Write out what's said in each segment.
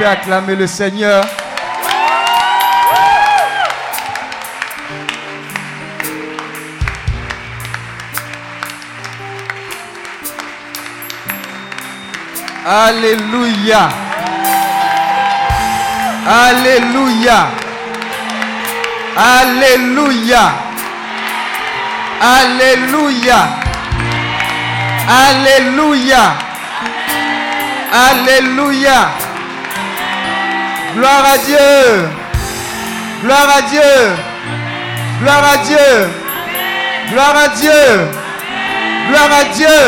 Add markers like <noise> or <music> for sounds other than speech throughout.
Peux acclamer le Seigneur Alléluia. Alléluia. Alléluia. Alléluia. Alléluia. Alléluia. Gloire à Dieu. Gloire à Dieu. Gloire à Dieu. Gloire à Dieu. Gloire à Dieu.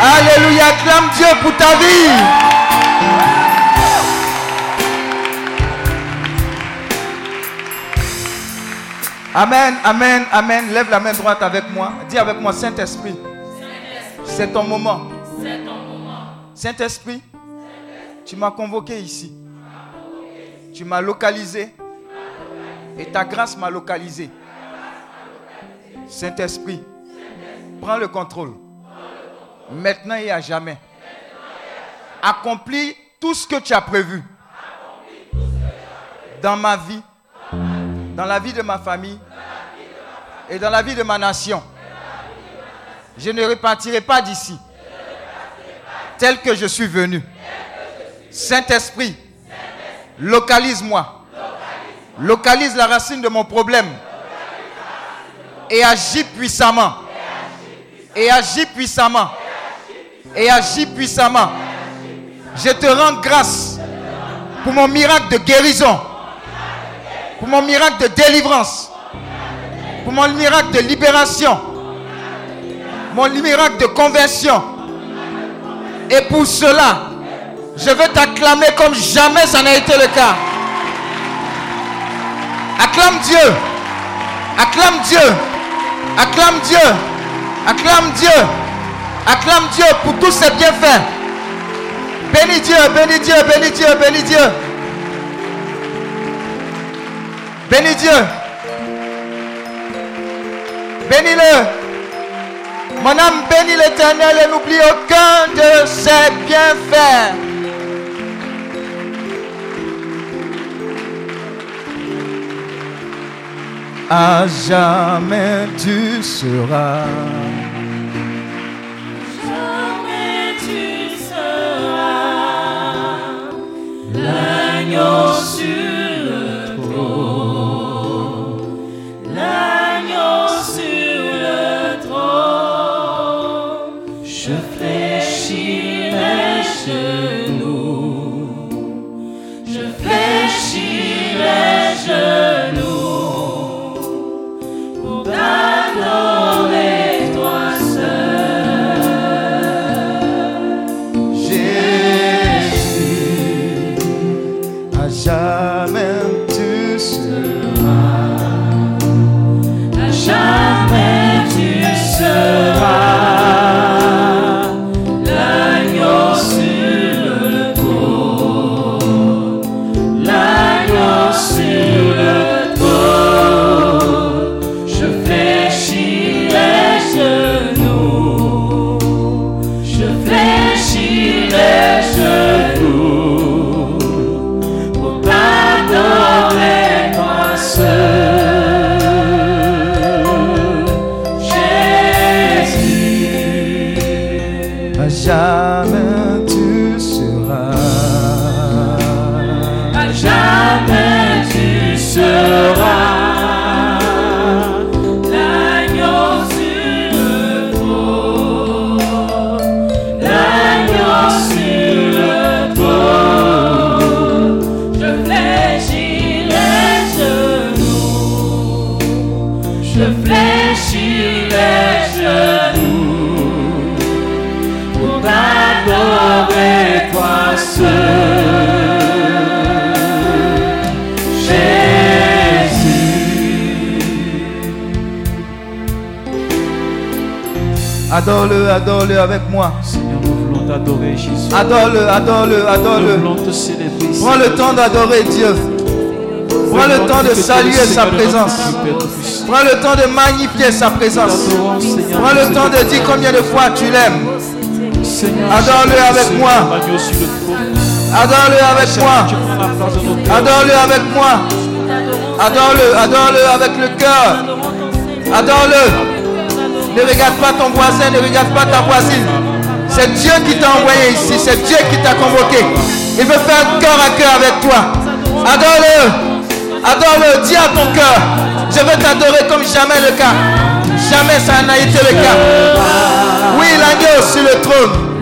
Alléluia. Clame Dieu pour ta vie. Amen, amen, amen. Lève la main droite avec moi. Dis avec moi, Saint-Esprit. C'est ton moment. Saint-Esprit, tu m'as convoqué ici. Tu m'as localisé. Et ta grâce m'a localisé. Saint-Esprit, prends le contrôle. Maintenant et à jamais. Accomplis tout ce que tu as prévu. Dans ma vie, dans la vie de ma famille et dans la vie de ma nation. Je ne repartirai pas d'ici tel que je suis venu. Saint-Esprit, localise-moi. Localise la racine de mon problème. Et agis puissamment. Et agis puissamment. Et agis puissamment. Je te rends grâce pour mon miracle de guérison pour mon miracle de délivrance, pour mon miracle de libération, mon miracle de conversion. Et pour cela, je veux t'acclamer comme jamais ça n'a été le cas. Acclame Dieu. Acclame Dieu. Acclame Dieu. Acclame Dieu. Acclame Dieu pour tous ses bienfaits. Bénis Dieu, bénis Dieu, bénis Dieu, bénis Dieu. Bénis Dieu. Bénis-le. Mon âme bénit l'éternel et n'oublie aucun de ses bienfaits. À jamais tu seras. Jamais tu seras l'agneau sur Adore-le, adore-le avec moi. Seigneur, nous voulons t'adorer, Jésus. Adore-le, adore-le, Nous adore-le. voulons te célébrer. Prends le temps d'adorer Dieu. Prends le temps de saluer sa présence. Prends le temps de magnifier sa présence. Prends le temps de dire combien de fois tu l'aimes. Adore-le avec moi. Adore-le avec moi. Adore-le avec moi. Adore-le, adore-le avec le cœur. Adore-le. Ne regarde pas ton voisin, ne regarde pas ta voisine. C'est Dieu qui t'a envoyé ici, c'est Dieu qui t'a convoqué. Il veut faire cœur à cœur avec toi. Adore-le. Adore-le, dis à ton cœur, je veux t'adorer comme jamais le cas. Jamais ça n'a été le cas. Oui, l'agneau sur le trône.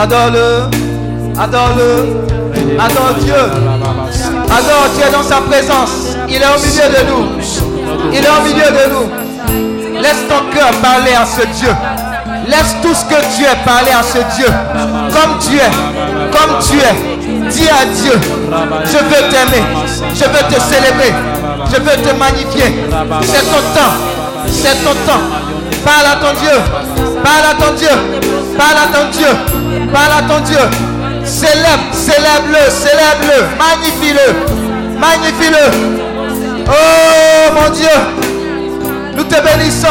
Adore-le. Adore-le. Adore Dieu. Adore Dieu dans sa présence. Il est au milieu de nous. Il est au milieu de nous. Laisse ton cœur parler à ce Dieu. Laisse tout ce que tu es parler à ce Dieu. Comme tu es. Comme tu es. Dis à Dieu. Je veux t'aimer. Je veux te célébrer. Je veux te magnifier. C'est ton temps. C'est ton temps. Parle à ton Dieu. Parle à ton Dieu. Parle à ton Dieu. Parle à ton Dieu. Célèbre, célèbre-le, célèbre-le. Magnifie-le. Magnifie-le. Oh mon Dieu. Nous te bénissons.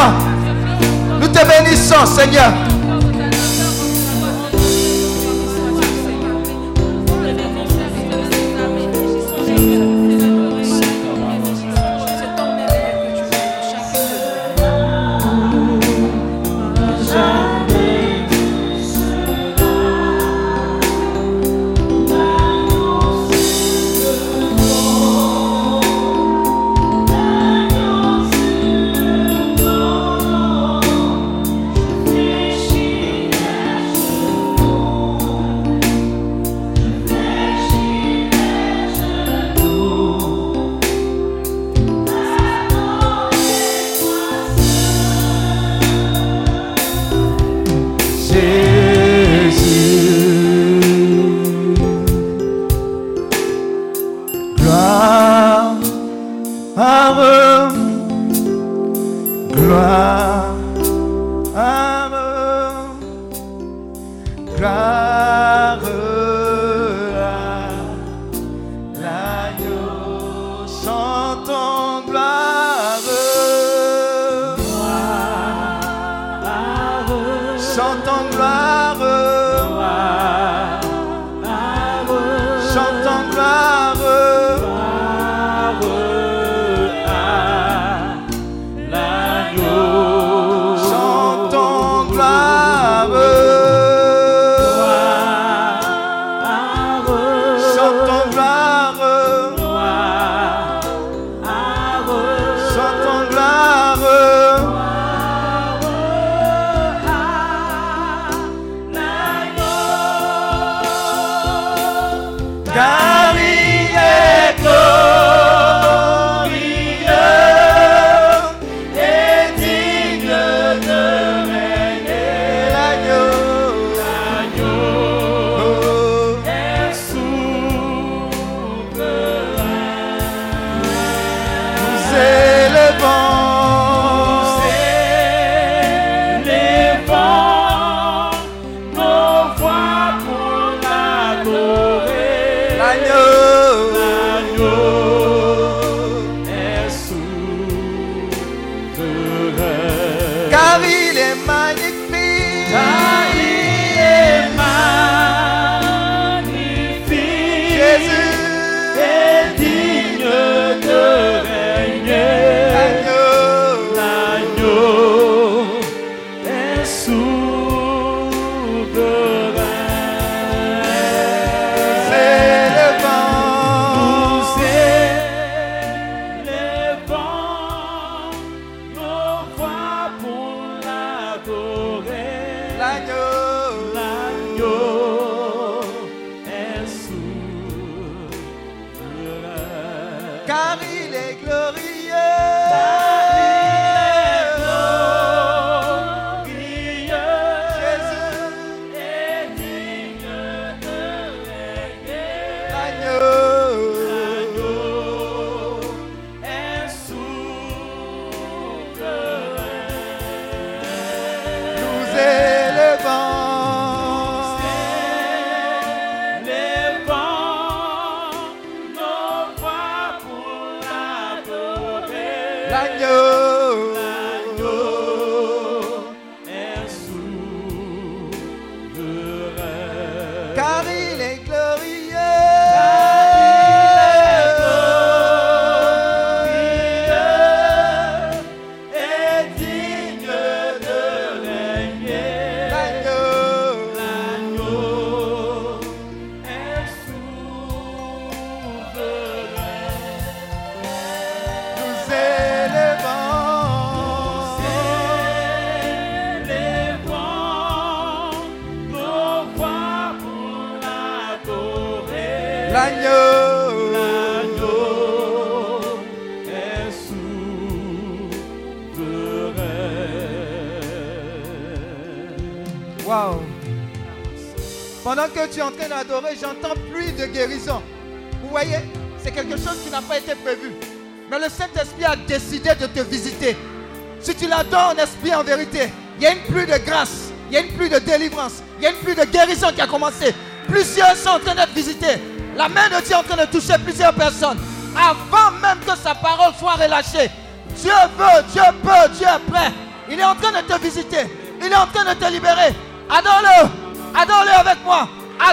Nous te bénissons, Seigneur. J'entends pluie de guérison. Vous voyez, c'est quelque chose qui n'a pas été prévu. Mais le Saint-Esprit a décidé de te visiter. Si tu l'adores en esprit en vérité, il y a une pluie de grâce, il y a une pluie de délivrance, il y a une pluie de guérison qui a commencé. Plusieurs sont en train d'être visités. La main de Dieu est en train de toucher plusieurs personnes. Avant même que sa parole soit relâchée, Dieu veut, Dieu peut, Dieu est prêt. Il est en train de te visiter. Il est en train de te libérer. Adore-le.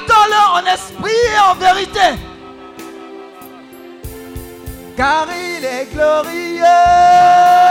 En esprit et en vérité. Car il est glorieux.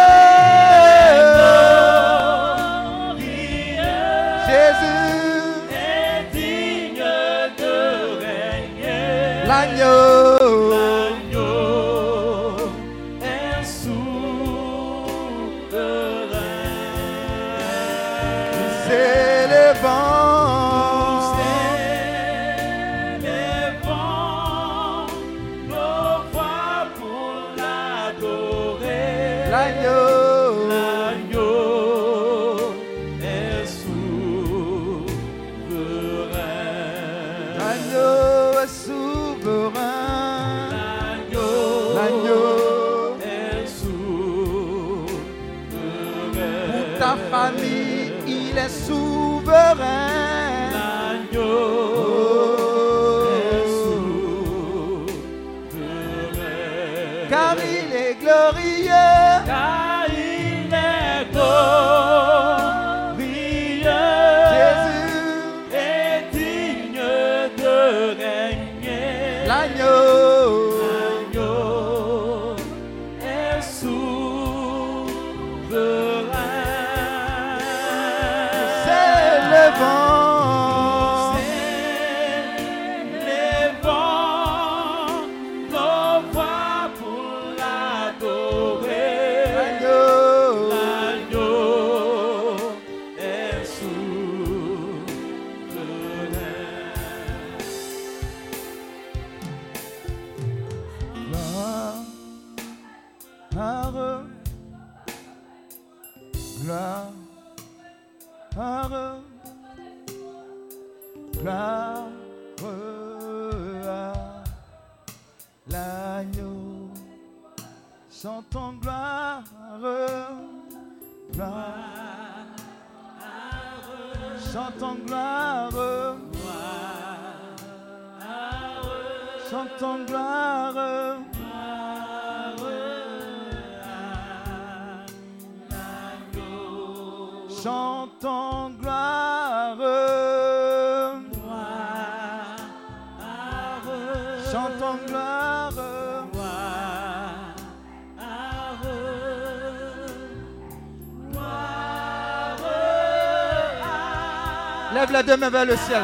Lève la deux mains vers le ciel.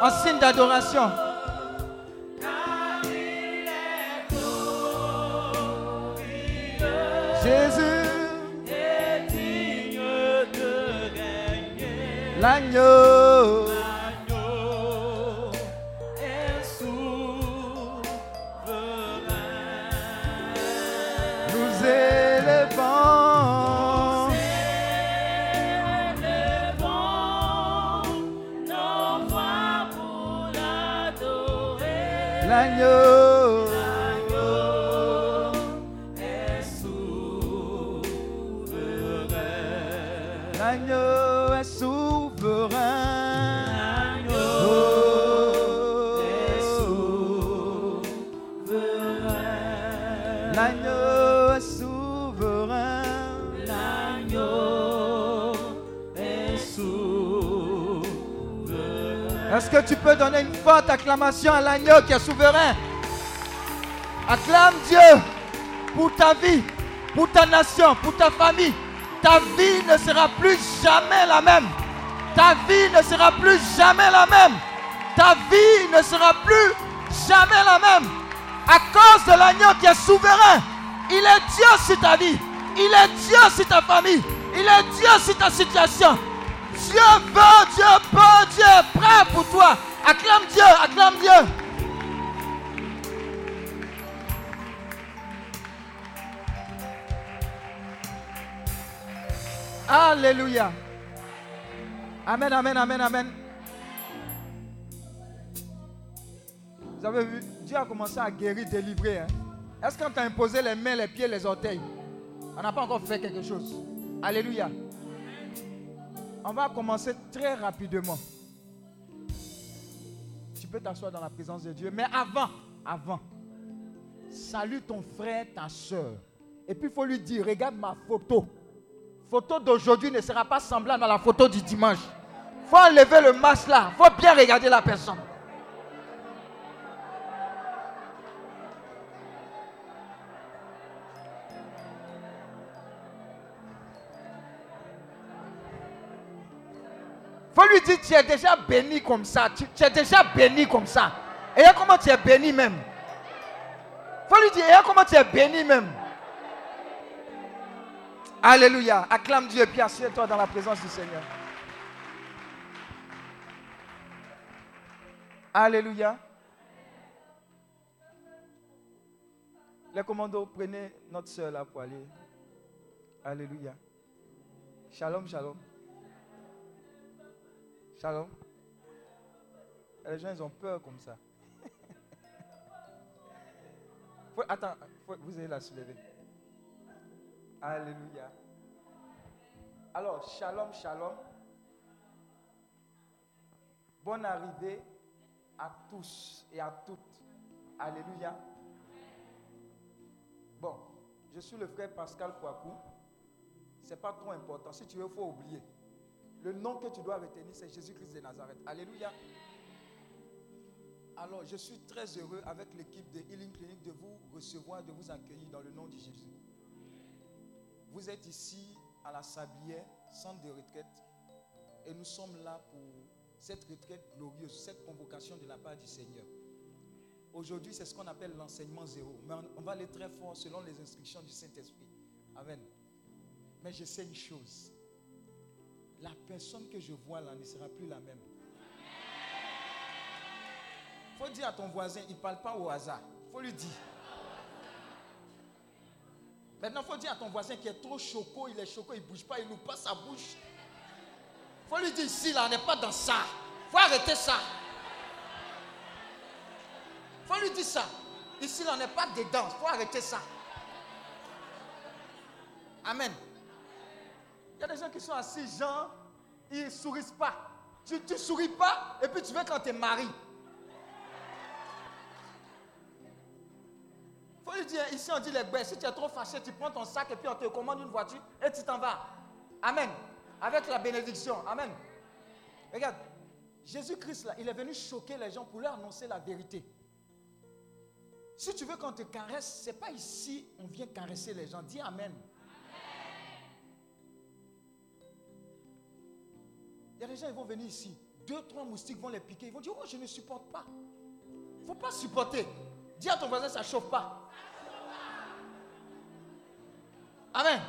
En signe d'adoration. Jésus, l'agneau. L'agneau. Que tu peux donner une forte acclamation à l'agneau qui est souverain Acclame Dieu pour ta vie, pour ta nation, pour ta famille. Ta vie ne sera plus jamais la même. Ta vie ne sera plus jamais la même. Ta vie ne sera plus jamais la même. À cause de l'agneau qui est souverain. Il est Dieu sur ta vie. Il est Dieu sur ta famille. Il est Dieu sur ta situation. Dieu veut, Dieu peut, Dieu prêt pour toi. Acclame Dieu, acclame Dieu. Alléluia. Amen, amen, amen, amen. Vous avez vu, Dieu a commencé à guérir, délivrer. hein. Est-ce qu'on t'a imposé les mains, les pieds, les orteils? On n'a pas encore fait quelque chose. Alléluia. On va commencer très rapidement. Tu peux t'asseoir dans la présence de Dieu. Mais avant, avant, salue ton frère, ta soeur. Et puis il faut lui dire, regarde ma photo. Photo d'aujourd'hui ne sera pas semblable à la photo du dimanche. faut enlever le masque là. faut bien regarder la personne. Faut lui dire, tu es déjà béni comme ça. Tu, es déjà béni comme ça. Et comment tu es béni même? faut lui dire, regarde comment tu es béni même? Alléluia. Acclame Dieu et puis assieds-toi dans la présence du Seigneur. Alléluia. Les commandos, prenez notre soeur là pour aller. Alléluia. Shalom, shalom. Shalom. Les gens, ils ont peur comme ça. <laughs> Attends, faut- vous allez la soulever. Alléluia. Alors, shalom, shalom. Bonne arrivée à tous et à toutes. Alléluia. Bon, je suis le frère Pascal Kouakou. Ce n'est pas trop important. Si tu veux, il faut oublier. Le nom que tu dois retenir, c'est Jésus-Christ de Nazareth. Alléluia. Alors, je suis très heureux avec l'équipe de Healing Clinic de vous recevoir, de vous accueillir dans le nom de Jésus. Vous êtes ici à la Sablière, centre de retraite, et nous sommes là pour cette retraite glorieuse, cette convocation de la part du Seigneur. Aujourd'hui, c'est ce qu'on appelle l'enseignement zéro. Mais on- va aller très fort selon les instructions du Saint-Esprit. Amen. Mais je sais une chose. La personne que je vois là ne sera plus la même. faut dire à ton voisin, il ne parle pas au hasard. faut lui dire. Maintenant, il faut dire à ton voisin qui est trop choco, il est choco, il ne bouge pas, il n'ouvre pas sa bouche. faut lui dire ici, là, on n'est pas dans ça. faut arrêter ça. faut lui dire ça. Ici, là, on n'est pas dedans. faut arrêter ça. Amen. Y a des gens qui sont assis, genre, ils ne sourient pas. Tu ne souris pas, et puis tu veux quand tu es marié. faut lui dire, ici on dit les bêtes, si tu es trop fâché, tu prends ton sac et puis on te commande une voiture et tu t'en vas. Amen. Avec la bénédiction. Amen. Regarde, Jésus-Christ, là, il est venu choquer les gens pour leur annoncer la vérité. Si tu veux qu'on te caresse, ce n'est pas ici on vient caresser les gens. Dis Amen. Y a des gens, ils vont venir ici. Deux, trois moustiques vont les piquer. Ils vont dire, oh, je ne supporte pas. Il ne faut pas supporter. Dis à ton voisin, ça ne chauffe pas. Amen.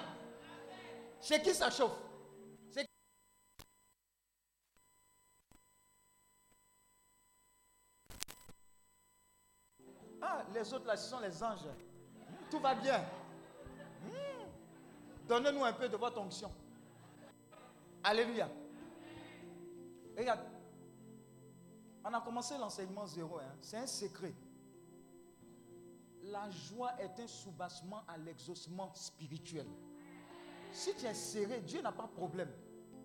Chez qui ça chauffe? C'est- Ah, les autres là, ce sont les anges. Tout va bien. Hmm. Donnez-nous un peu de votre onction. Alléluia. Regarde, on a commencé l'enseignement zéro. hein. C'est un secret. la joie est un soubassement à l'exaucement spirituel. Si tu es serré, Dieu n'a pas de problème.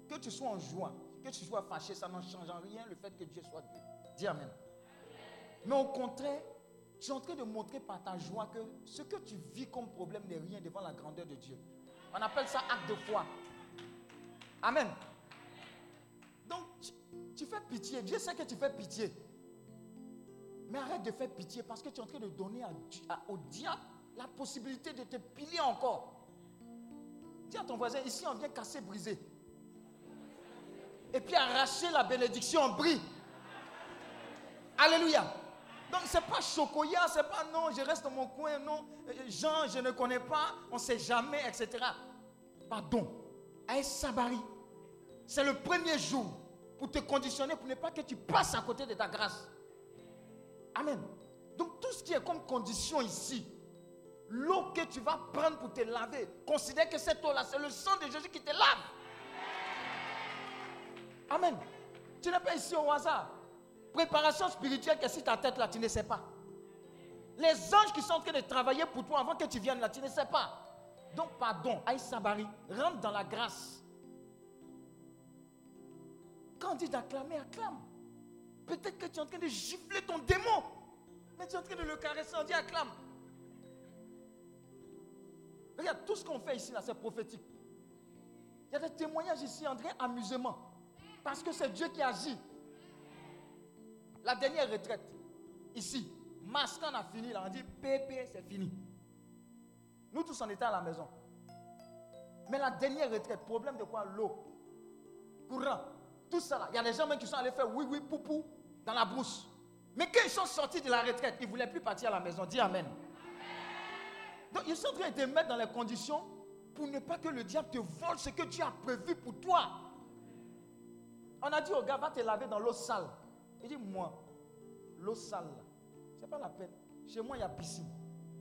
Que tu sois en joie, que tu sois fâché, ça n'en change en rien le fait que Dieu soit Dieu. Dis Amen. Mais au contraire, tu es en train de montrer par ta joie que ce que tu vis comme problème n'est rien devant la grandeur de Dieu. On appelle ça acte de foi. Amen. Donc, tu, fais pitié. Dieu sait que tu fais pitié. Mais arrête de faire pitié parce que tu es en train de donner au diable la possibilité de te piller encore. Dis à ton voisin, ici on vient casser, briser. Et puis arracher la bénédiction en bris. Alléluia. Donc c'est pas chocoya, c'est pas non, je reste dans mon coin, non, euh, Jean, je ne connais pas, on ne sait jamais, etc. Pardon. Aïe Sabari, c'est le premier jour pour te conditionner pour ne pas que tu passes à côté de ta grâce. Amen. Donc tout ce qui est comme condition ici, l'eau que tu vas prendre pour te laver, considère que cette eau-là, c'est le sang de Jésus qui te lave. Amen. Tu n'es pas ici au hasard. Préparation spirituelle que si ta tête là, tu ne sais pas. Les anges qui sont en train de travailler pour toi avant que tu viennes là, tu ne sais pas. Donc, pardon, Aïe Sabari, rentre dans la grâce. Quand on dit d'acclamer, acclame. Peut-être que tu es en train de gifler ton démon. Mais tu es en train de le caresser, on dit acclame. Regarde, tout ce qu'on fait ici, là, c'est prophétique. Il y a des témoignages ici, André, amusement. Parce que c'est Dieu qui agit. La dernière retraite, ici, masque, on a fini, là, on dit pépé, c'est fini. Nous tous, on était à la maison. Mais la dernière retraite, problème de quoi? L'eau, courant, tout ça là. Il y a des gens même qui sont allés faire oui, oui, poupou dans la brousse. Mais quand ils sont sortis de la retraite, ils ne voulaient plus partir à la maison. Dis Amen. Donc ils sont en train de te mettre dans les conditions pour ne pas que le diable te vole ce que Dieu a prévu pour toi. On a dit au gars, va te laver dans l'eau sale. Il dit, moi, l'eau sale, là, c'est pas la peine. Chez moi, il y a piscine.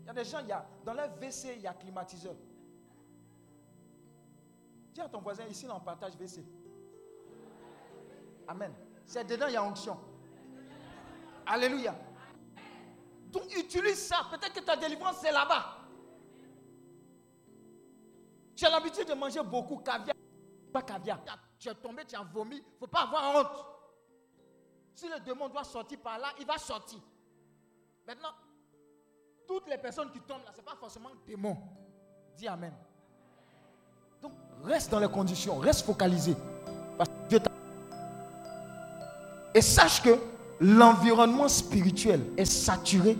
Il y a des gens, il y a, dans leur WC, il y a climatiseur. Dis à ton voisin, ici, là, on partage WC. Amen. C'est dedans, il y a onction. Alléluia. Donc, utilise ça. Peut-être que ta délivrance, c'est là-bas. Tu as l'habitude de manger beaucoup caviar. Pas caviar. Tu es tombé, tu as vomi. Il ne faut pas avoir honte. Si le démon doit sortir par là, il va sortir. Maintenant, toutes les personnes qui tombent là, ce n'est pas forcément démon. Dis Amen. Donc, reste dans les conditions, reste focalisé. Et sache que l'environnement spirituel est saturé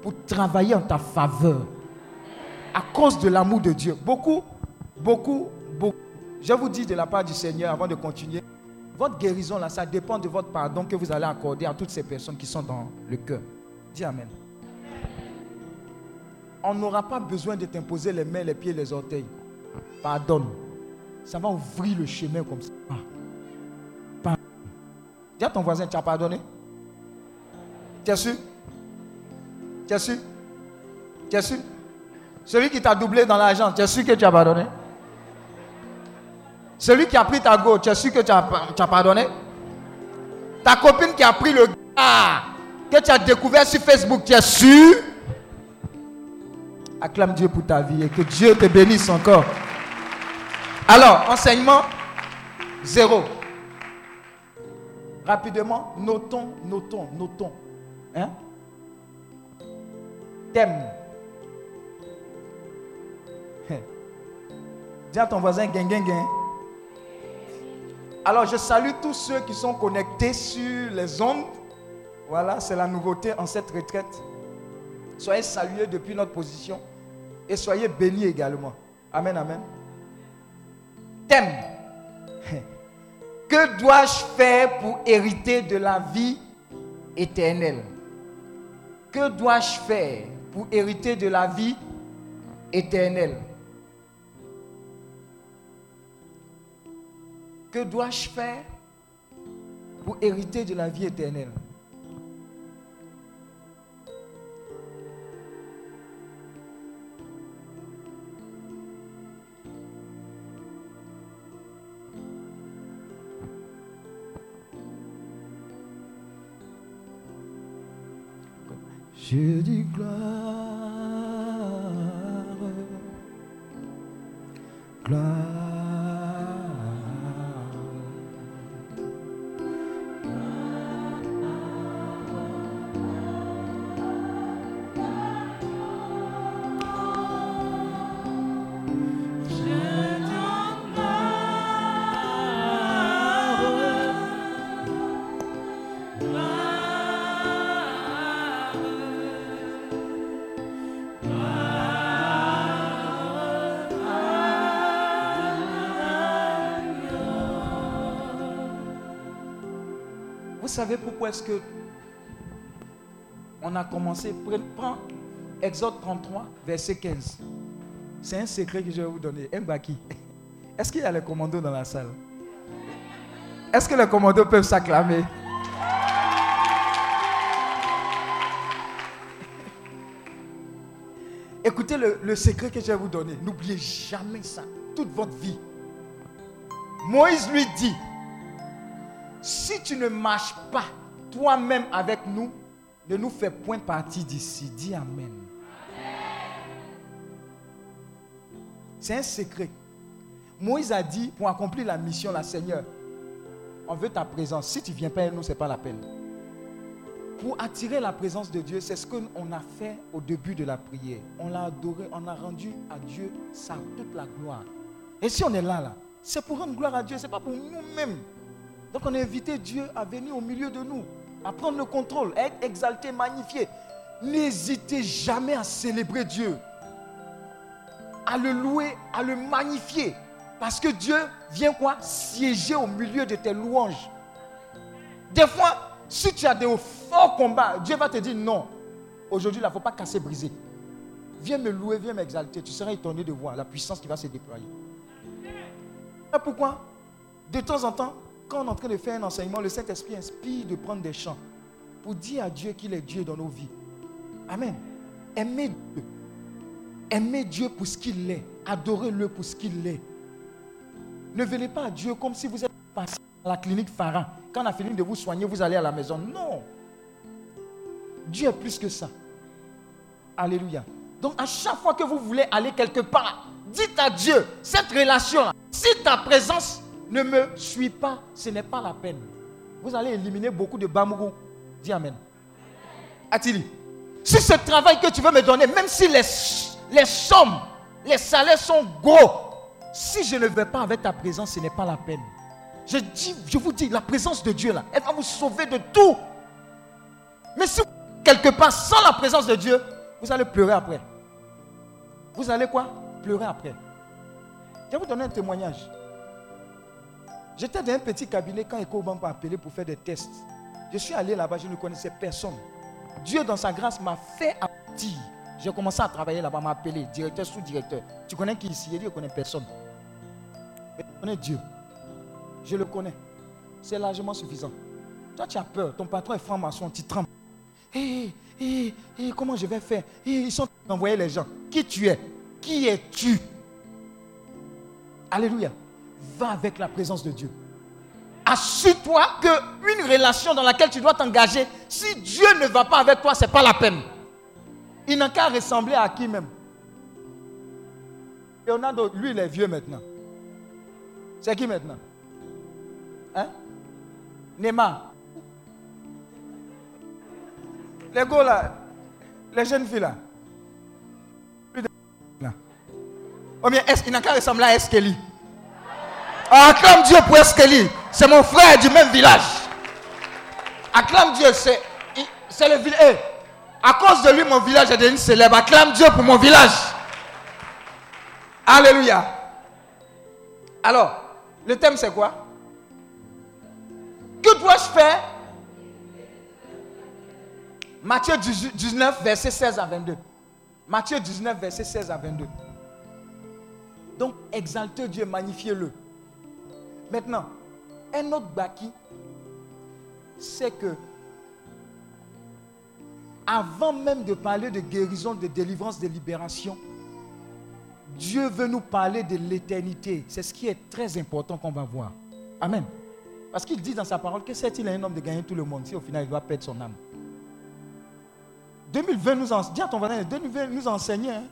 pour travailler en ta faveur. À cause de l'amour de Dieu. Beaucoup, beaucoup, beaucoup. Je vous dis de la part du Seigneur avant de continuer. Votre guérison, là, ça dépend de votre pardon que vous allez accorder à toutes ces personnes qui sont dans le cœur. Dis Amen. On n'aura pas besoin de t'imposer les mains, les pieds, les orteils. Pardonne. Ça va ouvrir le chemin comme ça. Ton voisin, tu as pardonné. Tu es sûr? Tu es sûr? Tu Celui qui t'a doublé dans l'argent, tu es sûr que tu as pardonné? Celui qui a pris ta go, tu es sûr que tu as, tu as pardonné? Ta copine qui a pris le gars que tu as découvert sur Facebook, tu es sûr? Acclame Dieu pour ta vie et que Dieu te bénisse encore. Alors, enseignement zéro. Rapidement, notons, notons, notons. Hein? Thème. <laughs> Dis à ton voisin, gain. Alors, je salue tous ceux qui sont connectés sur les ondes. Voilà, c'est la nouveauté en cette retraite. Soyez salués depuis notre position et soyez bénis également. Amen, amen. Thème. <laughs> Que dois-je faire pour hériter de la vie éternelle? Que dois-je faire pour hériter de la vie éternelle? Que dois-je faire pour hériter de la vie éternelle? Je dis gloire savez pourquoi est-ce que on a commencé? Prends Exode 33, verset 15. C'est un secret que je vais vous donner. Mbaki. <laughs> Est-ce qu'il y a les commandos dans la salle? Est-ce que les commandos peuvent s'acclamer? <laughs> Écoutez le, secret que je vais vous donner. N'oubliez jamais ça. Toute votre vie. Moïse lui dit, tu ne marches pas toi-même avec nous, ne nous fais point partie d'ici. Dis Amen. C'est un secret. Moïse a dit, pour accomplir la mission, la Seigneur, on veut ta présence. Si tu ne viens pas nous, ce n'est pas la peine. Pour attirer la présence de Dieu, c'est ce qu'on a fait au début de la prière. On l'a adoré, on a rendu à Dieu sa toute la gloire. Et si on est là, là, c'est pour rendre gloire à Dieu, ce n'est pas pour nous-mêmes. Donc on a invité Dieu à venir au milieu de nous, à prendre le contrôle, à être exalté, magnifié. N'hésitez jamais à célébrer Dieu, à le louer, à le magnifier. Parce que Dieu vient quoi? Siéger au milieu de tes louanges. Des fois, si tu as des forts combats, Dieu va te dire non. Aujourd'hui, il ne faut pas casser, briser. Viens me louer, viens m'exalter. Tu seras étonné de voir la puissance qui va se déployer. Pourquoi? De temps en temps, quand on est en train de faire un enseignement, le Saint-Esprit inspire de prendre des chants pour dire à Dieu qu'il est Dieu dans nos vies. Amen. Aimez Dieu. Aimez Dieu pour ce qu'il est. Adorez-le pour ce qu'il est. Ne venez pas à Dieu comme si vous êtes passé à la clinique Pharaon. Quand on a fini de vous soigner, vous allez à la maison. Non. Dieu est plus que ça. Alléluia. Donc à chaque fois que vous voulez aller quelque part, dites à Dieu, cette relation-là, si ta présence ne me suit pas, ce n'est pas la peine. Vous allez éliminer beaucoup de bamougou. Dis Amen. Attili, si ce travail que tu veux me donner, même si les, les sommes, les salaires sont gros, si je ne vais pas avec ta présence, ce n'est pas la peine. Je, dis, je vous dis, la présence de Dieu là, elle va vous sauver de tout. Mais si quelque part sans la présence de Dieu, vous allez pleurer après. Vous allez quoi? Pleurer après. Je vais vous donner un témoignage. J'étais dans un petit cabinet quand EcoBank m'a appelé pour faire des tests. Je suis allé là-bas, je ne connaissais personne. Dieu, dans sa grâce, m'a fait partir. J'ai commencé à travailler là-bas, m'a appelé, directeur, sous-directeur. Tu connais qui ici? Il dit, je ne connais personne. Mais je connais Dieu. Je le connais. C'est largement suffisant. Toi, tu as peur. Ton patron est franc-maçon, tu trembles. Hé, hé, hé, comment je vais faire? Ils sont envoyés les gens. Qui tu es? Qui es-tu? Alléluia va avec la présence de Dieu. Assure-toi qu'une relation dans laquelle tu dois t'engager, si Dieu ne va pas avec toi, ce n'est pas la peine. Il n'a qu'à ressembler à qui même? Leonardo, lui, il est vieux maintenant. C'est qui maintenant? Hein? Neymar. Les gars là, les jeunes filles là. Il n'a qu'à ressembler à Eskelly. Acclame Dieu pour Eskelly. C'est mon frère du même village. Acclame Dieu, c'est, le village. Eh, à cause de lui, mon village est devenu célèbre. Acclame Dieu pour mon village. Alléluia. Alors, le thème c'est quoi? Que dois-je faire? Matthieu 19, verset 16 à 22. Matthieu 19, verset 16 à 22. Donc, exaltez Dieu, magnifiez-le. Maintenant, un autre baki, c'est que avant même de parler de guérison, de délivrance, de libération, Dieu veut nous parler de l'éternité. C'est ce qui est très important qu'on va voir. Amen. Parce qu'il dit dans sa parole que c'est-il un homme de gagner tout le monde si au final il doit perdre son âme? 2020 nous enseigne, dis à ton voisin, 2020 nous enseigne.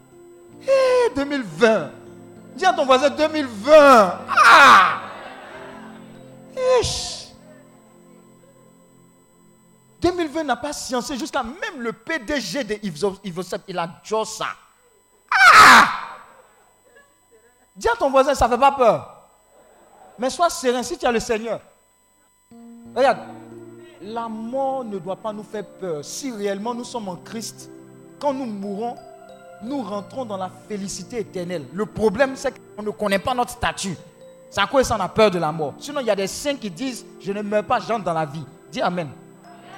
2020, Dis à ton voisin 2020. Ah 2020 n'a pas sciencé jusqu'à même le PDG de Ivosep, il a ça. Ah Dis à ton voisin, ça ne fait pas peur. Mais sois serein si tu as le Seigneur. Regarde, la mort ne doit pas nous faire peur. Si réellement nous sommes en Christ, quand nous mourrons, nous rentrons dans la félicité éternelle. Le problème, c'est qu'on ne connaît pas notre statut. C'est à quoi ça on a peur de la mort. Sinon, il y a des saints qui disent Je ne meurs pas, j'entre dans la vie. Dis Amen.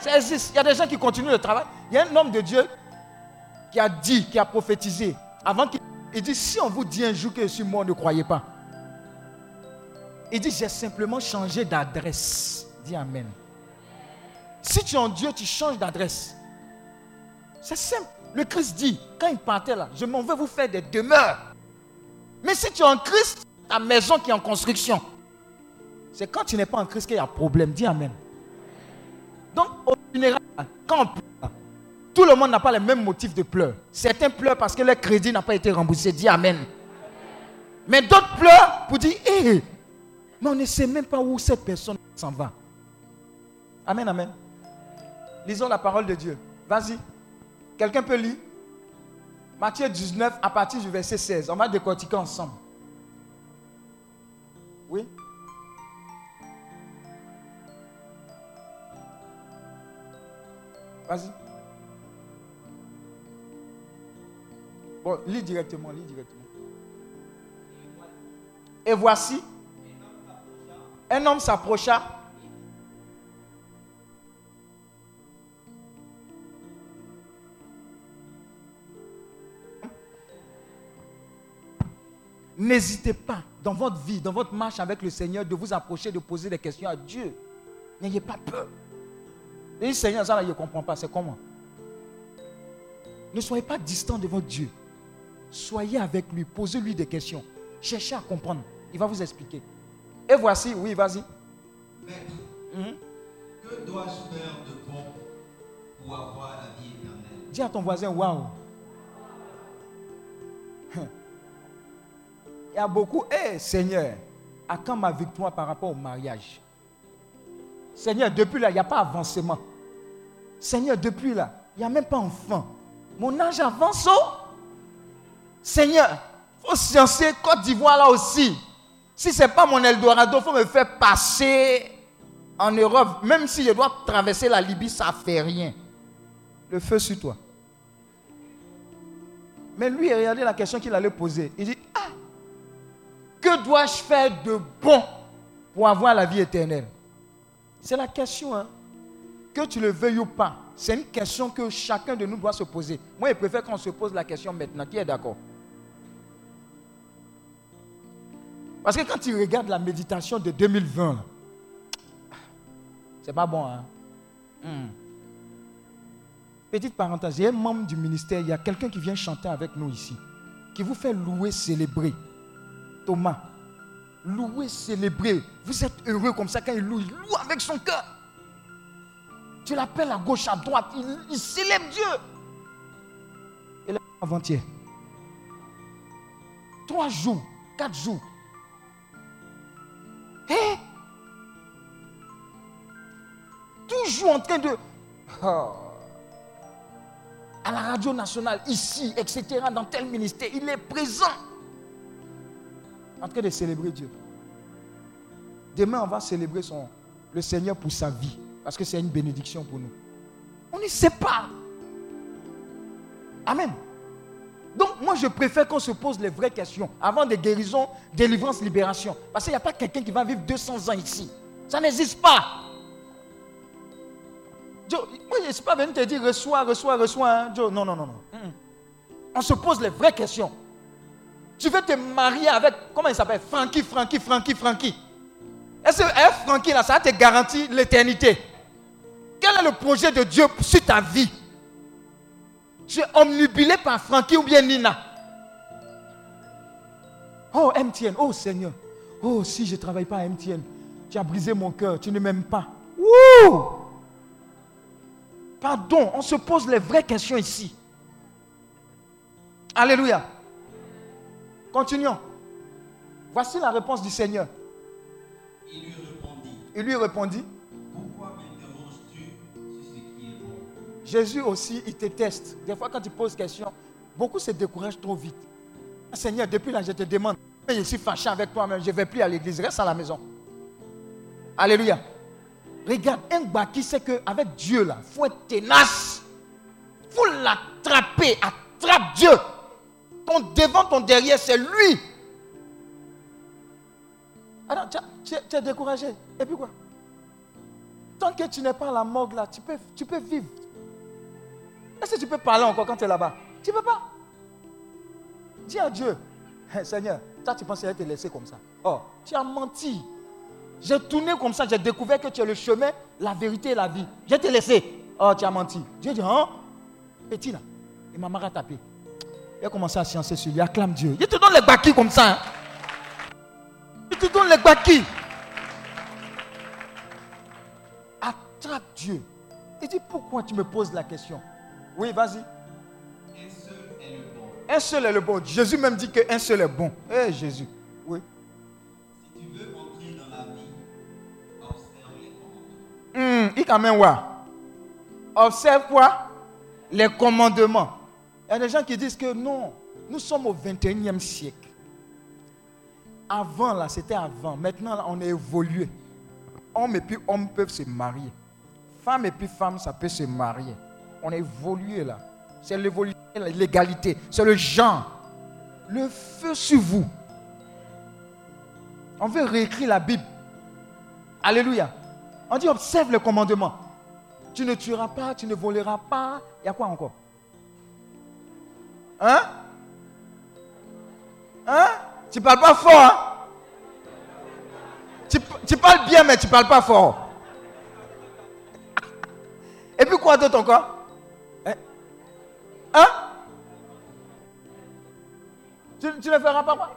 Ça existe. Il y a des gens qui continuent le travail. Il y a un homme de Dieu qui a dit, qui a prophétisé. Avant qu'il il dit Si on vous dit un jour que je suis mort, ne croyez pas. Il dit J'ai simplement changé d'adresse. Dis Amen. Si tu es en Dieu, tu changes d'adresse. C'est simple. Le Christ dit, quand il partait là, je m'en vais vous faire des demeures. Mais si tu es en Christ, ta maison qui est en construction. C'est quand tu n'es pas en Christ qu'il y a problème. Dis Amen. Donc, au général, quand on pleure, tout le monde n'a pas les mêmes motifs de pleurs. Certains pleurent parce que leur crédit n'a pas été remboursé. Dis Amen. Mais d'autres pleurent pour dire, hé, mais on ne sait même pas où cette personne s'en va. Amen, amen. Lisons la parole de Dieu. Vas-y. Quelqu'un peut lire? Matthieu 19 à partir du verset 16. On va décortiquer ensemble. Oui? Vas-y. Bon, lis directement, lis directement. Et voici, un homme s'approcha N'hésitez pas dans votre vie, dans votre marche avec le Seigneur, de vous approcher, de poser des questions à Dieu. N'ayez pas peur. Et Seigneur, ça là, je ne comprends pas. C'est comment Ne soyez pas distant de votre Dieu. Soyez avec lui, posez-lui des questions. Cherchez à comprendre. Il va vous expliquer. Et voici, oui, vas-y. Maître, mhm. que dois-je faire de bon pour avoir la vie éternelle? Dis à ton voisin, waouh. Il y a beaucoup, hé Seigneur, à quand ma victoire par rapport au mariage? Seigneur, depuis là, il n'y a pas avancement. Seigneur, depuis là, il n'y a même pas enfant. Mon âge avance. Oh? Seigneur, il faut sciencer Côte d'Ivoire là aussi. Si ce n'est pas mon Eldorado, il faut me faire passer en Europe. Même si je dois traverser la Libye, ça ne fait rien. Le feu sur toi. Mais lui, regardez la question qu'il allait poser. Il dit, ah, que dois-je faire de bon pour avoir la vie éternelle? C'est la question. Hein? Que tu le veuilles ou pas, c'est une question que chacun de nous doit se poser. Moi, je préfère qu'on se pose la question maintenant. Qui est d'accord? Parce que quand tu regardes la méditation de 2020, c'est pas bon. Hein? Hmm. Petite parenthèse, il y a un membre du ministère, il y a quelqu'un qui vient chanter avec nous ici, qui vous fait louer, célébrer. Thomas, louer, célébrer. Vous êtes heureux comme ça quand il loue. Il loue avec son cœur. Tu l'appelles à gauche, à droite. Il, célèbre Dieu. Et là, avant-hier. Trois jours, quatre jours. Et toujours en train de... Oh, à la radio nationale, ici, etc., dans tel ministère, il est présent en train de célébrer Dieu. Demain, on va célébrer son, le Seigneur pour sa vie. Parce que c'est une bénédiction pour nous. On ne sait pas. Amen. Donc, moi, je préfère qu'on se pose les vraies questions avant des guérisons, délivrance, libération. Parce qu'il n'y a pas quelqu'un qui va vivre 200 ans ici. Ça n'existe pas. Joe, moi, je ne suis pas venu te dire reçois, reçois, reçois. Hein. Non, non, non, non. On se pose les vraies questions. Tu veux te marier avec, comment il s'appelle? Frankie, Frankie, Frankie, Frankie. Est-ce que eh, Frankie, là, ça te garantit l'éternité? Quel est le projet de Dieu sur ta vie? Tu es omnubilé par Frankie ou bien Nina? Oh, MTN, oh Seigneur. Oh, si je ne travaille pas à MTN, tu as brisé mon cœur, tu ne m'aimes pas. Wouh Pardon, on se pose les vraies questions ici. Alléluia. Continuons. Voici la réponse du Seigneur. Il lui répondit, Il lui répondit, Jésus aussi, il te teste. Des fois, quand tu poses question, beaucoup se découragent trop vite. Ah, Seigneur, depuis là, je te demande, je suis fâché avec toi-même, je ne vais plus à l'église, reste à la maison. Alléluia. Regarde, un gars qui sait qu'avec Dieu, là, il faut être tenace. Il faut l'attraper. Attrape Dieu. Ton devant, ton derrière, c'est lui. Alors, tu es découragé. Et puis quoi? Tant que tu n'es pas à la morgue là, tu peux, tu peux vivre. Est-ce que tu peux parler encore quand tu es là-bas? Tu ne peux pas? Dis à Dieu, Hey, Seigneur, toi tu pensais te laisser comme ça. Oh, tu as menti. J'ai tourné comme ça, j'ai découvert que tu es le chemin, la vérité et la vie. Je t'ai laissé. Oh, tu as menti. Dieu dit, hein? Petit là, il m'a marre à taper. Il a commencé à sciencer sur lui, acclame Dieu. Il te donne les bakis comme ça. hein. Il te donne les bakis. Attrape Dieu. Il dit, pourquoi tu me poses la question? Oui, vas-y. Un seul est le bon. Un seul est le bon. Jésus même dit qu'un seul est bon. Eh Jésus. Oui. Si tu veux entrer dans la vie, observe les commandements. Hum, il quand même ouais. Observe quoi? Les commandements. Il y a des gens qui disent que non, nous sommes au 21e siècle. Avant, là, c'était avant. Maintenant, là, on est évolué. Homme et puis homme peuvent se marier. Femme et puis femme, ça peut se marier. On est évolué là. C'est l'évolution, l'égalité. C'est le genre. Le feu sur vous. On veut réécrire la Bible. Alléluia. On dit observe le commandement. Tu ne tueras pas, tu ne voleras pas. Il y a quoi encore? Hein? Hein? Tu parles pas fort, hein? Tu, parles bien, mais tu parles pas fort. Et puis quoi d'autre encore? Hein? Tu, tu ne feras pas quoi?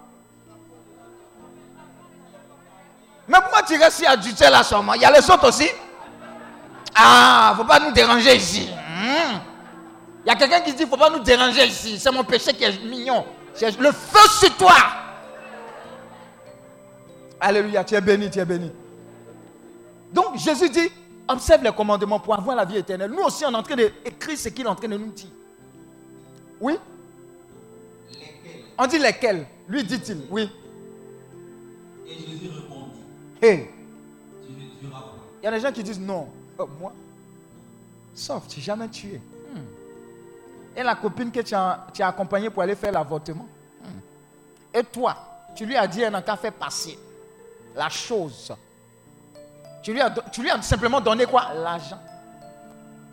Mais pourquoi tu restes ici à Dutel là seulement? Il y a les autres aussi Ah, faut pas nous déranger ici. Hmm. Il y a quelqu'un qui dit faut pas nous déranger ici. C'est mon péché qui est mignon. Le feu sur toi. Alléluia, tu es béni, tu es béni. Donc Jésus dit observe les commandements pour avoir la vie éternelle. Nous aussi, on est en train d'écrire ce qu'il est en train de nous dire. Oui Lesquels On dit lesquels? Lui dit-il, oui. Et Jésus répondit, Hey, tu ne tueras pas. il y a des gens qui disent non. Oh, moi, sauf, tu n'as jamais tué. Hmm. Et la copine que tu as, tu as accompagnée pour aller faire l'avortement? Hmm. Et toi, tu lui as dit, elle n'a qu'à faire passer la chose. Tu lui, as, tu lui as simplement donné quoi? L'argent.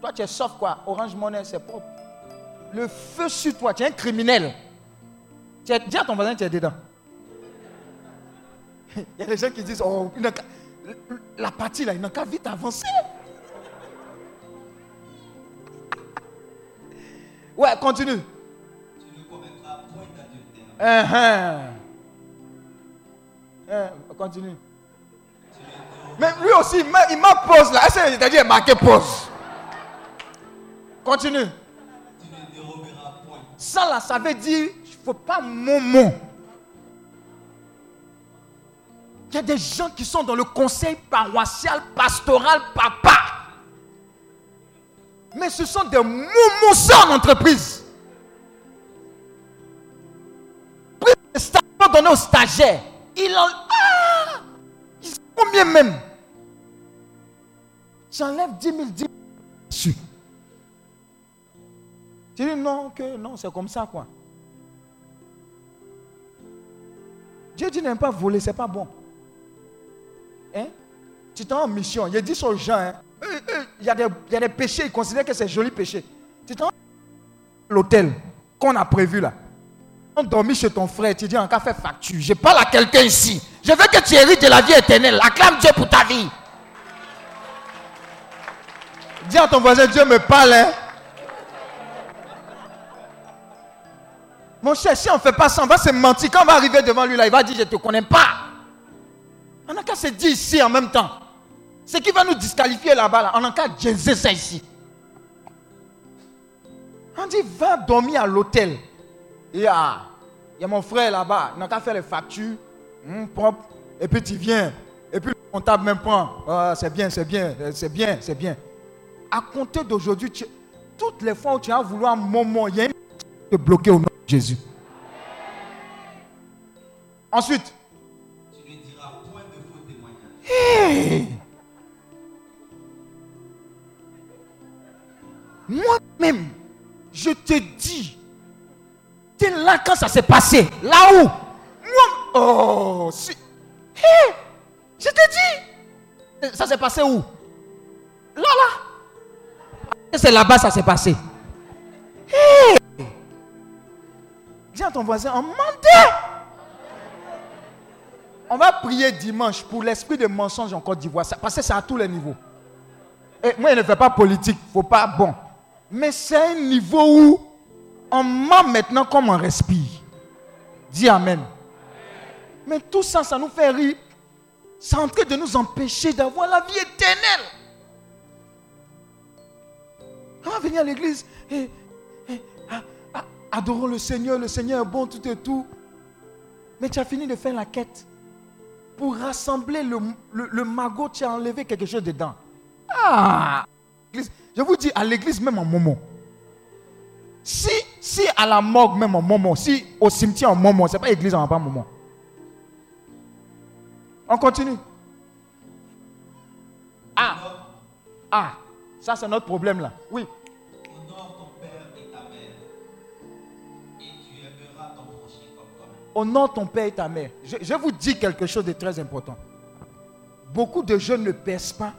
Toi, tu es sauf quoi? Orange Money, c'est propre. Le feu sur toi, tu es un criminel. Tu es, dis à ton voisin, tu es dedans. <laughs> Il y a des gens qui disent, oh, la partie là, il n'a qu'à vite avancer. <laughs> Ouais, continue. Tu ne commettras point d'adultère. Continue. Mais lui aussi, il m'a- pose là. Est-ce que c'est-à-dire marqué pause Continue. Ça là, ça veut dire, il ne faut pas mon mot. Il y a des gens qui sont dans le conseil paroissial, pastoral, papa. Mais ce sont des moumoussins en entreprise. Pris le stage donné aux stagiaires. Il en. Ah Ils sont combien même? J'enlève 10 000, 10 000 dessus. Tu dis non, que non, c'est comme ça quoi. Dieu dit n'aime pas voler, c'est pas bon. Hein? Tu t'en en mission. Il dit aux gens, hein, eux, eux, il y, a des- il y a des péchés, ils considèrent que c'est joli péché. Tu t'en l'hôtel qu'on a prévu là. On dormi chez ton frère, tu dis en cas fait facture. Je parle à quelqu'un ici. Je veux que tu hérites de la vie éternelle. Acclame Dieu pour ta vie. Dis à ton voisin, Dieu me parle. hein. Mon cher, si on ne fait pas ça, on va se mentir. Quand on va arriver devant lui, là, il va dire, je ne te connais pas. On n'a qu'à se dire ici en même temps. Ce qui va nous disqualifier là-bas, là, on n'a qu'à dire ça ici. On dit, va dormir à l'hôtel. Ah, il y a mon frère là-bas, il n'a qu'à faire les factures. Propre. Et puis tu viens. Et puis le comptable même prend. Ah, c'est bien, c'est bien, c'est bien, c'est bien. À compter d'aujourd'hui, toutes les fois où tu vas vouloir un moment, il y a une te bloquer au nom Ensuite, Tu hey! moi-même, je te dis, t'es là quand ça s'est passé. Là où? Moi, oh, si. Hé, je te dis, ça s'est passé où? Là, là. C'est là-bas ça s'est passé. Hé À ton voisin, on mentait. On va prier dimanche pour l'esprit de mensonge en Côte d'Ivoire. Parce que c'est à tous les niveaux. Et moi, je ne fais pas politique, faut pas bon. Mais c'est un niveau où on ment maintenant comme on respire. Dis Amen. Mais tout ça, ça nous fait rire. C'est en train de nous empêcher d'avoir la vie éternelle. On va venir à l'église et, adorons le Seigneur, le Seigneur est bon, tout et tout. Mais tu as fini de faire la quête. Pour rassembler le, le, magot, tu as enlevé quelque chose dedans. Ah Je vous dis, à l'église, même en moment. Si, si à la morgue, même en moment. Si au cimetière, en moment. Ce n'est pas église, en moment. On continue. Ah Ah Ça, c'est notre problème là. Oui. Honore ton père et ta mère. Je, vous dis quelque chose de très important. Beaucoup de jeunes ne percent pas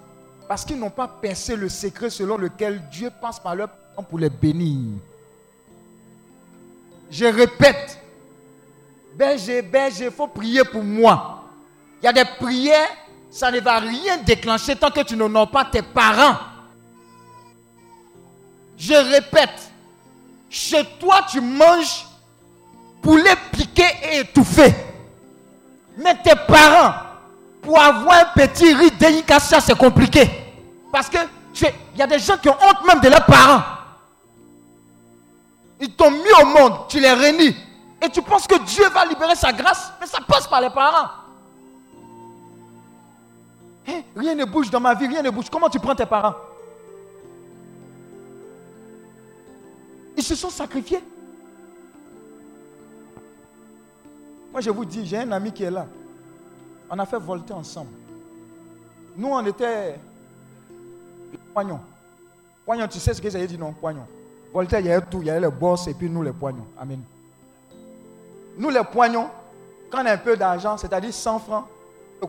parce qu'ils n'ont pas percé le secret selon lequel Dieu passe par leur parents pour les bénir. Je répète, berger, berger, il faut prier pour moi. Il y a des prières, ça ne va rien déclencher tant que tu n'honores pas tes parents. Je répète, chez toi tu manges poulet piqué et étouffé. Mais tes parents, pour avoir un petit riz délicatia, c'est compliqué. Parce que il y a des gens qui ont honte même de leurs parents. Ils t'ont mis au monde, tu les réunis. Et tu penses que Dieu va libérer sa grâce, mais ça passe par les parents. Hein, rien ne bouge dans ma vie, rien ne bouge. Comment tu prends tes parents? Ils se sont sacrifiés. Moi, je vous dis, j'ai un ami qui est là. On a fait volter ensemble. Nous, on était poignons. Poignons, tu sais ce que veut dire, non Poignons. Voltaire, il y avait tout. Il y avait les boss et puis nous, les poignons. Amen. Nous, les poignons, quand on a un peu d'argent, c'est-à-dire 100 francs,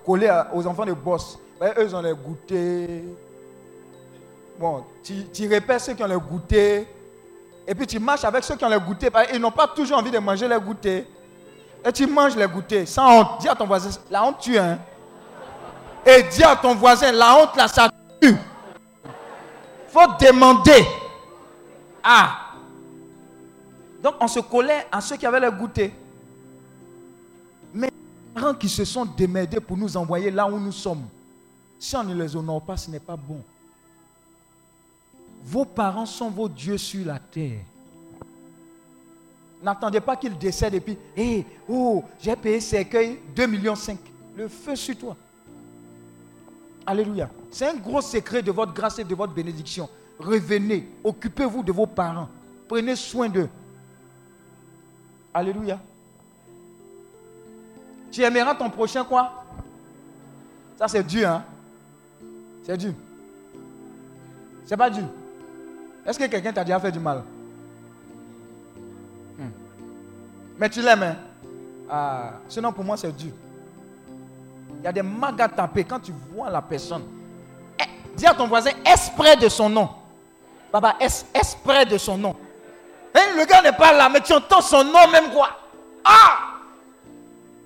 coller à- aux enfants de boss. Ouais, eux, ils ont les goûter. Bon, tu, répètes ceux qui ont les goûter. Et puis tu marches avec ceux qui ont les goûter. qu'ils n'ont pas toujours envie de manger les goûters. Et tu manges les goûters sans honte. Dis à ton voisin, la honte tue, hein. Et dis à ton voisin, la honte là, ça tue. faut demander. Ah. Donc on se collait à ceux qui avaient les goûter. Mais les parents qui se sont démerdés pour nous envoyer là où nous sommes, si on ne les honore pas, ce n'est pas bon. Vos parents sont vos dieux sur la terre. N'attendez pas qu'ils décèdent et puis, hé, oh, j'ai payé cercueil 2,5 millions. Le feu sur toi. Alléluia. C'est un gros secret de votre grâce et de votre bénédiction. Revenez, occupez-vous de vos parents. Prenez soin d'eux. Alléluia. Tu aimeras ton prochain quoi? Ça c'est dur, hein? C'est dur. C'est pas dur. Est-ce que quelqu'un t'a déjà fait du mal? Mais tu l'aimes, hein? Ah, Sinon pour moi c'est dur. Il y a des mags à taper quand tu vois la personne. Eh, dis à ton voisin, est près de son nom Papa, près de son nom Hein, Le gars n'est pas là, mais tu entends son nom même quoi Ah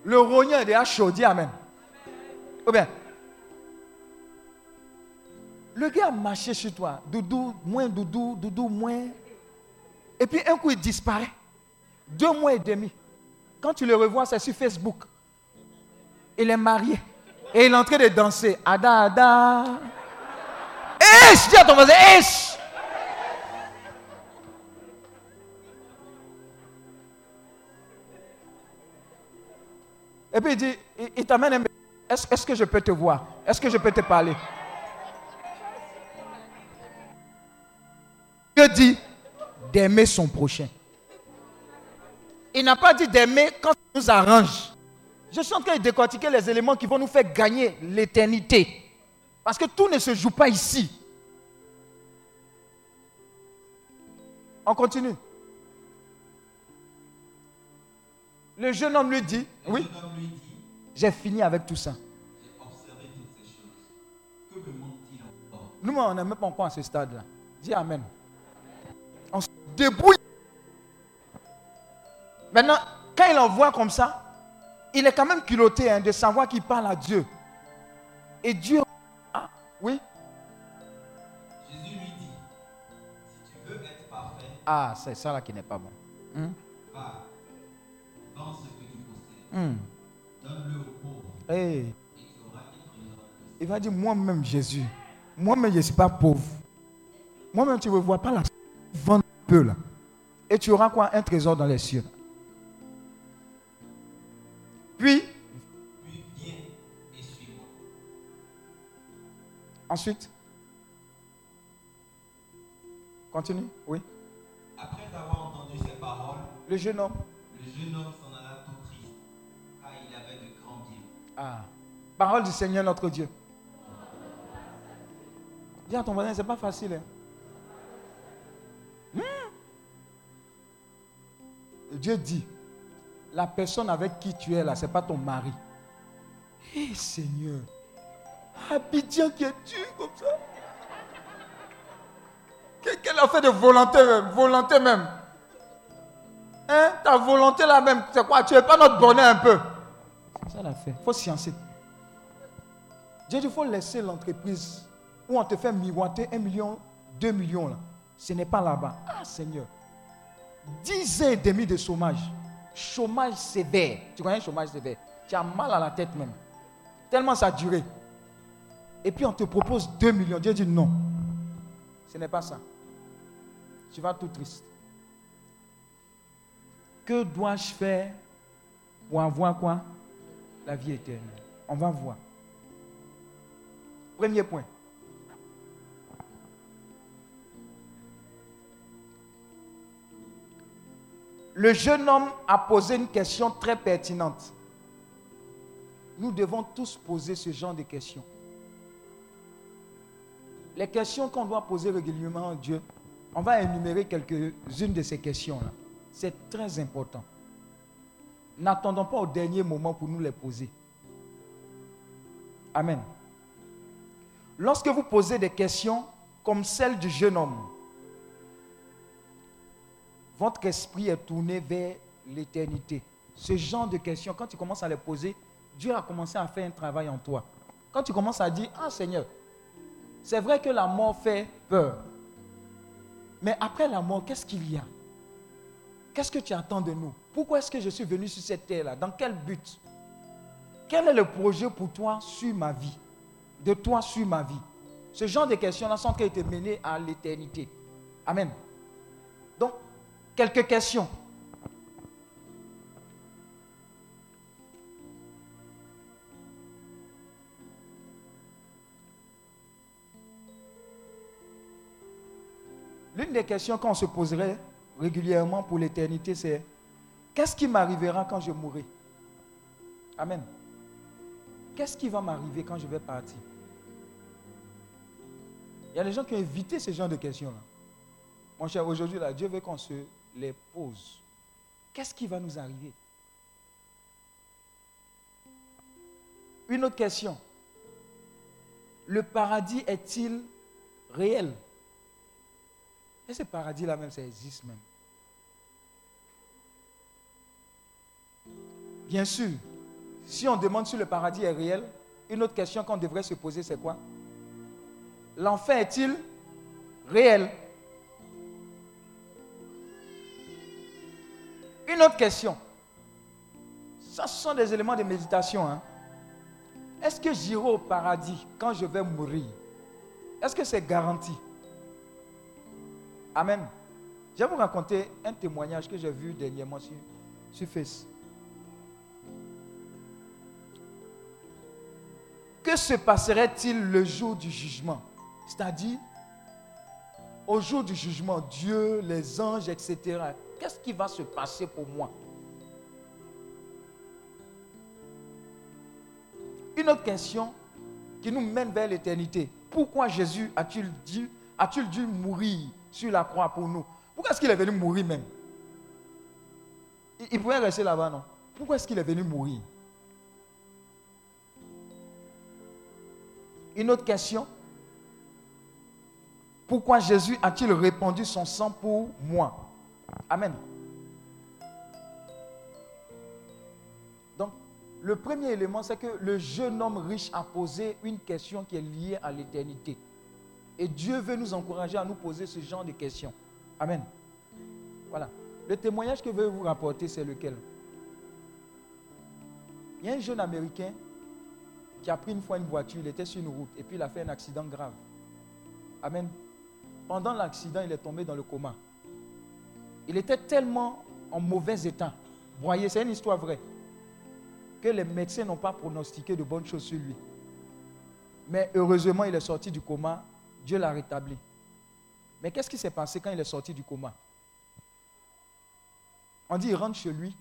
Le rognon est déjà chaud, dis Amen. Ou bien, le gars a marché sur toi, doudou, moins doudou, doudou, moins. Et puis un coup il disparaît. Deux mois et demi. Quand tu le revois, c'est sur Facebook. Il est marié. Et il est en train de danser. Ada, ada. Esh, dis à ton voisin, esh. Et puis il dit, il, il t'amène un est-ce est-ce que je peux te voir? Est-ce que je peux te parler? Dieu dit d'aimer son prochain. Il n'a pas dit d'aimer quand ça nous arrange. Je suis en train de décortiquer les éléments qui vont nous faire gagner l'éternité. Parce que tout ne se joue pas ici. On continue. Le jeune homme lui dit, Le oui, j'ai fini avec tout ça. Nous, on n'est même pas encore à ce stade-là. Dis Amen. On se débrouille. Maintenant, quand il en voit comme ça, il est quand même culotté hein, de savoir qu'il parle à Dieu. Et Dieu. Ah, oui. Jésus lui dit, si tu veux être parfait, Ah, c'est ça là qui n'est pas bon. Hum, va, vends ce que tu possèdes, hum. donne-le aux pauvres, Hey, et tu auras Il va dire Moi-même, Jésus, moi-même, je ne suis pas pauvre. Moi-même, tu ne me vois pas là. Vends un peu là. Et tu auras quoi? Un trésor dans les cieux. Puis viens et suis-moi. ensuite, continue. Oui. Après avoir entendu ces paroles, Le jeune homme. le jeune homme s'en alla tout triste, car il avait de grands biens. Ah. Parole du Seigneur notre Dieu. Dis à ton voisin, c'est pas facile. hein. Hmm? Dieu dit, la personne avec qui tu es là, ce n'est pas ton mari. Hé Seigneur, Abidjan qui est dur comme ça. Que- Quelle a fait de volonté même, volonté même. Hein, ta volonté là même, c'est quoi? Tu n'es pas notre bonheur un peu. Ça l'a. Il faut sciencer. Dieu dit, il faut laisser l'entreprise où on te fait miroiter un million, deux millions là. Ce n'est pas là-bas. Ah Seigneur. 10 ans et demi de chômage. Chômage sévère. Tu connais chômage sévère? Tu as mal à la tête même. Tellement ça a duré. Et puis on te propose 2 millions. Dieu dit non. Ce n'est pas ça. Tu vas tout triste. Que dois-je faire pour avoir quoi? La vie éternelle. On va voir. Premier point. Le jeune homme a posé une question très pertinente. Nous devons tous poser ce genre de questions. Les questions qu'on doit poser régulièrement à Dieu, on va énumérer quelques-unes de ces questions-là. C'est très important. N'attendons pas au dernier moment pour nous les poser. Amen. Lorsque vous posez des questions comme celle du jeune homme, votre esprit est tourné vers l'éternité. Ce genre de questions, quand tu commences à les poser, Dieu a commencé à faire un travail en toi. Quand tu commences à dire, ah Seigneur, c'est vrai que la mort fait peur. Mais après la mort, qu'est-ce qu'il y a? Qu'est-ce que tu attends de nous? Pourquoi est-ce que je suis venu sur cette terre-là? Dans quel but? Quel est le projet pour toi sur ma vie? De toi sur ma vie? Ce genre de questions-là sont de te mener à l'éternité. Amen. Quelques questions. L'une des questions qu'on se poserait régulièrement pour l'éternité, c'est qu'est-ce qui m'arrivera quand je mourrai? Amen. Qu'est-ce qui va m'arriver quand je vais partir? Il y a des gens qui ont évité ce genre de questions-là. Mon cher, aujourd'hui, là, Dieu veut qu'on se les pose. Qu'est-ce qui va nous arriver? Une autre question. Le paradis est-il réel? Et ce paradis-là même, ça existe même. Bien sûr, si on demande si le paradis est réel, une autre question qu'on devrait se poser, c'est quoi? L'enfer est-il réel? Une autre question. Ça, ce sont des éléments de méditation. hein. Est-ce que j'irai au paradis quand je vais mourir? Est-ce que c'est garanti? Amen. Je vais vous raconter un témoignage que j'ai vu dernièrement sur, sur Face. que se passerait-il le jour du jugement? C'est-à-dire, au jour du jugement, Dieu, les anges, etc. Qu'est-ce qui va se passer pour moi? Une autre question qui nous mène vers l'éternité. Pourquoi Jésus a-t-il dû, a-t-il dû mourir sur la croix pour nous? Pourquoi est-ce qu'il est venu mourir même? Il, il pouvait rester là-bas, non? Pourquoi est-ce qu'il est venu mourir? Une autre question. Pourquoi Jésus a-t-il répandu son sang pour moi? Amen. Donc, le premier élément, c'est que le jeune homme riche a posé une question qui est liée à l'éternité. Et Dieu veut nous encourager à nous poser ce genre de questions. Amen. Voilà. Le témoignage que je veux vous rapporter, c'est lequel? Il y a un jeune Américain qui a pris une fois une voiture, il était sur une route et puis il a fait un accident grave. Amen. Pendant l'accident, il est tombé dans le coma. Il était tellement en mauvais état. Vous voyez, c'est une histoire vraie. Que les médecins n'ont pas pronostiqué de bonnes choses sur lui. Mais heureusement, il est sorti du coma. Dieu l'a rétabli. Mais qu'est-ce qui s'est passé quand il est sorti du coma? On dit, il rentre chez lui.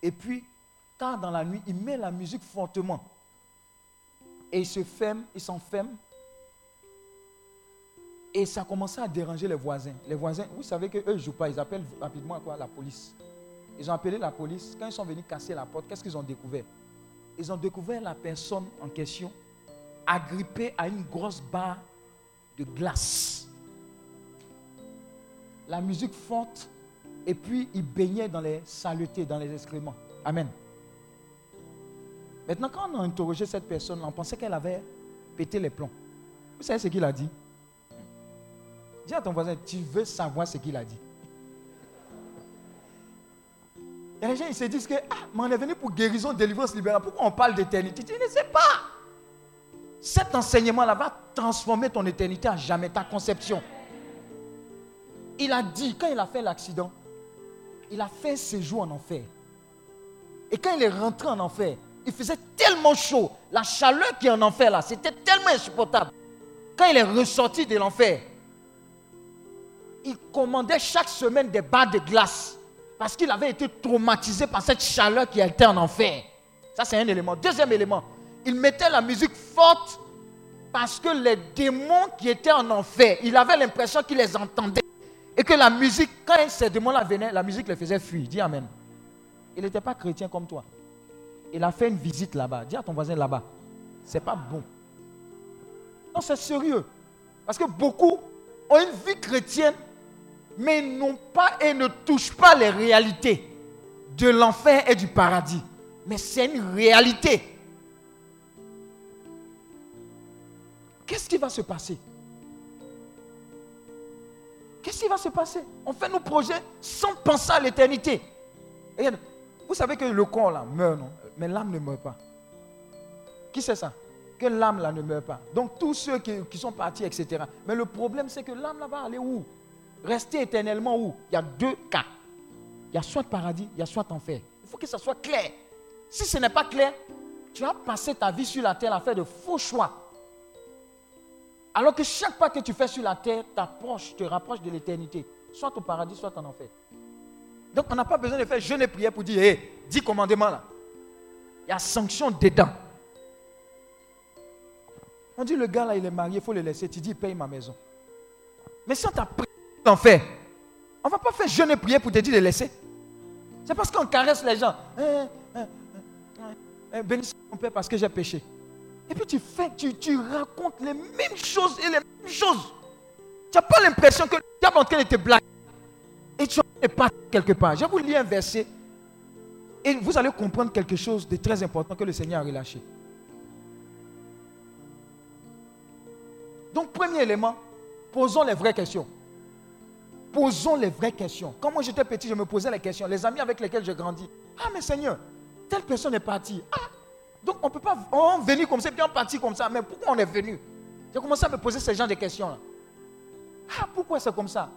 Et puis, tard dans la nuit, il met la musique fortement. Et il se ferme, il s'enferme. Et ça a commencé à déranger les voisins. Les voisins, vous savez qu'eux ne jouent pas, ils appellent rapidement quoi, la police. Ils ont appelé la police. Quand ils sont venus casser la porte, qu'est-ce qu'ils ont découvert? Ils ont découvert la personne en question agrippée à une grosse barre de glace. La musique forte, et puis il baignait dans les saletés, dans les excréments. Amen. Maintenant, quand on a interrogé cette personne, on pensait qu'elle avait pété les plombs. Vous savez ce qu'il a dit? Dis à ton voisin, tu veux savoir ce qu'il a dit. Et les gens, ils se disent que, ah, mais on est venu pour guérison, délivrance, libération. Pourquoi on parle d'éternité? Tu ne sais pas. Cet enseignement-là va transformer ton éternité à jamais, ta conception. Il a dit, quand il a fait l'accident, il a fait ses jours en enfer. Et quand il est rentré en enfer, il faisait tellement chaud. La chaleur qui est en enfer là, c'était tellement insupportable. Quand il est ressorti de l'enfer, il commandait chaque semaine des barres de glace. Parce qu'il avait été traumatisé par cette chaleur qui était en enfer. Ça, c'est un élément. Deuxième élément, il mettait la musique forte parce que les démons qui étaient en enfer, il avait l'impression qu'il les entendait. Et que la musique, quand ces démons-là venaient, la musique les faisait fuir. Dis Amen. Il n'était pas chrétien comme toi. Il a fait une visite là-bas. Dis à ton voisin là-bas. C'est pas bon. Non, c'est sérieux. Parce que beaucoup ont une vie chrétienne, mais n'ont pas et ne touchent pas les réalités de l'enfer et du paradis. Mais c'est une réalité. Qu'est-ce qui va se passer? Qu'est-ce qui va se passer? On fait nos projets sans penser à l'éternité. Vous savez que le corps là meurt, non? Mais l'âme ne meurt pas. Qui sait ça? Que l'âme là ne meurt pas. Donc tous ceux qui, qui sont partis, etc. Mais le problème c'est que l'âme là va aller où? Rester éternellement où? Il y a deux cas. Il y a soit paradis, il y a soit enfer. Il faut que ça soit clair. Si ce n'est pas clair, tu vas passer ta vie sur la terre à faire de faux choix. Alors que chaque pas que tu fais sur la terre t'approche, te rapproche de l'éternité. Soit au paradis, soit en enfer. Donc on n'a pas besoin de faire jeûne et prière pour dire, hé, dis commandement là. Il y a sanction dedans. On dit, le gars là, il est marié, il faut le laisser. Tu dis, paye ma maison. Mais si on t'a pris l'enfer, on ne va pas faire jeûne et prière pour te dire de laisser. C'est parce qu'on caresse les gens. Eh, eh, eh, eh, bénis mon Père parce que j'ai péché. Et puis tu fais, tu, racontes les mêmes choses et les mêmes choses. Tu n'as pas l'impression que le diable en train de te blaguer. Et tu es pas quelque part. Je vais vous lire un verset. Et vous allez comprendre quelque chose de très important que le Seigneur a relâché. Donc, premier élément, posons les vraies questions. Posons les vraies questions. Quand moi j'étais petit, je me posais les questions. Les amis avec lesquels j'ai grandi. Ah, mais Seigneur, telle personne est partie. Ah, donc on ne peut pas on est venu comme ça, puis on est parti comme ça. Mais pourquoi on est venu? J'ai commencé à me poser ce genre de questions-là. Ah, pourquoi c'est comme ça?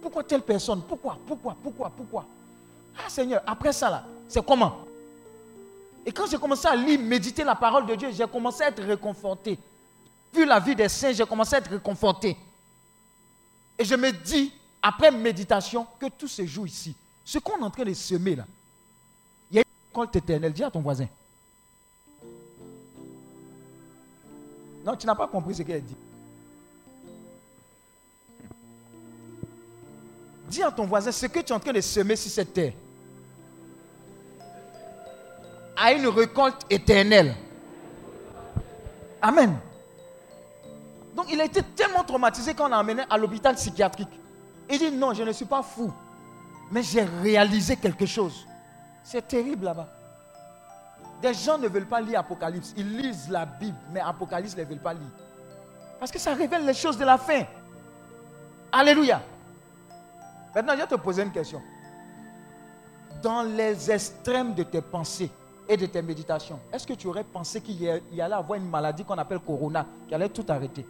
Pourquoi telle personne? Pourquoi? Pourquoi? Pourquoi? Pourquoi? Ah, Seigneur, après ça, là, c'est comment? Et quand j'ai commencé à lire, méditer la parole de Dieu, j'ai commencé à être réconforté. Vu la vie des saints, j'ai commencé à être réconforté. Et je me dis, après méditation, que tout se joue ici. Ce qu'on est en train de semer là, il y a une récolte éternelle. Dis à ton voisin. Non, tu n'as pas compris ce qu'elle dit. Dis à ton voisin ce que tu es en train de semer sur cette terre a une récolte éternelle. Amen. Donc il a été tellement traumatisé quand on l'a emmené à l'hôpital psychiatrique. Il dit non, je ne suis pas fou. Mais j'ai réalisé quelque chose. C'est terrible là-bas. Des gens ne veulent pas lire Apocalypse. Ils lisent la Bible, mais Apocalypse ne veulent pas lire. Parce que ça révèle les choses de la fin. Alléluia. Maintenant, je vais te poser une question. Dans les extrêmes de tes pensées et de tes méditations, est-ce que tu aurais pensé qu'il y allait avoir une maladie qu'on appelle Corona, qui allait tout arrêter?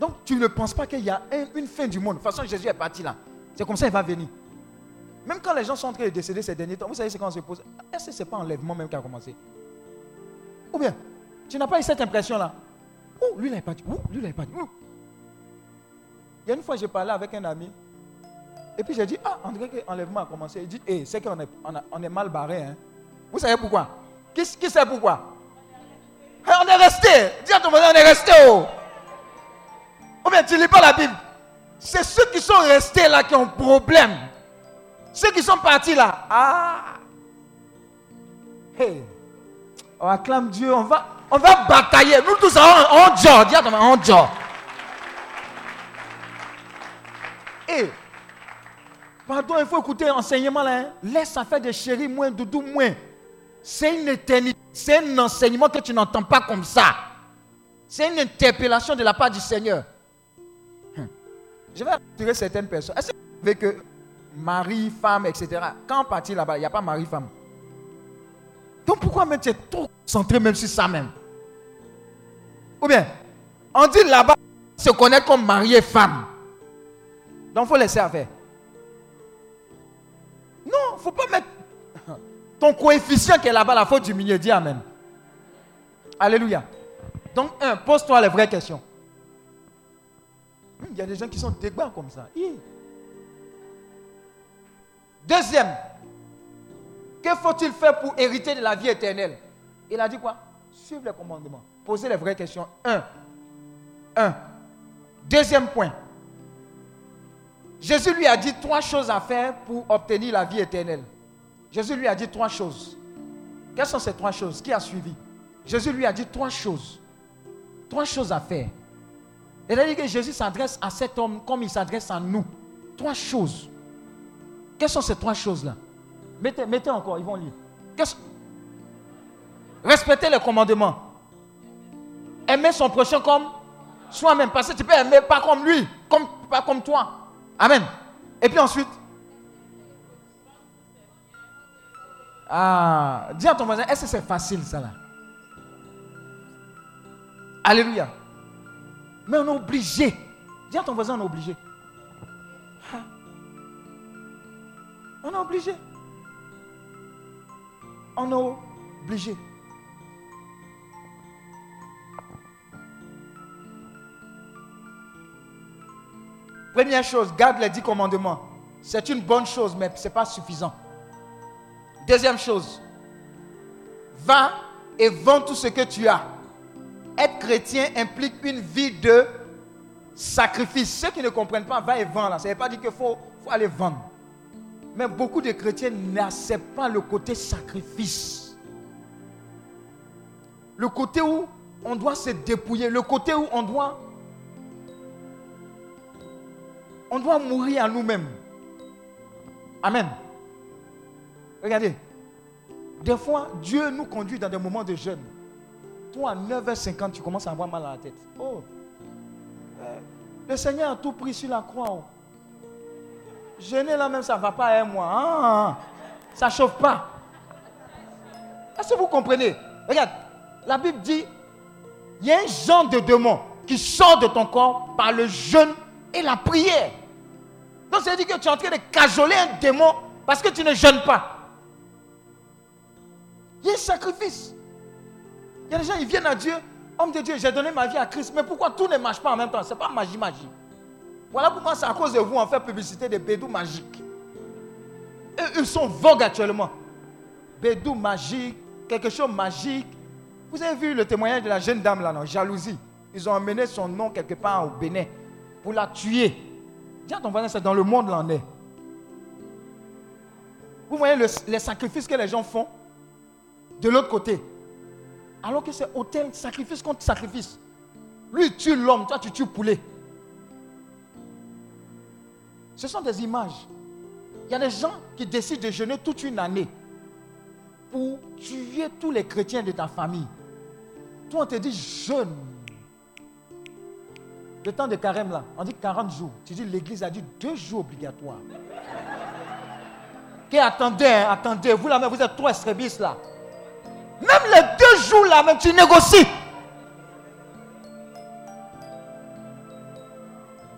Donc, tu ne penses pas qu'il y a une fin du monde. De toute façon, Jésus est parti là. C'est comme ça qu'il va venir. Même quand les gens sont en train de décéder ces derniers temps, vous savez, c'est quand on se pose. Est-ce que ce n'est pas enlèvement même qui a commencé? Ou bien, tu n'as pas eu cette impression-là Oh, lui, il n'est pas dit. Lui, il n'est pas. Il y a une fois, j'ai parlé avec un ami. Et puis j'ai dit, ah, André, l'enlèvement a commencé. Il dit, eh, c'est qu'on est, on, est mal barré. Hein. Vous savez pourquoi? Qui, qui sait pourquoi? Eh, On est resté. Dis à ton voisin, on est resté. Oh. Ou bien, tu lis pas la Bible. C'est ceux qui sont restés là qui ont problème. Ceux qui sont partis là. Ah. Hey. On acclame Dieu. On va, on va batailler. Nous tous, on, on dort. Dis on dort. Et Pardon, il faut écouter l'enseignement là. Hein. Laisse ça faire des chéris moins, doudou moins. C'est une éternité. C'est un enseignement que tu n'entends pas comme ça. C'est une interpellation de la part du Seigneur. Je vais attirer certaines personnes. Est-ce que vous savez que mari, femme, etc. Quand on partit là-bas, il n'y a pas mari, femme? Donc pourquoi même tu es trop centré même sur ça même? Ou bien, on dit là-bas, se connaître comme mari et femme. Donc il faut laisser faire. Non, il ne faut pas mettre ton coefficient qui est là-bas, la faute du milieu. Dis Amen. Alléluia. Donc, un, pose-toi les vraies questions. Il y a des gens qui sont dégoûts comme ça. Deuxième, que faut-il faire pour hériter de la vie éternelle? Il a dit quoi? Suivre les commandements. Posez les vraies questions. Un. Un. Deuxième point. Jésus lui a dit trois choses à faire pour obtenir la vie éternelle. Jésus lui a dit trois choses. Quelles sont ces trois choses? Qui a suivi? Jésus lui a dit trois choses. Trois choses à faire. Dit que Jésus s'adresse à cet homme comme il s'adresse à nous. Trois choses. Quelles sont ces trois choses-là? Mettez, mettez encore, ils vont lire. Respecter les commandements. Aimer son prochain comme soi-même. Parce que tu peux aimer pas comme lui, comme, pas comme toi. Amen. Et puis ensuite, ah, dis à ton voisin, est-ce que c'est facile ça là? Alléluia. Mais on est obligé. Dis à ton voisin, on est obligé. Ah. On est obligé. On est obligé. Première chose, garde les dix commandements. C'est une bonne chose, mais ce n'est pas suffisant. Deuxième chose, va et vends tout ce que tu as. Être chrétien implique une vie de sacrifice. Ceux qui ne comprennent pas, va et vends là. Ça ne veut pas dire qu'il faut, faut aller vendre. Mais beaucoup de chrétiens n'acceptent pas le côté sacrifice. Le côté où on doit se dépouiller, le côté où on doit on doit mourir à nous-mêmes. Amen. Regardez. Des fois, Dieu nous conduit dans des moments de jeûne. Toi, à 9h50, tu commences à avoir mal à la tête. Oh. Euh, le Seigneur a tout pris sur la croix. Oh. Jeûner là même, ça ne va pas un mois. Ah, ça ne chauffe pas. Est-ce que vous comprenez? Regarde, la Bible dit, il y a un genre de démon qui sort de ton corps par le jeûne et la prière. Donc, ça veut dire que tu es en train de cajoler un démon parce que tu ne jeûnes pas. Il y a un sacrifice. Il y a des gens, ils viennent à Dieu. Homme de Dieu, j'ai donné ma vie à Christ. Mais pourquoi tout ne marche pas en même temps? Ce n'est pas magie, magie. Voilà pourquoi c'est à cause de vous, on fait publicité des bédous magiques. Ils sont vogues actuellement. Bédou magique, quelque chose magique. Vous avez vu le témoignage de la jeune dame là, non? Jalousie. Ils ont emmené son nom quelque part au Bénin pour la tuer. Dis à ton voisin, c'est dans le monde l'en est. Vous voyez le- les sacrifices que les gens font de l'autre côté. Alors que c'est hôtel, sacrifice contre sacrifice. Lui, tue l'homme, toi, tu tues le poulet. Ce sont des images. Il y a des gens qui décident de jeûner toute une année pour tuer tous les chrétiens de ta famille. Toi, on te dit jeûne. Le temps de carême, là, on dit 40 jours. Tu dis l'église a dit deux jours obligatoires. Que attendez, hein, attendez, vous là même, vous êtes trop extrémistes là. Même les là, même tu négocies.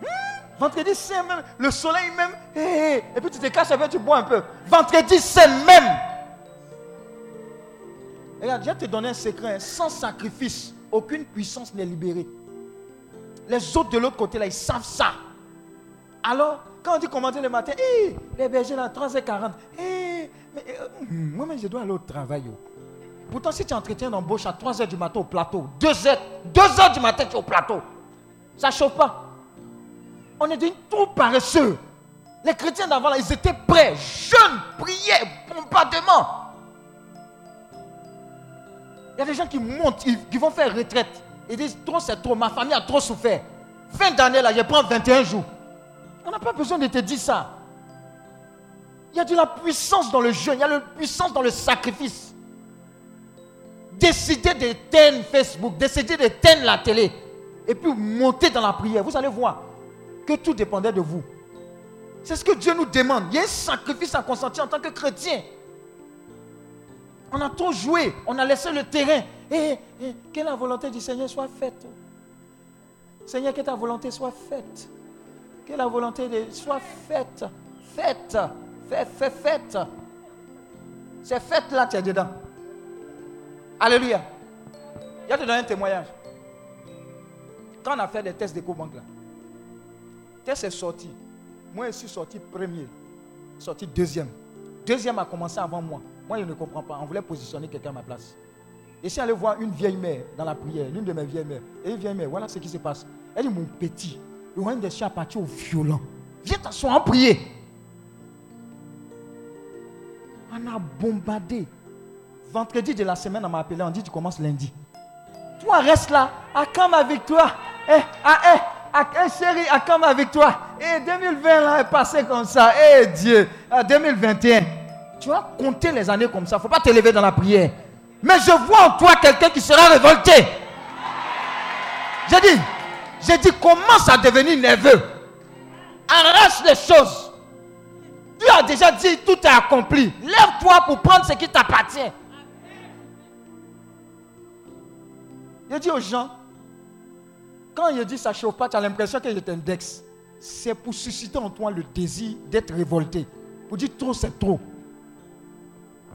Hmm, Vendredi saint même, le soleil même, hé, hé, et puis tu te caches avec, tu bois un peu. Vendredi saint même. Regarde, je vais te donner un secret. hein. Sans sacrifice, aucune puissance n'est libérée. Les autres de l'autre côté, là, ils savent ça. Alors, quand on dit commenter le matin, Hé, les bergers là, 3h40, Hé, mais euh, hum, moi-même, je dois aller au travail. oh. Pourtant, si tu entretiens d'embauche à 3h du matin au plateau, 2h, 2h du matin, tu es au plateau. Ça ne chauffe pas. On est devenu trop paresseux. Les chrétiens d'avant, là, ils étaient prêts, jeunes, priaient, bombardement. Il y a des gens qui montent, qui vont faire retraite. Ils disent, trop c'est trop, ma famille a trop souffert. Fin d'année, là, je prends 21 jours. On n'a pas besoin de te dire ça. Il y a de la puissance dans le jeûne, il y a de la puissance dans le sacrifice. Décidez d'éteindre Facebook, décidez d'éteindre la télé, et puis monter dans la prière. Vous allez voir que tout dépendait de vous. C'est ce que Dieu nous demande. Il y a un sacrifice à consentir en tant que chrétien. On a trop joué, on a laissé le terrain. Et, que la volonté du Seigneur soit faite. Seigneur, que ta volonté soit faite. Que la volonté soit faite. Faite. Fait, fait, faite. C'est faite là, tu es dedans. Alléluia. Je te donner un témoignage. Quand on a fait des tests d'éco-banque là, test est sorti. Moi, je suis sorti premier. Sorti deuxième. Deuxième a commencé avant moi. Moi, je ne comprends pas. On voulait positionner quelqu'un à ma place. Et si allé voir une vieille mère dans la prière, l'une de mes vieilles mères, et une vieille mère, voilà ce qui se passe. Elle dit, mon petit, le royaume des cieux appartient au violent. Viens t'asseoir en prier. On a bombardé. Vendredi de la semaine, on m'a appelé, on dit, tu commences lundi. Toi, reste là. À quand ma victoire? Eh, ah, eh, ah, eh, chérie, à quand ma victoire? Eh, 2020 là est passé comme ça. Eh, Dieu, à 2021. Tu vas compter les années comme ça. Il ne faut pas t'élever dans la prière. Mais je vois en toi quelqu'un qui sera révolté. J'ai dit, j'ai dit, commence à devenir nerveux. Arrache les choses. Dieu a déjà dit, tout est accompli. Lève-toi pour prendre ce qui t'appartient. Je dis aux gens, quand il dit ça ne chauffe pas, tu as l'impression que je t'indexe. C'est pour susciter en toi le désir d'être révolté. Pour dire trop, c'est trop.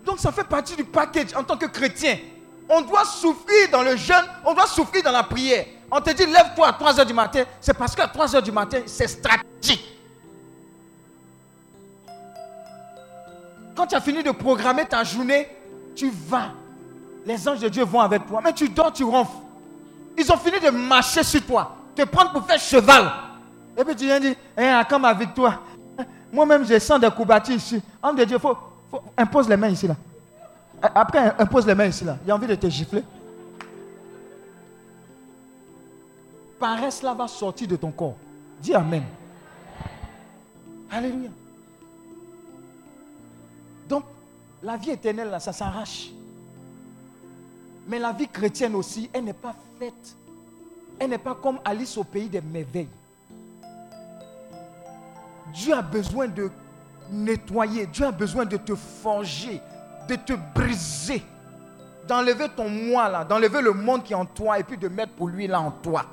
Donc ça fait partie du package en tant que chrétien. On doit souffrir dans le jeûne, on doit souffrir dans la prière. On te dit lève-toi à 3 h du matin, c'est parce qu'à 3 h du matin, c'est stratégique. Quand tu as fini de programmer ta journée, tu vas. Les anges de Dieu vont avec toi. Mais tu dors, tu ronfles. Ils ont fini de marcher sur toi, te prendre pour faire cheval. Et puis tu viens dire, eh, quand ma victoire Moi-même, je sens des couvertures ici. Homme de Dieu, faut, faut, impose les mains ici là. Après, impose les mains ici là. Il a envie de te gifler. Paresse là va sortir de ton corps. Dis Amen. Alléluia. Donc, la vie éternelle là, ça s'arrache. Mais la vie chrétienne aussi, elle n'est pas faite. Elle n'est pas comme Alice au pays des merveilles. Dieu a besoin de nettoyer, Dieu a besoin de te forger, de te briser, d'enlever ton moi là, d'enlever le monde qui est en toi et puis de mettre pour lui là en toi.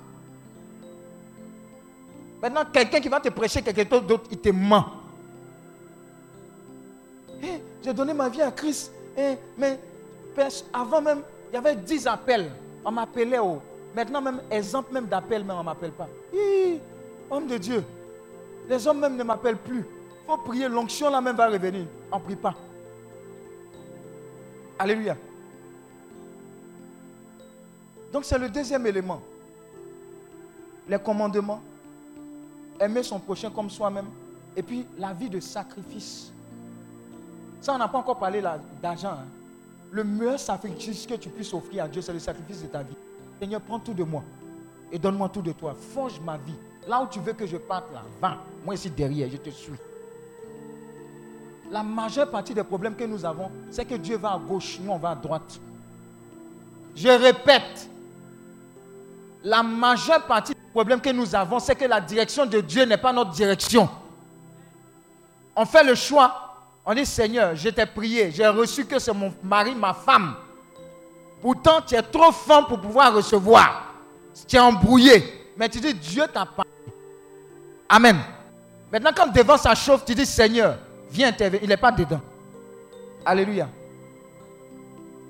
Maintenant, quelqu'un qui va te prêcher quelque chose d'autre, il te ment. Hey, J'ai donné ma vie à Christ, hey, mais avant même, il y avait 10 appels. On m'appelait. Oh. Maintenant même, exemple même d'appel, même on ne m'appelle pas. Homme de Dieu. Les hommes même ne m'appellent plus. Il faut prier, l'onction là même va revenir. On ne prie pas. Alléluia. Donc c'est le deuxième élément. Les commandements. Aimer son prochain comme soi-même. Et puis la vie de sacrifice. Ça, on n'a pas encore parlé d'argent. hein. Le meilleur sacrifice que tu puisses offrir à Dieu, c'est le sacrifice de ta vie. Seigneur, prends tout de moi et donne-moi tout de toi. Forge ma vie. Là où tu veux que je parte, là, va. Moi ici derrière, je te suis. La majeure partie des problèmes que nous avons, c'est que Dieu va à gauche, nous on va à droite. Je répète, la majeure partie des problèmes que nous avons, c'est que la direction de Dieu n'est pas notre direction. On fait le choix. On dit Seigneur, je t'ai prié, j'ai reçu que c'est mon mari, ma femme. Pourtant, tu es trop fin pour pouvoir recevoir. Tu es embrouillé. Mais tu dis Dieu t'a parlé. Amen. Maintenant, quand devant ça chauffe, tu dis Seigneur, viens intervenir. Il n'est pas dedans. Alléluia.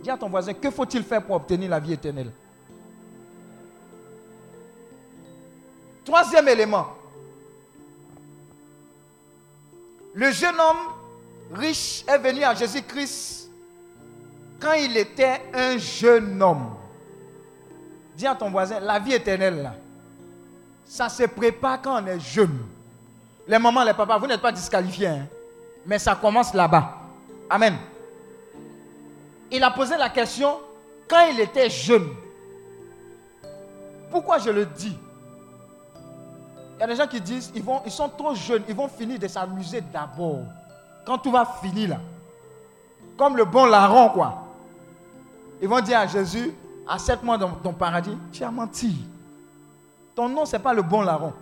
Dis à ton voisin, que faut-il faire pour obtenir la vie éternelle? Troisième élément. Le jeune homme riche est venu à Jésus-Christ quand il était un jeune homme. Dis à ton voisin, la vie éternelle, ça se prépare quand on est jeune. Les mamans, les papas, vous n'êtes pas disqualifiés. hein. mais ça commence là-bas. Amen. Il a posé la question quand il était jeune. Pourquoi je le dis? Il y a des gens qui disent ils, ils sont trop jeunes, ils vont finir de s'amuser d'abord. Quand tout va finir là. Comme le bon larron, quoi. Ils vont dire à Jésus, accepte-moi dans ton paradis. Tu as menti. Ton nom, ce n'est pas le bon larron.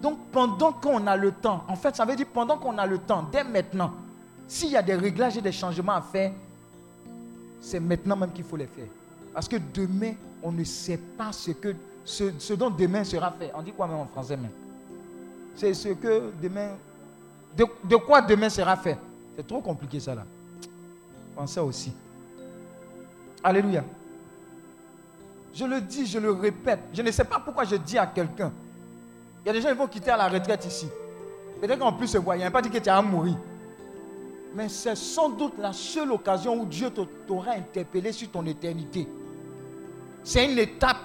Donc pendant qu'on a le temps, en fait, ça veut dire pendant qu'on a le temps, dès maintenant, s'il y a des réglages et des changements à faire, c'est maintenant même qu'il faut les faire. Parce que demain, on ne sait pas ce, que, ce, ce dont demain sera fait. On dit quoi même en français même C'est ce que demain... De, quoi demain sera fait? C'est trop compliqué ça là. Pensez aussi. Alléluia. Je le dis, je le répète. Je ne sais pas pourquoi je dis à quelqu'un. Il y a des gens qui vont quitter à la retraite ici. Peut-être qu'en plus se il n'a pas dit que tu as mourir. Mais c'est sans doute la seule occasion où Dieu t'aura interpellé sur ton éternité. C'est une étape.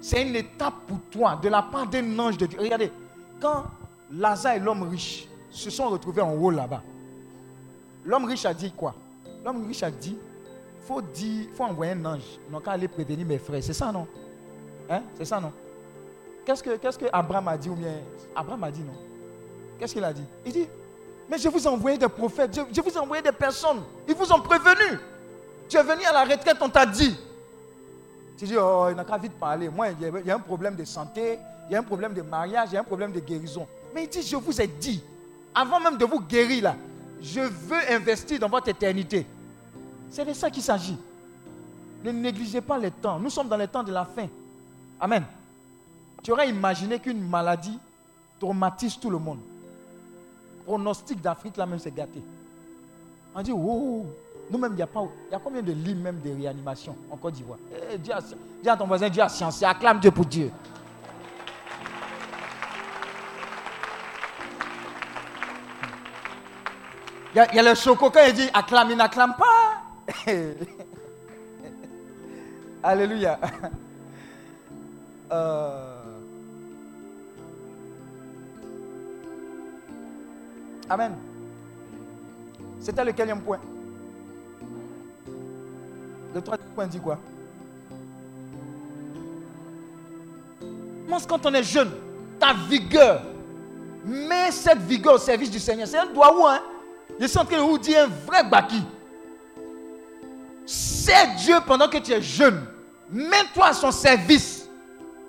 C'est une étape pour toi, de la part d'un ange de Dieu. Regardez, quand Lazare et l'homme riche se sont retrouvés en haut là-bas, l'homme riche a dit quoi? L'homme riche a dit, faut dire, faut envoyer un ange. Qu'à aller prévenir mes frères. C'est ça, non? Hein? C'est ça, non? Qu'est-ce que, qu'est-ce que Abraham a dit ou bien Abraham a dit non? Qu'est-ce qu'il a dit? Il dit, mais je vous ai envoyé des prophètes, je, vous ai envoyé des personnes. Ils vous ont prévenu. Tu es venu à la retraite, on t'a dit. Tu dis, oh, il n'a qu'à vite parler. Moi, il y a un problème de santé, il y a un problème de mariage, il y a un problème de guérison. Mais il dit, je vous ai dit, avant même de vous guérir là, je veux investir dans votre éternité. C'est de ça qu'il s'agit. Ne négligez pas les temps. Nous sommes dans les temps de la fin. Amen. Tu aurais imaginé qu'une maladie traumatise tout le monde. Pronostic d'Afrique, là même, c'est gâté. On dit, oh, nous-mêmes, il n'y a pas. Il y a combien de lits même de réanimation en Côte d'Ivoire? Eh, dis, à, dis à ton voisin, Dieu a science, acclame Dieu pour Dieu. Il y, a, le choco quand il dit acclame, il n'acclame pas. <laughs> Alléluia. Euh, Amen. C'était le quatrième point. Le troisième point dit quoi? Quand on est jeune, ta vigueur, mets cette vigueur au service du Seigneur. C'est un doigt où, hein? Je suis en train de vous dire un vrai baki. C'est Dieu pendant que tu es jeune. Mets-toi à son service.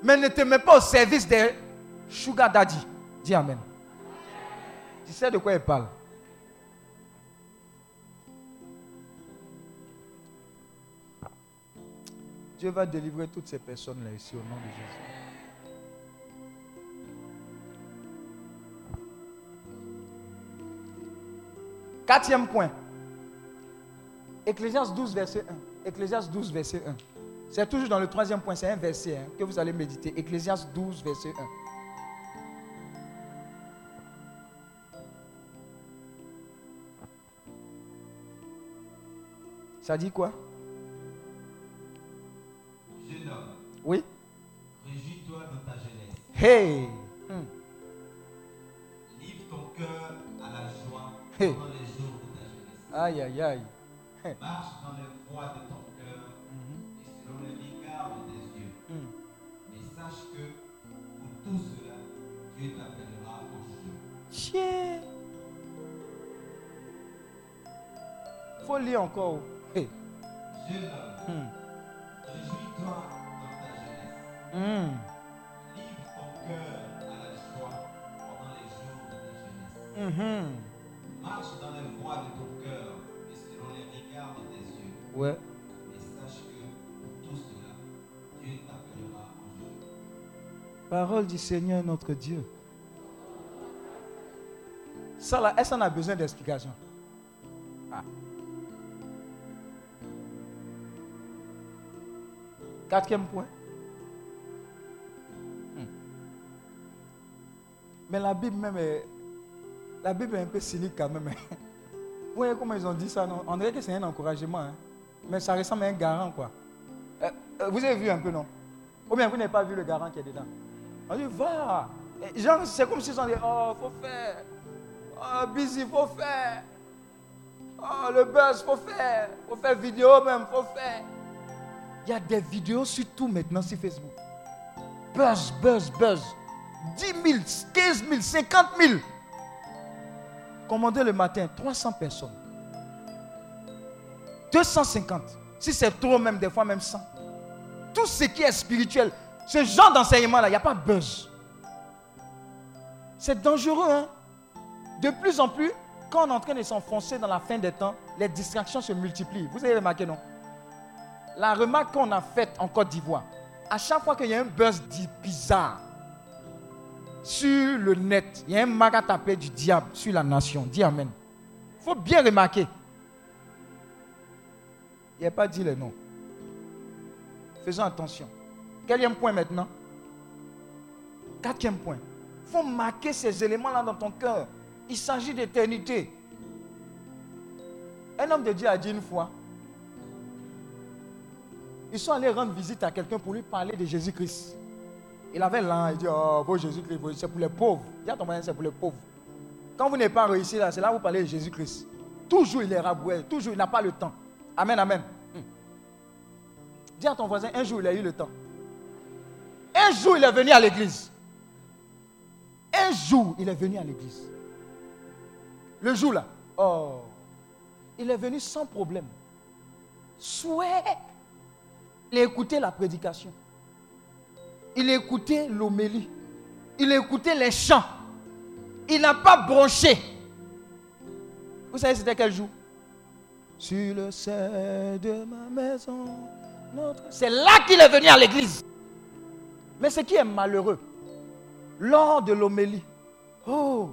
Mais ne te mets pas au service des sugar daddy. Dis Amen. Tu sais de quoi il parle? Dieu va délivrer toutes ces personnes-là ici au nom de Jésus. Quatrième point. Ecclésias 12, verset 1. Ecclésias 12, verset 1. C'est toujours dans le troisième point, c'est un verset hein, que vous allez méditer. Ecclésias 12, verset 1. Ça dit quoi? Jeune homme, Oui? réjouis-toi dans ta jeunesse. Hey Hmm. Livre ton cœur à la joie Hey. les Aïe, aïe, aïe. Marche dans les voies de ton cœur et selon les regards de tes yeux. Hmm. Mais sache que pour tout cela, Dieu t'appellera en jugement. Chien. Faut lire encore. Hey. Jeune homme, Hmm. réjouis-toi dans ta jeunesse. Hmm. Livre ton cœur à la joie pendant les jours de ta jeunesse. Mhm. Marche dans les voies de ton cœur et selon les regards de tes yeux. Ouais. Mais sache que pour tout cela, Dieu t'appellera en jugement. Parole du Seigneur notre Dieu. Ça là, est-ce qu'on a besoin d'explication? Ah. Quatrième point. Hmm. Mais la Bible même est, la Bible est un peu cynique quand même. hein. <laughs> Vous voyez comment ils ont dit ça, non? On dirait que c'est un encouragement. hein. Mais ça ressemble à un garant, quoi. Euh, euh, vous avez vu un peu, non? Ou bien vous n'avez pas vu le garant qui est dedans? On dit, va Genre, c'est comme s'ils ont dit, oh, faut faire. Oh, busy, faut faire. Oh, le buzz, faut faire. Faut faire vidéo même, faut faire. Il y a des vidéos sur tout maintenant sur Facebook. Buzz, buzz, buzz. 10 000, 15 000, 50 000. Commandez le matin, 300 personnes. 250. Si c'est trop, même des fois, même 100. Tout ce qui est spirituel, ce genre d'enseignement-là, il n'y a pas buzz. C'est dangereux, hein? De plus en plus, quand on est en train de s'enfoncer dans la fin des temps, les distractions se multiplient. Vous avez remarqué, non? La remarque qu'on a faite en Côte d'Ivoire, à chaque fois qu'il y a un buzz dit bizarre sur le net, il y a un magatapé du diable sur la nation. Dis Amen. Il faut bien remarquer. Il a pas dit les noms. Faisons attention. Quatrième point maintenant. Quatrième point. Il faut marquer ces éléments-là dans ton cœur. Il s'agit d'éternité. Un homme de Dieu a dit une fois, ils sont allés rendre visite à quelqu'un pour lui parler de Jésus-Christ. Il avait l'an, il dit, oh, vos Jésus-Christ, c'est pour les pauvres. Dis à ton voisin, c'est pour les pauvres. Quand vous n'êtes pas réussi là, c'est là que vous parlez de Jésus-Christ. Toujours il est raboué, toujours il n'a pas le temps. Amen, amen. Hmm. Dis à ton voisin, un jour il a eu le temps. Un jour il est venu à l'église. Un jour il est venu à l'église. Le jour là, oh, il est venu sans problème. Souhait. Il a écouté la prédication. Il a écouté l'homélie. Il a écouté les chants. Il n'a pas bronché. Vous savez c'était quel jour? Sur le seuil de ma maison. notre- C'est là qu'il est venu à l'église. Mais ce qui est malheureux, lors de l'homélie, oh,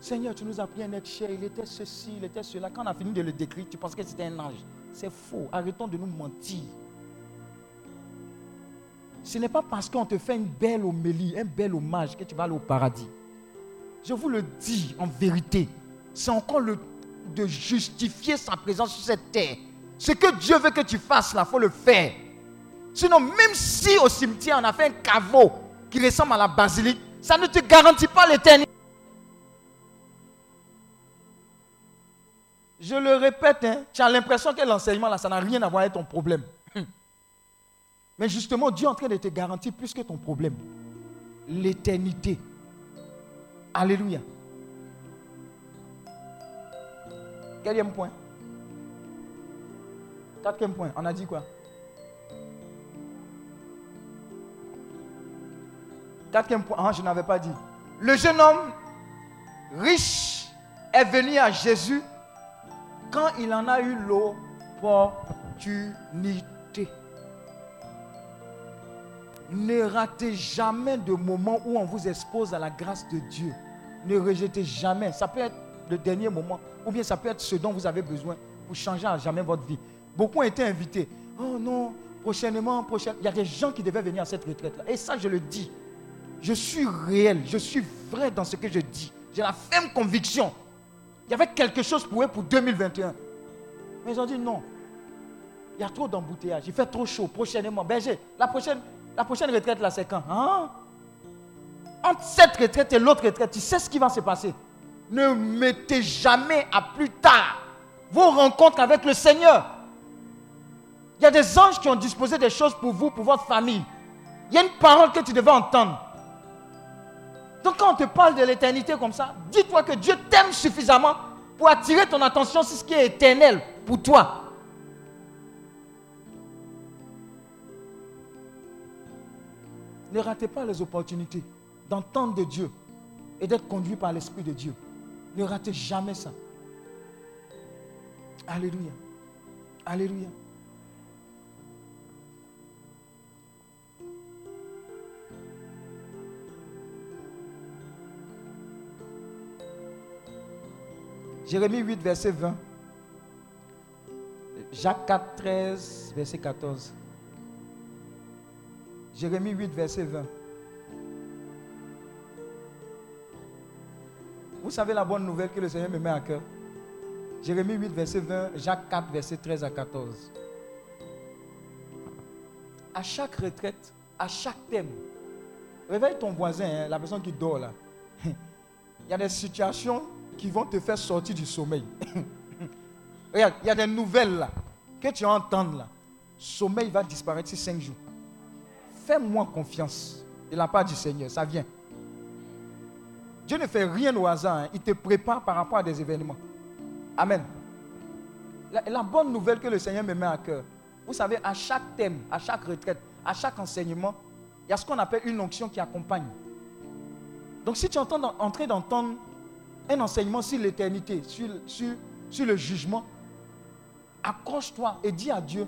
Seigneur, tu nous as pris un être cher, il était ceci, il était cela. Quand on a fini de le décrire, tu penses que c'était un ange. C'est faux. Arrêtons de nous mentir. Ce n'est pas parce qu'on te fait une belle homélie, un bel hommage que tu vas aller au paradis. Je vous le dis en vérité, c'est encore de justifier sa présence sur cette terre. Ce que Dieu veut que tu fasses là, il faut le faire. Sinon, même si au cimetière on a fait un caveau qui ressemble à la basilique, ça ne te garantit pas l'éternité. Je le répète, hein, tu as l'impression que l'enseignement là, ça n'a rien à voir avec ton problème. Mais justement, Dieu est en train de te garantir plus que ton problème. L'éternité. Alléluia. Quatrième point. Quatrième point. On a dit quoi? Quatrième point. Ah, je n'avais pas dit. Le jeune homme riche est venu à Jésus quand il en a eu l'opportunité. Ne ratez jamais de moment où on vous expose à la grâce de Dieu. Ne rejetez jamais. Ça peut être le dernier moment, ou bien ça peut être ce dont vous avez besoin pour changer à jamais votre vie. Beaucoup ont été invités. Oh non, prochainement, prochainement. Il y a des gens qui devaient venir à cette retraite-là. Et ça, je le dis. Je suis réel, je suis vrai dans ce que je dis. J'ai la ferme conviction. Il y avait quelque chose pour eux pour 2021. Mais ils ont dit non. Il y a trop d'embouteillages. Il fait trop chaud. Prochainement. Berger, la prochaine, la prochaine retraite, là, c'est quand Hein? Entre cette retraite et l'autre retraite, tu sais ce qui va se passer. Ne mettez jamais à plus tard vos rencontres avec le Seigneur. Il y a des anges qui ont disposé des choses pour vous, pour votre famille. Il y a une parole que tu devais entendre. Donc quand on te parle de l'éternité comme ça, dis-toi que Dieu t'aime suffisamment pour attirer ton attention sur ce qui est éternel pour toi. Ne ratez pas les opportunités d'entendre de Dieu et d'être conduit par l'Esprit de Dieu. Ne ratez jamais ça. Alléluia. Alléluia. Jérémie 8, verset 20. Jacques 4, 13, verset 14. Jérémie 8, verset 20. Vous savez la bonne nouvelle que le Seigneur me met à cœur Jérémie 8, verset 20, Jacques 4, verset 13 à 14. À chaque retraite, à chaque thème, réveille ton voisin, hein, la personne qui dort là. <laughs> Il y a des situations qui vont te faire sortir du sommeil. <laughs> Regarde, il y a des nouvelles là que tu vas entendre là. Sommeil va disparaître ces cinq jours. Fais-moi confiance de la part du Seigneur, ça vient. Dieu ne fait rien au hasard, hein. il te prépare par rapport à des événements. Amen. La, bonne nouvelle que le Seigneur me met à cœur, vous savez, à chaque thème, à chaque retraite, à chaque enseignement, il y a ce qu'on appelle une onction qui accompagne. Donc si tu es en train d'entendre un enseignement sur l'éternité, sur, sur, sur le jugement, accroche-toi et dis à Dieu,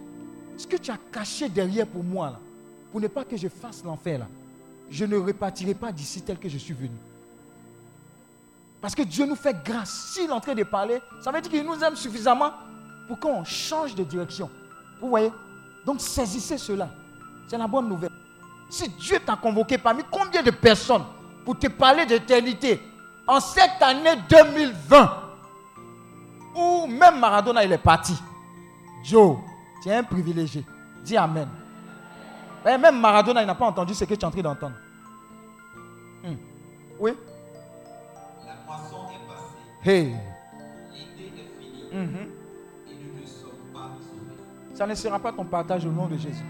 ce que tu as caché derrière pour moi, là, pour ne pas que je fasse l'enfer, là, je ne repartirai pas d'ici tel que je suis venu. Parce que Dieu nous fait grâce. S'il est en train de parler, ça veut dire qu'il nous aime suffisamment pour qu'on change de direction. Vous voyez? Donc saisissez cela. C'est la bonne nouvelle. Si Dieu t'a convoqué parmi combien de personnes pour te parler d'éternité en cette année 2020, où même Maradona il est parti, Joe, tu es un privilégié. Dis Amen. Et même Maradona, il n'a pas entendu ce que tu es en train d'entendre. Hmm. Oui La moisson est passée, Hey. l'été est fini Mhm. et nous ne sommes pas sauvés. Ça ne sera pas ton partage au nom de Jésus.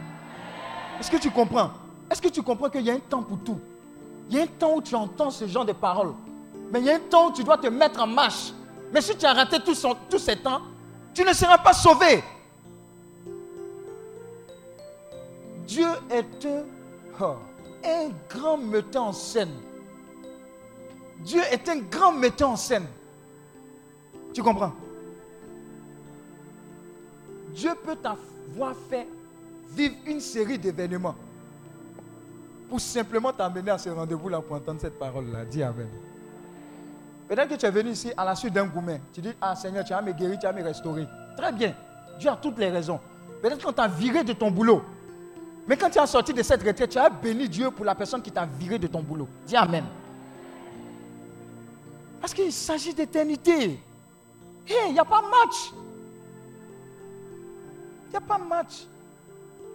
Est-ce que tu comprends? Est-ce que tu comprends qu'il y a un temps pour tout? Il y a un temps où tu entends ce genre de paroles. Mais il y a un temps où tu dois te mettre en marche. Mais si tu as raté tout tous ces temps, tu ne seras pas sauvé. Dieu est un, oh, grand metteur en scène. Dieu est un grand metteur en scène. Tu comprends? Dieu peut t'avoir fait vivre une série d'événements pour simplement t'amener à ce rendez-vous-là pour entendre cette parole-là. Dis Amen. Peut-être que tu es venu ici à la suite d'un gourmet. Tu dis, ah Seigneur, tu vas me guérir, tu vas me restaurer. Très bien. Dieu a toutes les raisons. Peut-être qu'on t'a viré de ton boulot. Mais quand tu as sorti de cette retraite, tu as béni Dieu pour la personne qui t'a viré de ton boulot. Dis Amen. Parce qu'il s'agit d'éternité. Hé, il n'y a pas match. Il n'y a pas match.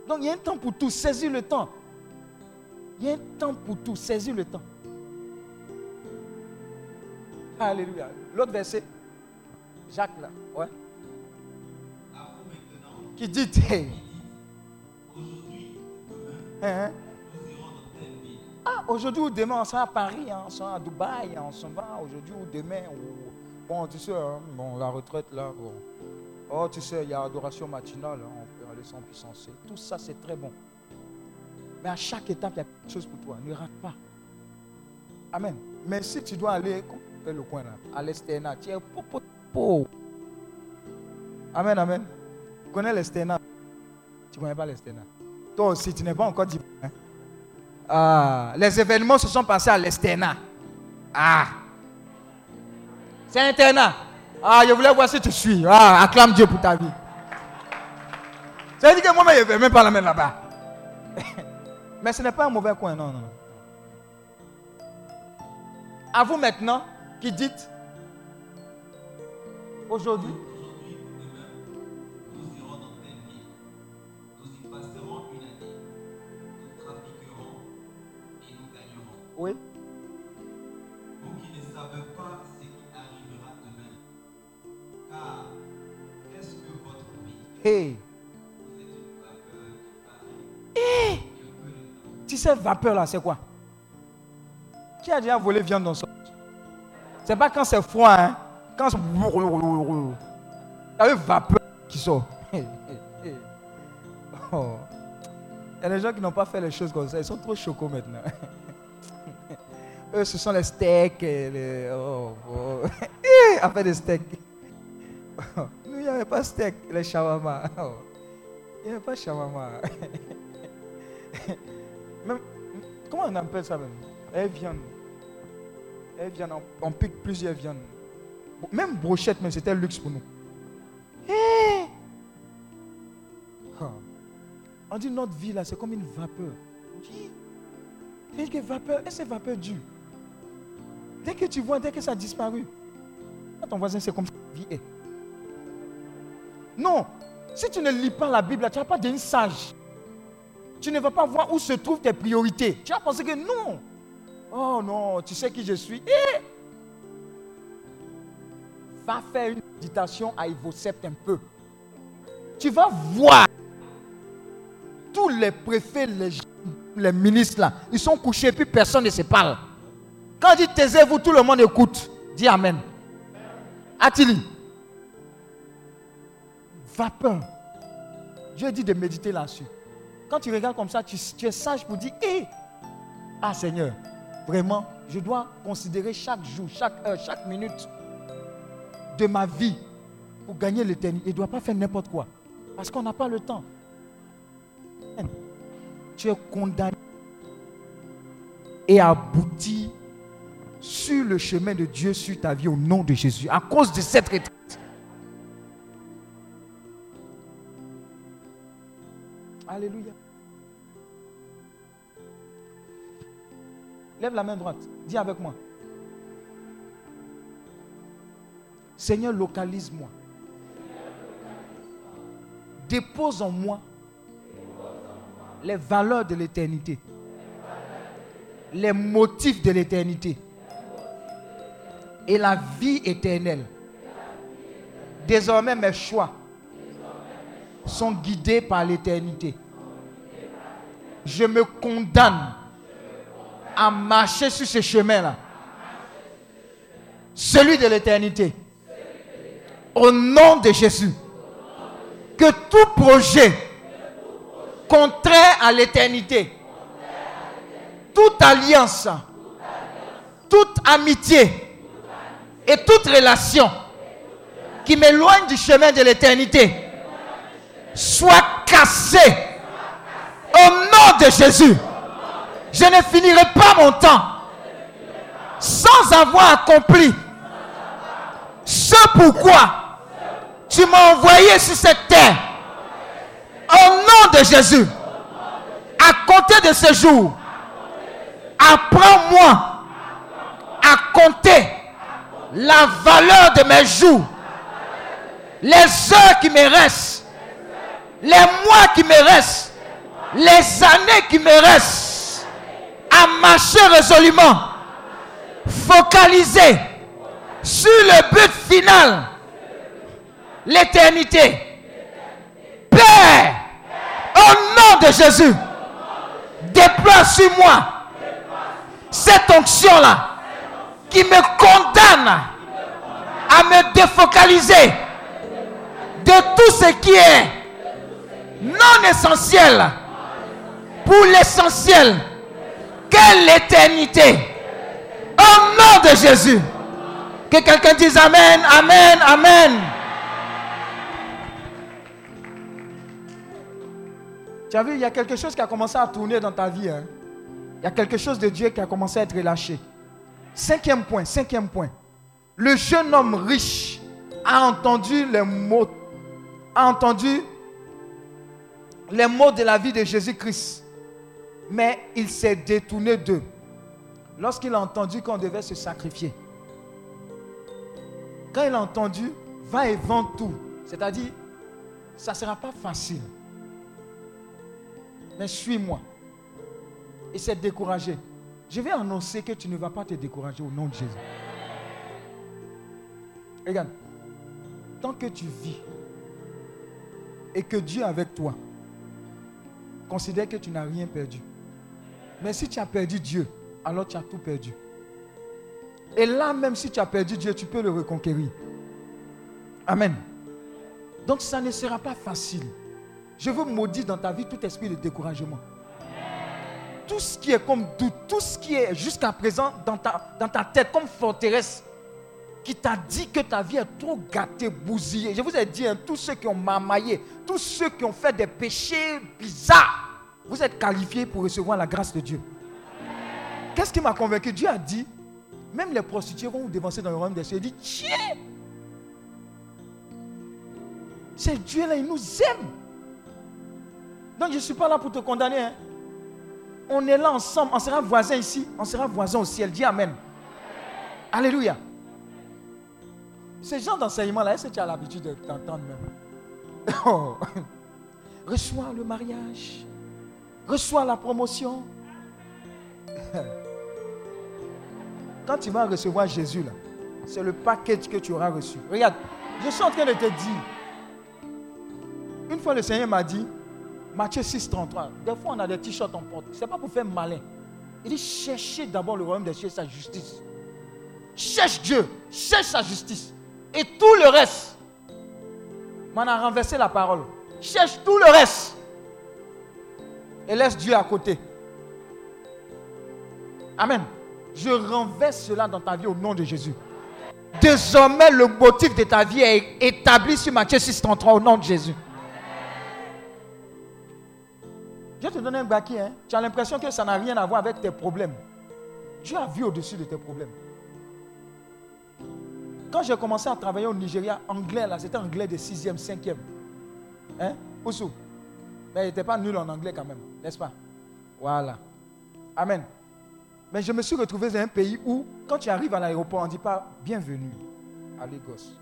Donc il y a un temps pour tout. Saisis le temps. Il y a un temps pour tout. Saisis le temps. Alléluia. L'autre verset. Jacques là. Ouais. Qui dit hey. Hein, hein? Ah, aujourd'hui ou demain, on sera à Paris, hein, on sera à Dubaï, on s'en va aujourd'hui ou demain. ou- Bon, tu sais, bon, la retraite là, bon. Oh, tu sais, il y a adoration matinale, on peut aller sans puissance. Tout ça, c'est très bon. Mais à chaque étape, il y a quelque chose pour toi. Ne rate pas. Amen. Mais si tu dois aller, fais le coin là, à l'Estena, tu es. Amen, amen. Tu connais l'Estena Tu ne connais pas l'Estena Toi aussi, tu n'es pas encore dit. hein? Ah, les événements se sont passés à l'Estena. Ah. C'est internat. Ah, je voulais voir si tu suis. Ah, acclame Dieu pour ta vie. Ça veut dire que moi-même, je ne vais même pas la mettre là-bas. <laughs> Mais ce n'est pas un mauvais coin, non, non. À vous maintenant qui dites, aujourd'hui, oui, Vous qui ne savez pas ce qui arrivera demain. Car qu'est-ce que votre vie hey, Vous êtes une vapeur qui temps. tu sais, vapeur là, c'est quoi? Qui a déjà volé viande dans son C'est pas quand c'est froid, hein Quand c'est. T'as vu vapeur qui sort? <laughs> Oh. Il y a des gens qui n'ont pas fait les choses comme ça, ils sont trop chocos maintenant. <laughs> Eux, ce sont les steaks. Les... Oh, oh. <laughs> Eh, Après des steaks. Nous, il n'y avait pas steak, les shawarma. Oh. Il n'y avait pas shawarma. <laughs> Même, comment on appelle ça même? Elle viande. Elle viande, on, on pique plusieurs viandes. Même brochette, même c'était luxe pour nous. Eh! On dit notre vie là, c'est comme une vapeur. C'est que vapeur, et c'est vapeur dure. Dès que tu vois, dès que ça a disparu, ton voisin, c'est comme ça que vie est. Non, si tu ne lis pas la Bible, tu n'as pas d'un sage. Tu ne vas pas voir où se trouvent tes priorités. Tu vas penser que non. Oh non, tu sais qui je suis. Eh! Va faire une méditation à Ivosept un peu. Tu vas voir tous les préfets, les, les ministres là, ils sont couchés puis personne ne se parle. Quand dit taisez-vous, tout le monde écoute. Dis Amen. Attili. Vapeur? Dieu dit de méditer là-dessus. Quand tu regardes comme ça, tu, es sage pour dire, hé, ah Seigneur, vraiment, je dois considérer chaque jour, chaque heure, chaque minute de ma vie pour gagner l'éternité. Il ne doit pas faire n'importe quoi. Parce qu'on n'a pas le temps. Tu es condamné et abouti sur le chemin de Dieu sur ta vie au nom de Jésus à cause de cette retraite. Alléluia. Lève la main droite. Dis avec moi. Seigneur, localise-moi. Dépose en moi les valeurs de l'éternité. Les motifs de l'éternité. Et la vie éternelle. Désormais, mes choix sont guidés par l'éternité. Je me condamne à marcher sur ce chemin-là. Celui de l'éternité. Au nom de Jésus. Que tout projet contraire à l'éternité, toute alliance, toute amitié et toute relation qui m'éloigne du chemin de l'éternité soit cassée au nom de Jésus. Je ne finirai pas mon temps sans avoir accompli ce pourquoi tu m'as envoyé sur cette terre. Au nom de Jésus, à compter de ce jour, apprends-moi à compter la valeur de mes jours, les heures qui me restent, les mois qui me restent, les années qui me restent, à marcher résolument, focalisé sur le but final, l'éternité. Père, au nom de Jésus, déploie sur moi cette onction-là qui me condamne à me défocaliser de tout ce qui est non essentiel pour l'essentiel qu'est l'éternité. Au nom de Jésus. Que quelqu'un dise Amen, Amen, Amen. Tu as vu, il y a quelque chose qui a commencé à tourner dans ta vie. hein. Il y a quelque chose de Dieu qui a commencé à être relâché. Cinquième point, cinquième point. Le jeune homme riche a entendu les mots, a entendu les mots de la vie de Jésus-Christ, mais il s'est détourné d'eux. Lorsqu'il a entendu qu'on devait se sacrifier, quand il a entendu, va et vends tout. C'est-à-dire, ça ne sera pas facile. Mais suis-moi. Il s'est découragé. Je vais annoncer que tu ne vas pas te décourager au nom de Jésus. Regarde, tant que tu vis et que Dieu est avec toi, considère que tu n'as rien perdu. Mais si tu as perdu Dieu, alors tu as tout perdu. Et là, même si tu as perdu Dieu, tu peux le reconquérir. Amen. Donc ça ne sera pas facile. Je veux maudire dans ta vie tout esprit de découragement. Tout ce qui est comme doute, tout ce qui est jusqu'à présent dans ta, dans ta tête comme forteresse, qui t'a dit que ta vie est trop gâtée, bousillée. Je vous ai dit, hein, tous ceux qui ont marmaillé, tous ceux qui ont fait des péchés bizarres, vous êtes qualifiés pour recevoir la grâce de Dieu. Qu'est-ce qui m'a convaincu? Dieu a dit, même les prostituées vont vous dévancer dans le royaume des cieux. Il dit, tiens, c'est Dieu là, il nous aime. Donc je ne suis pas là pour te condamner. hein. On est là ensemble, on sera voisins ici, on sera voisins au ciel. Dis Amen. Alléluia. Ces gens d'enseignement-là, est-ce que tu as l'habitude de t'entendre même? <laughs> Oh. Reçois le mariage. Reçois la promotion. <laughs> Quand tu vas recevoir Jésus, là, c'est le package que tu auras reçu. Regarde, je suis en train de te dire. Une fois, le Seigneur m'a dit, Matthieu 6, 33, des fois on a des t-shirts en porte. Ce n'est pas pour faire malin. Il dit, cherchez d'abord le royaume des cieux et sa justice. Cherche Dieu, cherche sa justice. Et tout le reste, on a renversé la parole. Cherche tout le reste. Et laisse Dieu à côté. Amen. Je renverse cela dans ta vie au nom de Jésus. Désormais, le motif de ta vie est établi sur Matthieu 6, 33 au nom de Jésus. Je te donner un baki. Hein. Tu as l'impression que ça n'a rien à voir avec tes problèmes. Dieu a vu au-dessus de tes problèmes. Quand j'ai commencé à travailler au Nigeria, anglais, là, c'était anglais de 6e, 5e. Hein? Oussou. Mais il n'était pas nul en anglais quand même, n'est-ce pas? Voilà. Amen. Mais je me suis retrouvé dans un pays où, quand tu arrives à l'aéroport, on ne dit pas bienvenue à Lagos.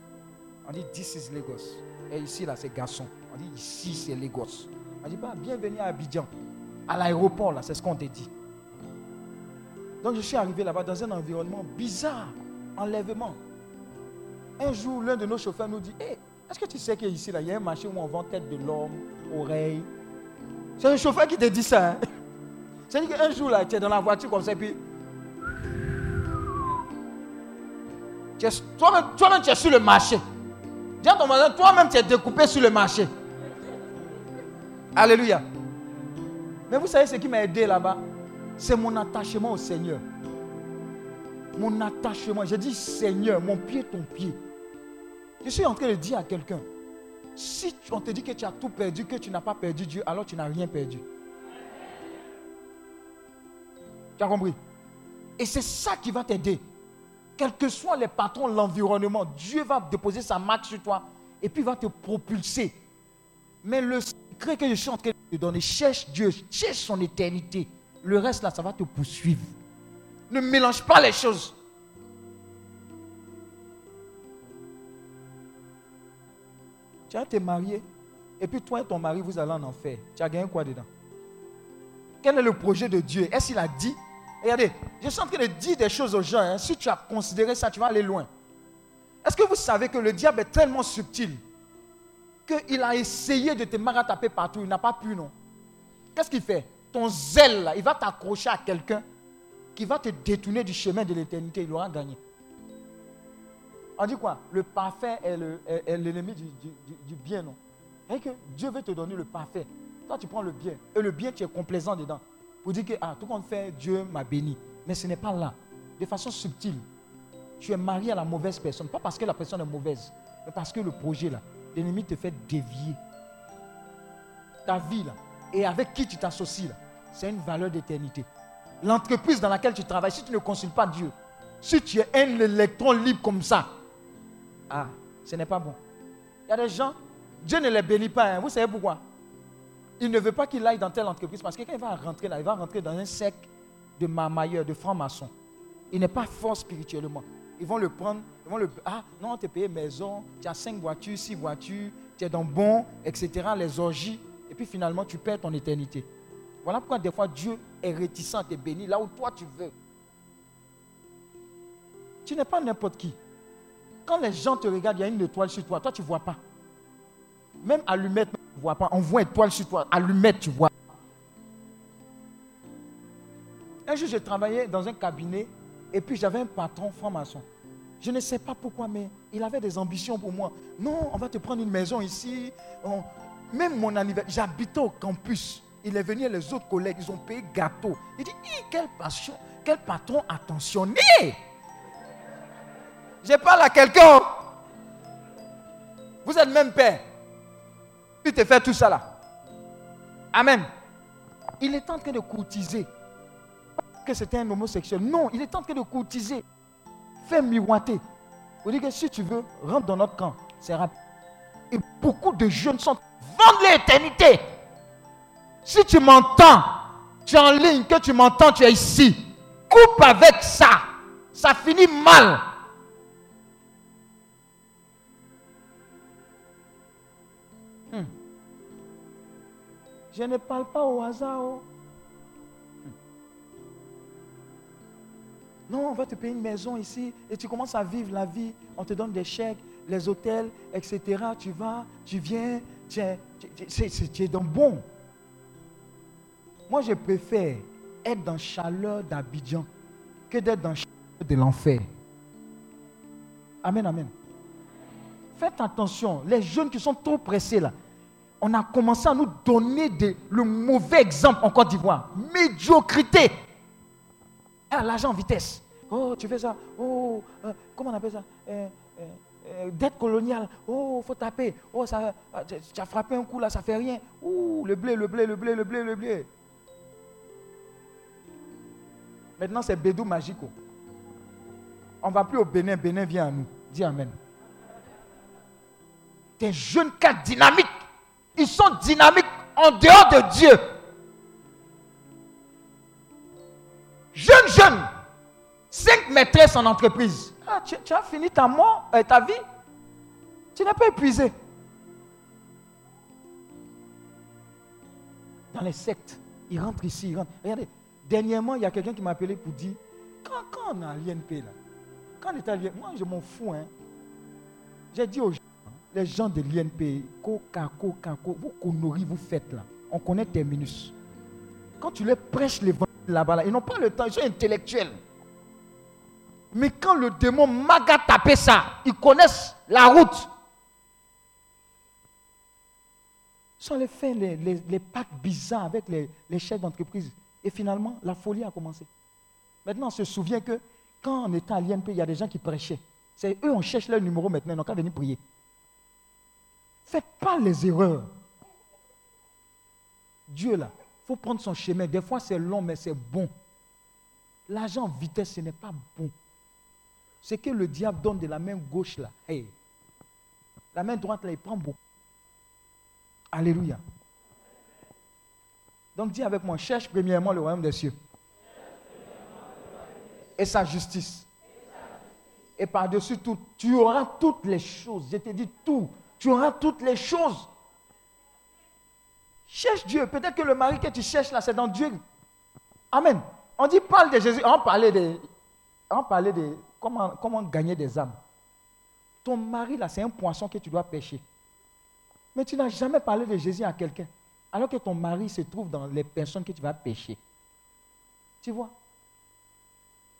On dit this is Lagos. Et ici, là, c'est garçon. On dit ici, c'est Lagos. On dit pas bienvenue à Abidjan. À l'aéroport, là, c'est ce qu'on te dit. Donc, je suis arrivé là-bas dans un environnement bizarre. Enlèvement. Un jour, l'un de nos chauffeurs nous dit Hé, est-ce que tu sais qu'ici, là, il y a un marché où on vend tête de l'homme, oreille C'est un chauffeur qui te dit ça. Hein? C'est-à-dire qu'un jour, là, tu es dans la voiture comme ça, et puis. toi-même, tu es sur le marché. Dis à ton voisin, toi-même, tu es découpé sur le marché. Alléluia. Mais vous savez ce qui m'a aidé là-bas? C'est mon attachement au Seigneur. Mon attachement. Je dis Seigneur, mon pied, ton pied. Je suis en train de dire à quelqu'un, si on te dit que tu as tout perdu, que tu n'as pas perdu Dieu, alors tu n'as rien perdu. Tu as compris? Et c'est ça qui va t'aider. Quels que soient les patrons, l'environnement, Dieu va déposer sa marque sur toi et puis va te propulser. Mais le secret que je suis en train de te donner, cherche Dieu, cherche son éternité. Le reste là, ça va te poursuivre. Ne mélange pas les choses. Tu vas te marier et puis toi et ton mari, vous allez en enfer. Tu as gagné quoi dedans? Quel est le projet de Dieu? Est-ce qu'il a dit? Regardez, je suis en train de dire des choses aux gens. hein. Si tu as considéré ça, tu vas aller loin. Est-ce que vous savez que le diable est tellement subtil? Qu'il a essayé de te marataper partout, il n'a pas pu, non Qu'est-ce qu'il fait? Ton zèle, il va t'accrocher à quelqu'un qui va te détourner du chemin de l'éternité, il aura gagné. On dit quoi? Le parfait est le- est- est l'ennemi du bien, non? Et que Dieu veut te donner le parfait. Toi, tu prends le bien. Et le bien, tu es complaisant dedans. Pour dire que ah, tout compte fait, Dieu m'a béni. Mais ce n'est pas là. De façon subtile. Tu es marié à la mauvaise personne. Pas parce que la personne est mauvaise, mais parce que le projet, là, l'ennemi te fait dévier. Ta vie, là, et avec qui tu t'associes, là, c'est une valeur d'éternité. L'entreprise dans laquelle tu travailles, si tu ne consultes pas Dieu, si tu es un électron libre comme ça, ah, Ce n'est pas bon. Il y a des gens, Dieu ne les bénit pas. hein. Vous savez pourquoi? Il ne veut pas qu'il aille dans telle entreprise parce que quand il va rentrer là, il va rentrer dans un cercle de marmailleurs, de francs-maçons. Il n'est pas fort spirituellement. Ils vont le prendre, Ah, non, tu es payé maison, tu as cinq voitures, six voitures, tu es dans bon, etc. Les orgies. Et puis finalement, tu perds ton éternité. Voilà pourquoi des fois Dieu est réticent à te bénir là où toi tu veux. Tu n'es pas n'importe qui. Quand les gens te regardent, il y a une étoile sur toi. Toi, tu ne vois pas. Même allumette, tu ne vois pas. On voit étoile sur toi. Allumette, tu vois. Un jour, j'ai travaillé dans un cabinet et puis j'avais un patron franc-maçon. Je ne sais pas pourquoi, mais il avait des ambitions pour moi. Non, on va te prendre une maison ici. Même mon anniversaire, j'habitais au campus. Il est venu, les autres collègues, ils ont payé gâteau. Il dit, quelle passion, quel patron attentionné. Je parle à quelqu'un. Vous êtes même père. Puis te fait tout ça là. Amen. Il est en train de courtiser. Que c'était un homosexuel. Non, il est en train de courtiser. Fais miroiter. Vous dites que si tu veux, rentre dans notre camp. C'est rapide. Et beaucoup de jeunes sont vendent l'éternité. Si tu m'entends, tu es en ligne, que tu m'entends, tu es ici. Coupe avec ça. Ça finit mal. Hmm. Je ne parle pas au hasard. oh. Non, on va te payer une maison ici et tu commences à vivre la vie. On te donne des chèques, les hôtels, etc. Tu vas, tu viens, tu es, tu- es bon. Moi, je préfère être dans chaleur d'Abidjan que d'être dans chaleur de l'enfer. Amen, amen. Faites attention, les jeunes qui sont trop pressés là, on a commencé à nous donner le mauvais exemple en Côte d'Ivoire. Médiocrité. Ah, l'argent en vitesse. Oh, tu fais ça. Oh, euh, comment on appelle ça? Euh, euh, euh, Dette coloniale. Oh, faut taper. Oh, ça, tu as frappé un coup là, ça fait rien. Ouh, le blé, le blé, le blé, le blé, le blé. Maintenant, c'est Bédou Magico. On ne va plus au Bénin. Bénin vient à nous. Dis Amen. Des jeunes cas dynamiques. Ils sont dynamiques en dehors de Dieu. Jeune, jeune. Cinq maîtresses en entreprise. Ah, tu, as fini ta mort, euh, ta vie. Tu n'es pas épuisé. Dans les sectes, ils rentrent ici, ils rentrent. Regardez, dernièrement, il y a quelqu'un qui m'a appelé pour dire, quand, quand on a l'INP là, quand on est à l'INP, moi je m'en fous. Hein. J'ai dit aux gens, les gens de l'INP, coca, coca, coca, vous conneries, vous faites là. On connaît terminus. Quand tu les prêches l'évangile là-bas, là, ils n'ont pas le temps, ils sont intellectuels. Mais quand le démon maga tapé ça, ils connaissent la route. Ils ont les fait les, les, les pactes bizarres avec les, les chefs d'entreprise. Et finalement, la folie a commencé. Maintenant, on se souvient que quand on était à l'INP, il y a des gens qui prêchaient. C'est eux, on cherche leur numéro maintenant, ils n'ont qu'à venir prier. Faites pas les erreurs. Dieu, là, faut prendre son chemin. Des fois, c'est long, mais c'est bon. L'argent en vitesse, ce n'est pas bon. Ce que le diable donne de la main gauche, là, hey, la main droite, là, il prend beaucoup. Alléluia. Donc dis avec moi, cherche premièrement le royaume des cieux. Et sa justice. Et par-dessus tout, tu auras toutes les choses. Je te dis tout. Tu auras toutes les choses. Cherche Dieu. Peut-être que le mari que tu cherches là, c'est dans Dieu. Amen. On dit parle de Jésus. On parlait de, on parlait de comment, comment gagner des âmes. Ton mari là, c'est un poisson que tu dois pêcher. Mais tu n'as jamais parlé de Jésus à quelqu'un. Alors que ton mari se trouve dans les personnes que tu vas pêcher. Tu vois?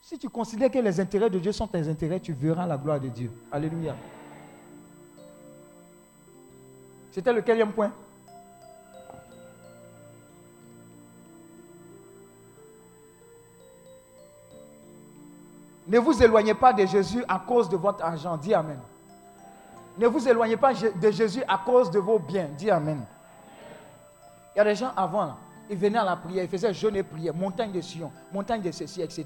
Si tu considères que les intérêts de Dieu sont tes intérêts, tu verras la gloire de Dieu. Alléluia. C'était le quatrième point. Ne vous éloignez pas de Jésus à cause de votre argent. Dis Amen. Ne vous éloignez pas de Jésus à cause de vos biens. Dis Amen. Il y a des gens avant, là, ils venaient à la prière, ils faisaient jeûne et prière, montagne de Sion, montagne de ceci, etc.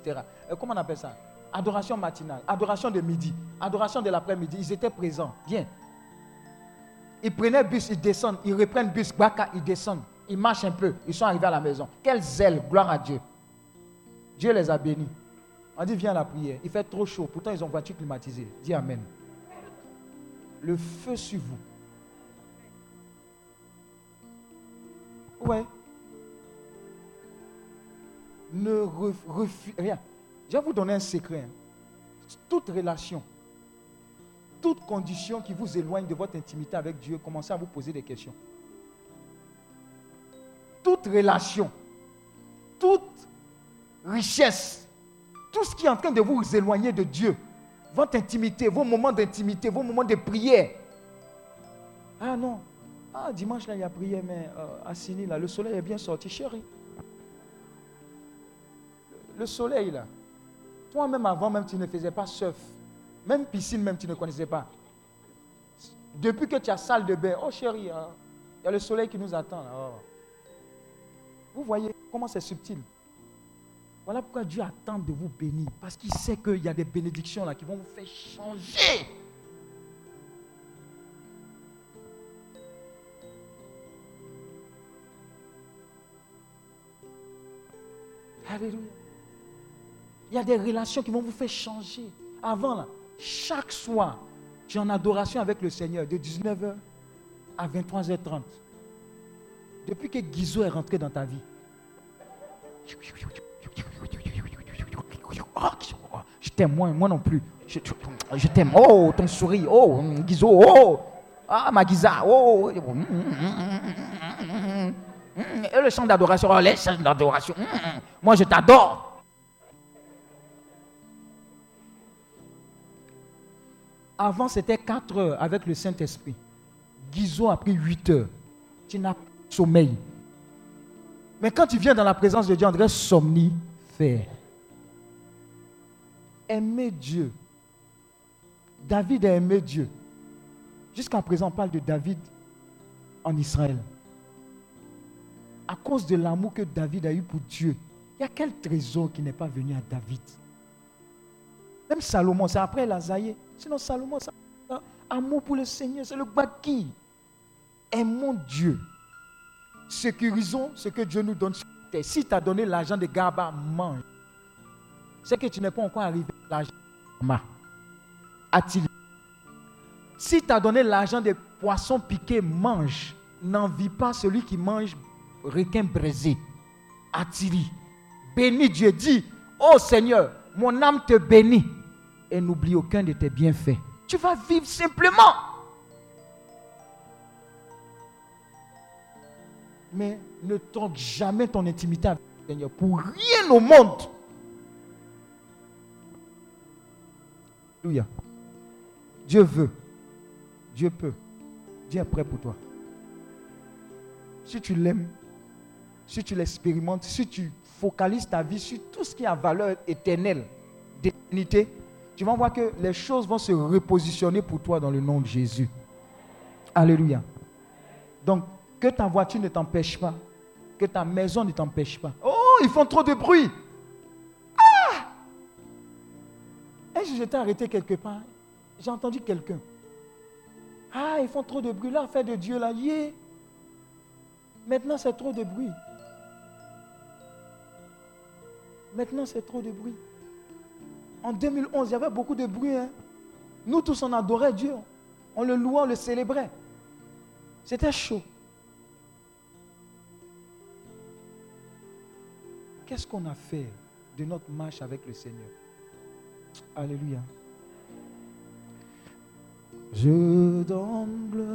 Euh, comment on appelle ça? Adoration matinale, adoration de midi, adoration de l'après-midi. Ils étaient présents. Viens. Ils prenaient bus, ils descendent. Ils reprennent bus, Baka, ils descendent. Ils marchent un peu. Ils sont arrivés à la maison. Quel zèle, gloire à Dieu. Dieu les a bénis. On dit, viens à la prière. Il fait trop chaud. Pourtant, ils ont voiture climatisée. Dis Amen. Le feu sur vous. Ouais. Ne refuse rien. Je vais vous donner un secret. hein. Toute relation, toute condition qui vous éloigne de votre intimité avec Dieu, commencez à vous poser des questions. Toute relation, toute richesse, tout ce qui est en train de vous éloigner de Dieu, votre intimité, vos moments d'intimité, vos moments de prière. Ah non, ah dimanche là il y a prié, mais euh, à Sini là, le soleil est bien sorti, chérie. Le soleil là, toi-même avant même tu ne faisais pas surf, même piscine même tu ne connaissais pas. Depuis que tu as salle de bain, oh chérie, hein, il y a le soleil qui nous attend là. oh. Vous voyez comment c'est subtil. Voilà pourquoi Dieu attend de vous bénir. Parce qu'il sait qu'il y a des bénédictions là qui vont vous faire changer. Alléluia. Il y a des relations qui vont vous faire changer. Avant, là, chaque soir, tu es en adoration avec le Seigneur de 19h à 23h30. Depuis que Guizot est rentré dans ta vie. Je t'aime, moi, moi non plus. Je, t'aime. Oh, ton sourire. Oh, Guizot. Oh, ah, ma Giza. Oh, et le chant d'adoration. Oh, les chants d'adoration. Moi, je t'adore. Avant, c'était 4 heures avec le Saint-Esprit. Guizot a pris 8 heures. Tu n'as pas sommeil. Mais quand tu viens dans la présence de Dieu, on dirait somnifère. Aimer Dieu. David a aimé Dieu. Jusqu'à présent, on parle de David en Israël. À cause de l'amour que David a eu pour Dieu, il y a quel trésor qui n'est pas venu à David? Même Salomon, c'est après Lazaïe. Sinon, Salomon, ça, amour pour le Seigneur, c'est le baki. Aimons Dieu. Sécurisons ce que Dieu nous donne. Si tu as donné l'argent de Garba, mange. C'est que tu n'es pas encore arrivé l'argent de Garba. A-t-il Si tu as donné l'argent des poissons piqués, mange. N'envie pas celui qui mange requin braisé. Attili. Bénis Dieu. Dis, oh Seigneur, mon âme te bénit. Et n'oublie aucun de tes bienfaits. Tu vas vivre simplement. Mais ne tente jamais ton intimité avec le Seigneur pour rien au monde. Alléluia. Dieu veut. Dieu peut. Dieu est prêt pour toi. Si tu l'aimes, si tu l'expérimentes, si tu focalises ta vie sur tout ce qui a valeur éternelle, d'éternité, tu vas voir que les choses vont se repositionner pour toi dans le nom de Jésus. Alléluia. Donc, que ta voiture ne t'empêche pas, que ta maison ne t'empêche pas. Oh, ils font trop de bruit. Ah Un jour, j'étais arrêté quelque part. J'ai entendu quelqu'un. Ah, ils font trop de bruit. Là, fait de Dieu, là, yeah. Maintenant, c'est trop de bruit. Maintenant, c'est trop de bruit. En 2011, il y avait beaucoup de bruit. hein. Nous tous, on adorait Dieu. On le louait, on le célébrait. C'était chaud. Qu'est-ce qu'on a fait de notre marche avec le Seigneur? Alléluia. Je donne gloire.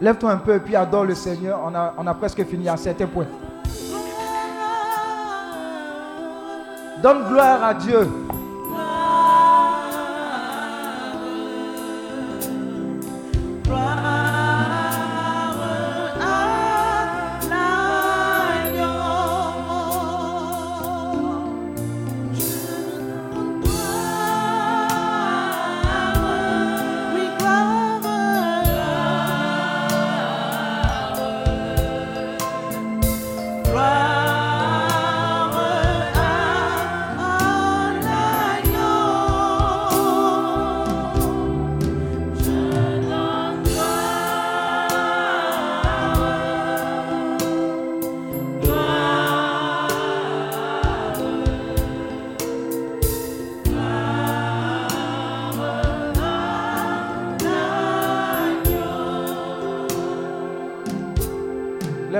Lève-toi un peu et puis adore le Seigneur. On a, on a presque fini à certains points. Donne gloire à Dieu.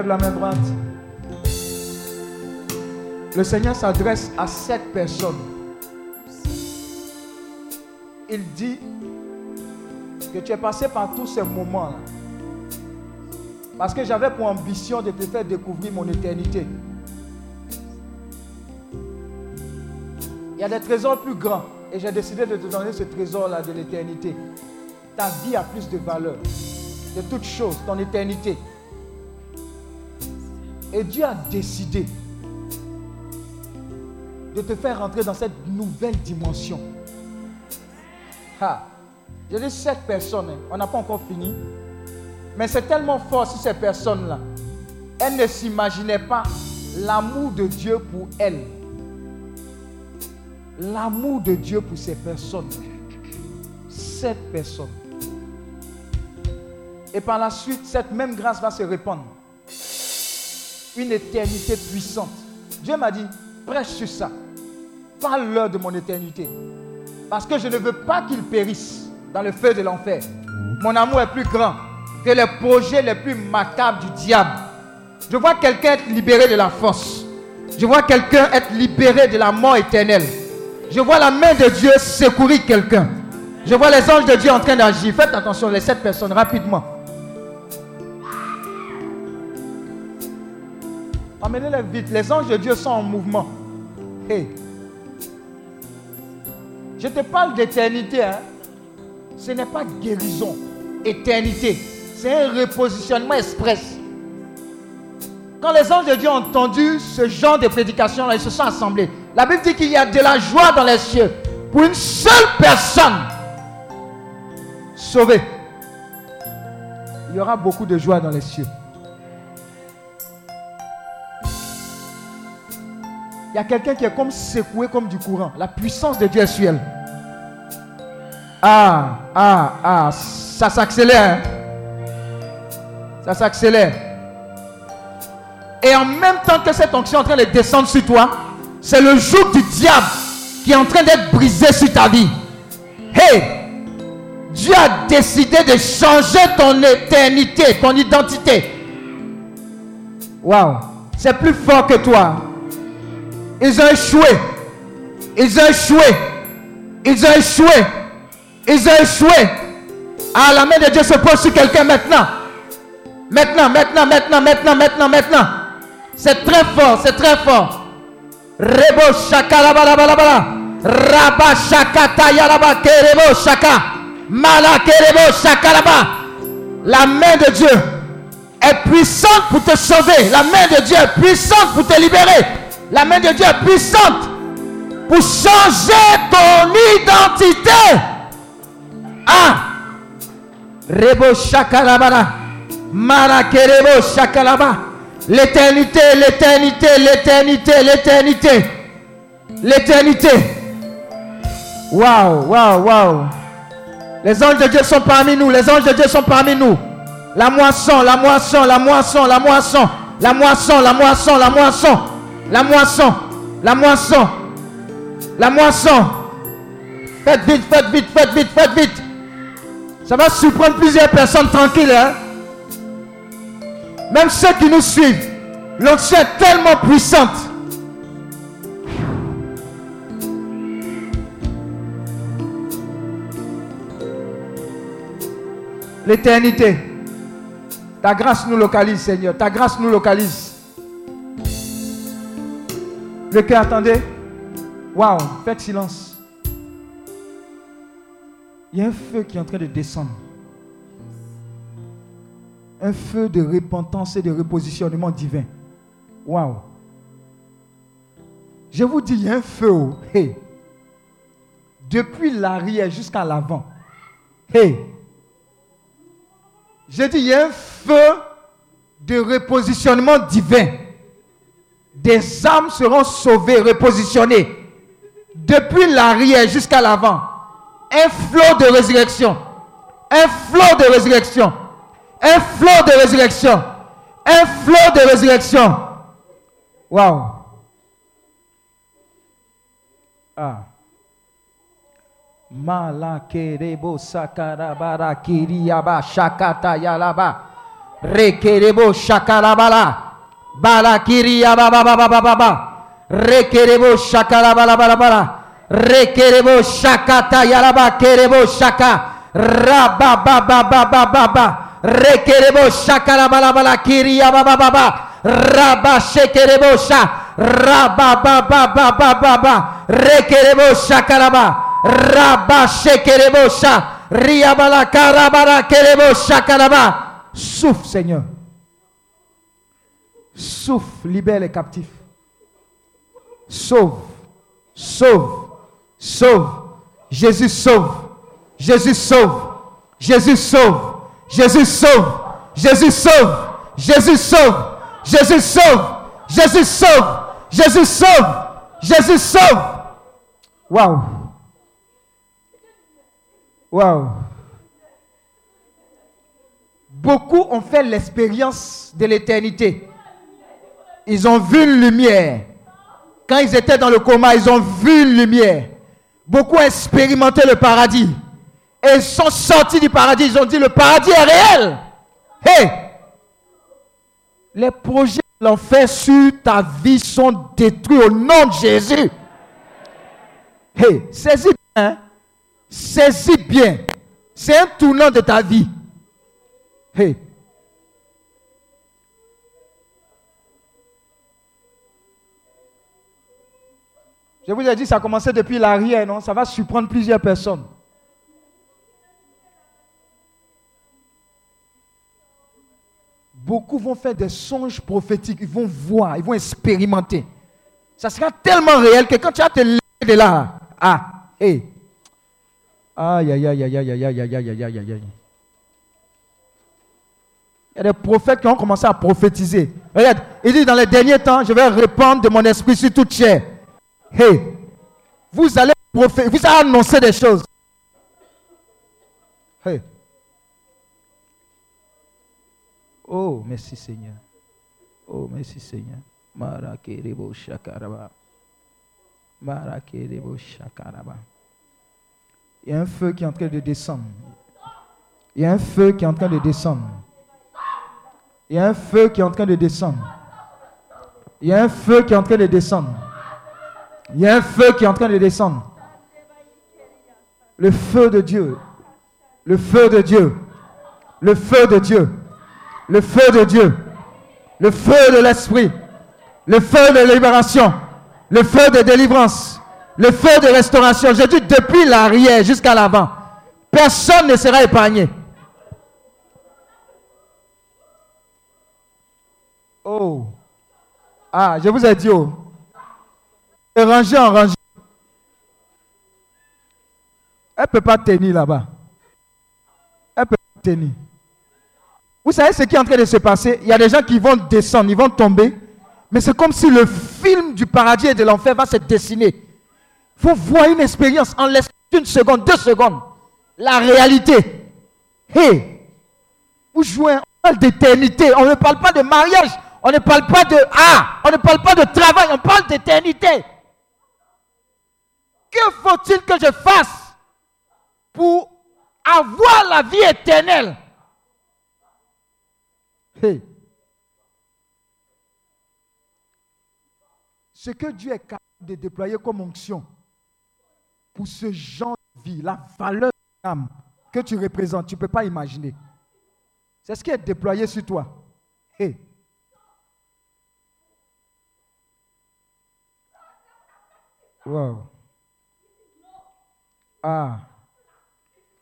La main droite. Le Seigneur s'adresse à sept personnes. Il dit que tu es passé par tous ces moments-là. Parce que j'avais pour ambition de te faire découvrir mon éternité. Il y a des trésors plus grands. Et j'ai décidé de te donner ce trésor-là de l'éternité. Ta vie a plus de valeur. De toutes choses, ton éternité. Et Dieu a décidé de te faire rentrer dans cette nouvelle dimension. Ah, j'ai dit sept personnes, hein. on n'a pas encore fini. Mais c'est tellement fort sur ces personnes-là. Elles ne s'imaginaient pas l'amour de Dieu pour elles. L'amour de Dieu pour ces personnes. Sept personnes. Et par la suite, cette même grâce va se répandre. Une éternité puissante. Dieu m'a dit, prêche sur ça. Parle-leur de mon éternité. Parce que je ne veux pas qu'ils périssent dans le feu de l'enfer. Mon amour est plus grand que les projets les plus macabres du diable. Je vois quelqu'un être libéré de la force. Je vois quelqu'un être libéré de la mort éternelle. Je vois la main de Dieu secourir quelqu'un. Je vois les anges de Dieu en train d'agir. Faites attention, les sept personnes, rapidement. Emmenez-les vite. Les anges de Dieu sont en mouvement. Hey. Je te parle d'éternité. Hein. Ce n'est pas guérison. Éternité. C'est un repositionnement express. Quand les anges de Dieu ont entendu ce genre de prédication, ils se sont assemblés. La Bible dit qu'il y a de la joie dans les cieux pour une seule personne sauvée. Il y aura beaucoup de joie dans les cieux. Il y a quelqu'un qui est comme secoué comme du courant. La puissance de Dieu est sur elle. Ah, ah, ah, ça s'accélère. hein. Ça s'accélère. Et en même temps que cette onction est en train de descendre sur toi, c'est le joug du diable qui est en train d'être brisé sur ta vie. Hey, Dieu a décidé de changer ton éternité, ton identité. Waouh, c'est plus fort que toi. Ils ont échoué. Ils ont échoué. Ils ont échoué. Ils ont échoué. Ah, la main de Dieu se pose sur quelqu'un maintenant. Maintenant, maintenant, maintenant, maintenant, maintenant, maintenant. C'est très fort, c'est très fort. Rebo shaka la bala bala. Raba la kerebo shaka. Mala kerebo shaka la. La main de Dieu est puissante pour te sauver. La main de Dieu est puissante pour te libérer. La main de Dieu est puissante pour changer ton identité. Ah! Rebo shakalabara. Marakerebo shakalaba. L'éternité, l'éternité, l'éternité, l'éternité. L'éternité. Waouh, waouh, waouh. Les anges de Dieu sont parmi nous. Les anges de Dieu sont parmi nous. La moisson, la moisson, la moisson, la moisson, la moisson, la moisson, la moisson, la moisson, la moisson, la moisson. Faites vite, faites vite, faites vite, faites vite. Ça va surprendre plusieurs personnes tranquilles. Hein? Même ceux qui nous suivent. L'onction est tellement puissante. L'éternité. Ta grâce nous localise, Seigneur. Ta grâce nous localise. Le cœur, attendez. Waouh, faites silence. Il y a un feu qui est en train de descendre. Un feu de repentance et de repositionnement divin. Waouh. Je vous dis, il y a un feu. oh. Hey. Depuis l'arrière jusqu'à l'avant. Hey. J'ai dit, il y a un feu de repositionnement divin. Des âmes seront sauvées, repositionnées. Depuis l'arrière jusqu'à l'avant. Un flot de résurrection. Un flot de résurrection. Un flot de résurrection. Un flot de résurrection. Waouh. Ah. Malakerebo sakarabara kiriyaba shakata yalaba. Rekerebo shakarabala. Balakiria baba baba baba baba. Rekerebo shakarabala bala bala. Rekerebo shakata yaraba kerebo shaka. Raba baba baba baba. Rekerebo shakarabala bala kiria baba baba. Raba shekerebo sha. Raba baba baba baba. Rekerebo shakaraba. Raba shekerebo sha. Riabala karabala kerebo shakaraba. Souffle, Seigneur. Souffle, libère les captifs. Sauve, sauve, sauve. Jésus sauve. Jésus sauve. Jésus sauve. Jésus sauve. Jésus sauve. Jésus sauve. Jésus sauve. Jésus sauve. Jésus sauve. Jésus sauve. Waouh. Beaucoup ont fait l'expérience de l'éternité. Ils ont vu une lumière. Quand ils étaient dans le coma, ils ont vu une lumière. Beaucoup ont expérimenté le paradis. Et ils sont sortis du paradis. Ils ont dit, le paradis est réel. Hé! Les projets de l'enfer sur ta vie sont détruits au nom de Jésus. Hé, saisis bien. hein? Saisis bien. C'est un tournant de ta vie. Hé. Je vous ai dit, ça a commencé depuis l'arrière, non? Ça va surprendre plusieurs personnes. Beaucoup vont faire des songes prophétiques, ils vont voir, ils vont expérimenter. Ça sera tellement réel que quand tu vas te lever de là, ah, hé. Aïe, aïe, aïe, aïe, aïe, aïe, aïe, aïe, aïe, aïe, aïe, aïe. Il y a des prophètes qui ont commencé à prophétiser. Regarde, il dit dans les derniers temps, je vais répandre de mon esprit sur toute chair. Hey, vous allez vous allez annoncer des choses. Hey. Oh, merci Seigneur. Oh, merci Seigneur. Marakerebo shakaraba. Marakerebo shakaraba. Il y a un feu qui est en train de descendre. Il y a un feu qui est en train de descendre. Il y a un feu qui est en train de descendre. Il y a un feu qui est en train de descendre. Il y a un feu qui est en train de descendre. Le feu de Dieu. Le feu de Dieu. Le feu de Dieu. Le feu de Dieu. Le feu de l'esprit. Le feu de libération. Le feu de délivrance. Le feu de restauration. Je dis depuis l'arrière jusqu'à l'avant. Personne ne sera épargné. Oh. Ah, je vous ai dit, oh. De rangée en rangée. Elle ne peut pas tenir là-bas. Elle ne peut pas tenir. Vous savez ce qui est en train de se passer? Il y a des gens qui vont descendre, ils vont tomber. Mais c'est comme si le film du paradis et de l'enfer va se dessiner. Il faut voir une expérience en l'espace d'une seconde, deux secondes. La réalité. Hé, vous jouez, on parle d'éternité. On ne parle pas de mariage. On ne parle pas de ah, on ne parle pas de travail, on parle d'éternité. Que faut-il que je fasse pour avoir la vie éternelle? Ce que Dieu est capable de déployer comme onction pour ce genre de vie, la valeur de l'âme que tu représentes, tu ne peux pas imaginer. C'est ce qui est déployé sur toi. Wow. Ah.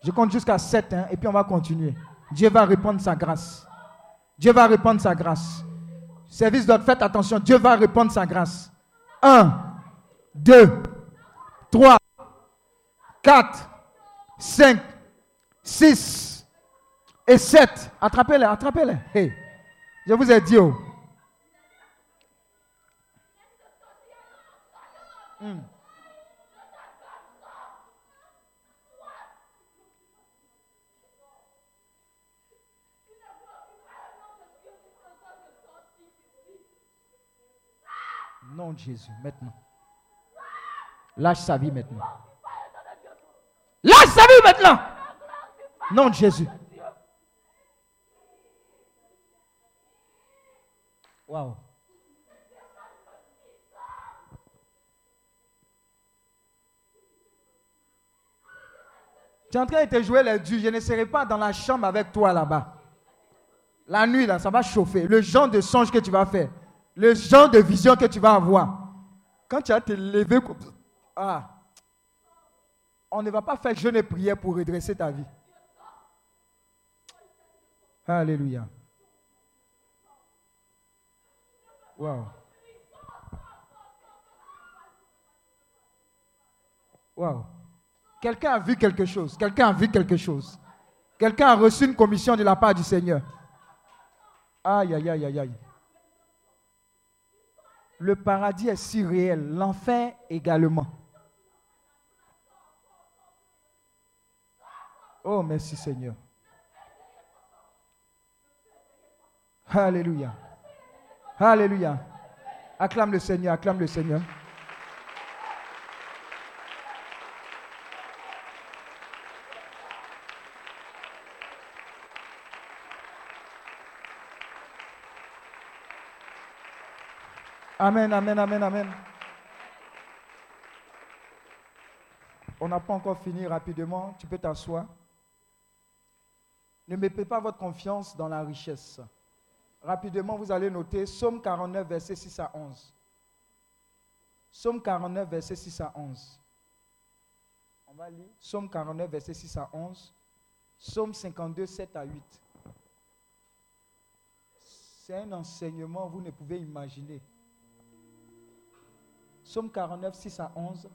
Je compte jusqu'à 7 hein, et puis on va continuer. Dieu va répondre sa grâce. Dieu va répondre sa grâce. Service d'ordre, faites attention. Dieu va répondre sa grâce. 1, 2, 3, 4, 5, 6 et 7. Attrapez-les, attrapez-les. Hey. Je vous ai dit. Oh. Hmm. Nom de Jésus, maintenant. Lâche sa vie maintenant. Lâche sa vie maintenant. Nom de Jésus. Waouh. Tu es en train de te jouer les dieux. Je ne serai pas dans la chambre avec toi là-bas. La nuit, là, ça va chauffer. Le genre de songe que tu vas faire. Le genre de vision que tu vas avoir. Quand tu vas te lever. Ah. On ne va pas faire jeûne et prière pour redresser ta vie. Alléluia. Wow. Wow. Quelqu'un a vu quelque chose. Quelqu'un a vu quelque chose. Quelqu'un a reçu une commission de la part du Seigneur. Aïe, aïe, aïe, aïe, aïe. Le paradis est si réel, l'enfer également. Oh, merci Seigneur. Alléluia. Alléluia. Acclame le Seigneur, acclame le Seigneur. Amen, amen, amen, amen. On n'a pas encore fini rapidement. Tu peux t'asseoir. Ne mettez pas votre confiance dans la richesse. Rapidement, vous allez noter Psaume 49, verset 6 à 11. Psaume 49, verset 6 à 11. On va lire Psaume 49, verset 6 à 11. Psaume 52, 7 à 8. C'est un enseignement, vous ne pouvez imaginer. Psaume 49, 6 à 11.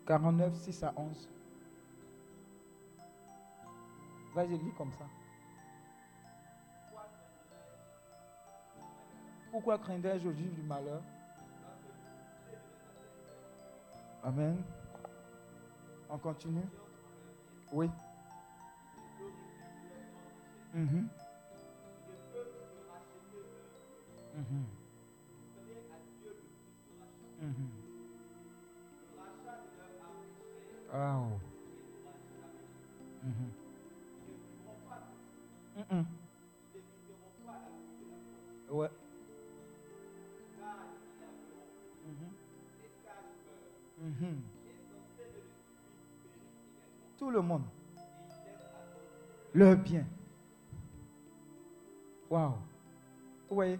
« 49, 6 à 11. Vas-y, lis comme ça. Pourquoi craindrais-je au juif du malheur? Amen. On continue? Oui. Mhm. Mhm. Mhm. Wow. Mhm. Mhm. Ouais. Mhm. Mhm. Tout le monde. Leur bien. Waouh. Vous voyez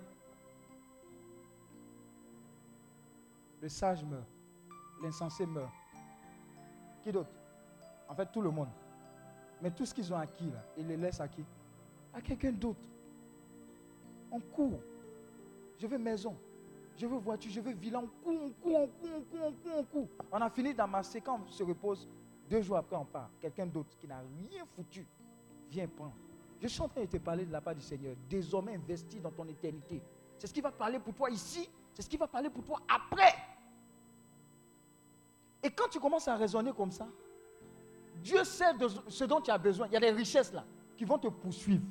Le sage meurt. L'insensé meurt. Qui d'autre? En fait, tout le monde. Mais tout ce qu'ils ont acquis, là, ils les laissent à qui À quelqu'un d'autre. On court. Je veux maison. Je veux voiture. Je veux villa. On court, on court, on court, on court, on court, on court. On a fini d'amasser. Quand on se repose, deux jours après, on part. Quelqu'un d'autre qui n'a rien foutu vient prendre. Je suis en train de te parler de la part du Seigneur. Désormais, investis dans ton éternité. C'est ce qui va parler pour toi ici. C'est ce qui va parler pour toi après. Et quand tu commences à raisonner comme ça, Dieu sait de ce dont tu as besoin. Il y a des richesses là qui vont te poursuivre.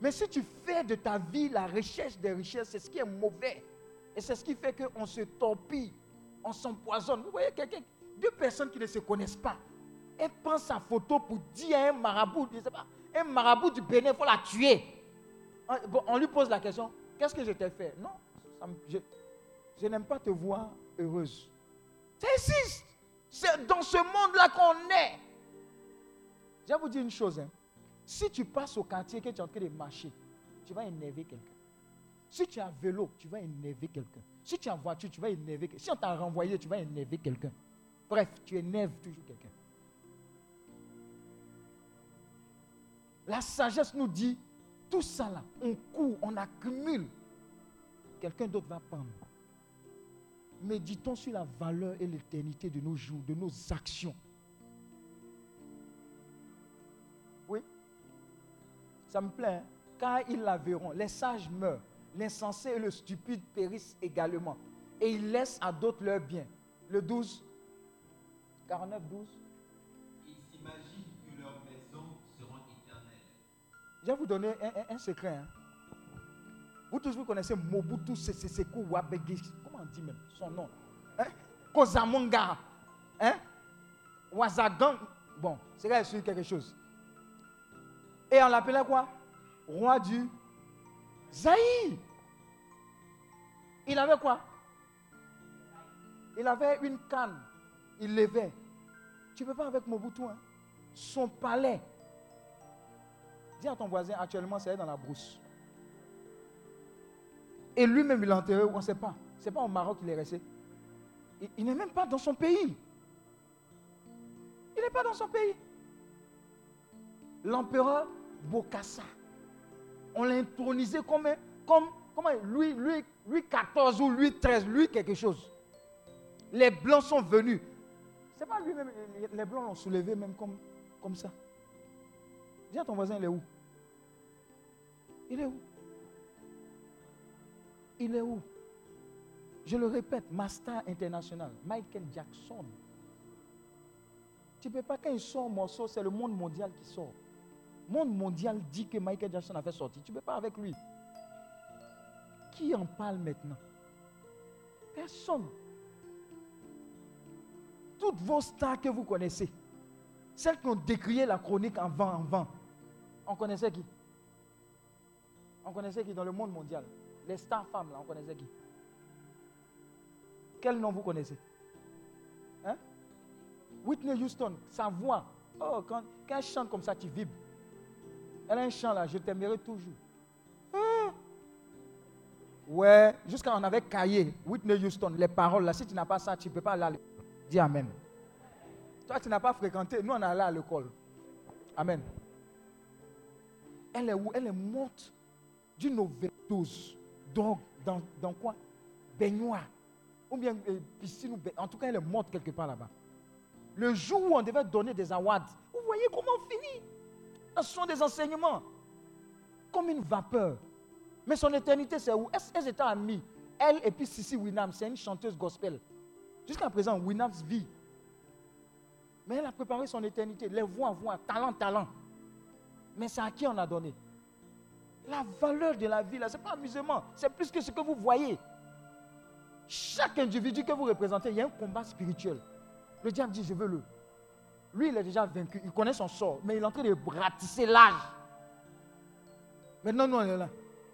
Mais si tu fais de ta vie la recherche des richesses, c'est ce qui est mauvais. Et c'est ce qui fait qu'on se torpille, on s'empoisonne. Vous voyez quelqu'un, deux personnes qui ne se connaissent pas, elles prennent sa photo pour dire à un marabout, je ne sais pas, un marabout du Bénin, il faut la tuer. On lui pose la question, qu'est-ce que je t'ai fait? Non, je, n'aime pas te voir heureuse. Ça. C'est dans ce monde-là qu'on est. Je vais vous dire une chose. hein. Si tu passes au quartier que tu es en train de marcher, tu vas énerver quelqu'un. Si tu es à vélo, tu vas énerver quelqu'un. Si tu es en voiture, tu vas énerver quelqu'un. Si on t'a renvoyé, tu vas énerver quelqu'un. Bref, tu énerves toujours quelqu'un. La sagesse nous dit, tout ça là, on court, on accumule. Quelqu'un d'autre va prendre. Méditons sur la valeur et l'éternité de nos jours, de nos actions. Oui. Ça me plaît. hein. Car ils la verront. Les sages meurent. L'insensé et le stupide périssent également. Et ils laissent à d'autres leur bien. Le 12. 49, 12. Je vais vous donner un, secret. hein. Vous tous, vous connaissez Mobutu Sese Seko Wabegi. Comment on dit même son nom? Hein? Kozamonga, hein, Ouazagan. Bon, c'est là sur quelque chose. Et on l'appelait quoi? Roi du Zaïre. Il avait quoi? Il avait une canne. Il levait. Tu ne peux pas avec Mobutu. Hein? Son palais. Dis à ton voisin, actuellement, c'est dans la brousse. Et lui-même, il est enterré, on ne sait pas. Ce n'est pas au Maroc qu'il est resté. Il, n'est même pas dans son pays. Il n'est pas dans son pays. L'empereur Bokassa. On l'a intronisé comme, comme comment, lui, lui, lui 14 ou lui 13, lui quelque chose. Les blancs sont venus. C'est pas lui-même, les blancs l'ont soulevé même comme, comme ça. Ton voisin, il est où? Il est où? Il est où? Je le répète, Master International, Michael Jackson. Tu ne peux pas, quand il sort un morceau, c'est le monde mondial qui sort. Le monde mondial dit que Michael Jackson a fait sortir. Tu ne peux pas avec lui. Qui en parle maintenant? Personne. Toutes vos stars que vous connaissez, celles qui ont décrié la chronique en vent, en vent, on connaissait qui? On connaissait qui dans le monde mondial? Les stars femmes, là, on connaissait qui? Quel nom vous connaissez? Hein? Whitney Houston, sa voix. Oh, quand, elle chante comme ça, tu vibres. Elle a un chant là, je t'aimerai toujours. Ah. Ouais, jusqu'à on avait caillé, Whitney Houston, les paroles là, si tu n'as pas ça, tu ne peux pas aller. Dis Amen. Toi, tu n'as pas fréquenté, nous on est allé à l'école. Amen. Elle est où? Elle est morte d'une overdose. Donc, dans, quoi? Baignoire. Ou bien euh, piscine. En tout cas, elle est morte quelque part là-bas. Le jour où on devait donner des awards, vous voyez comment on finit Ce sont des enseignements. Comme une vapeur. Mais son éternité, c'est où? Elles étaient amies. Elle et puis Sissy Winam, c'est une chanteuse gospel. Jusqu'à présent, Winam's vit. Mais elle a préparé son éternité. Les voix, voix, talent, talent. Mais c'est à qui on a donné? La valeur de la vie, ce n'est pas amusement. C'est plus que ce que vous voyez. Chaque individu que vous représentez, il y a un combat spirituel. Le diable dit, je veux le. Lui, il est déjà vaincu. Il connaît son sort. Mais il est en train de ratisser l'âge. Maintenant, nous, on est là.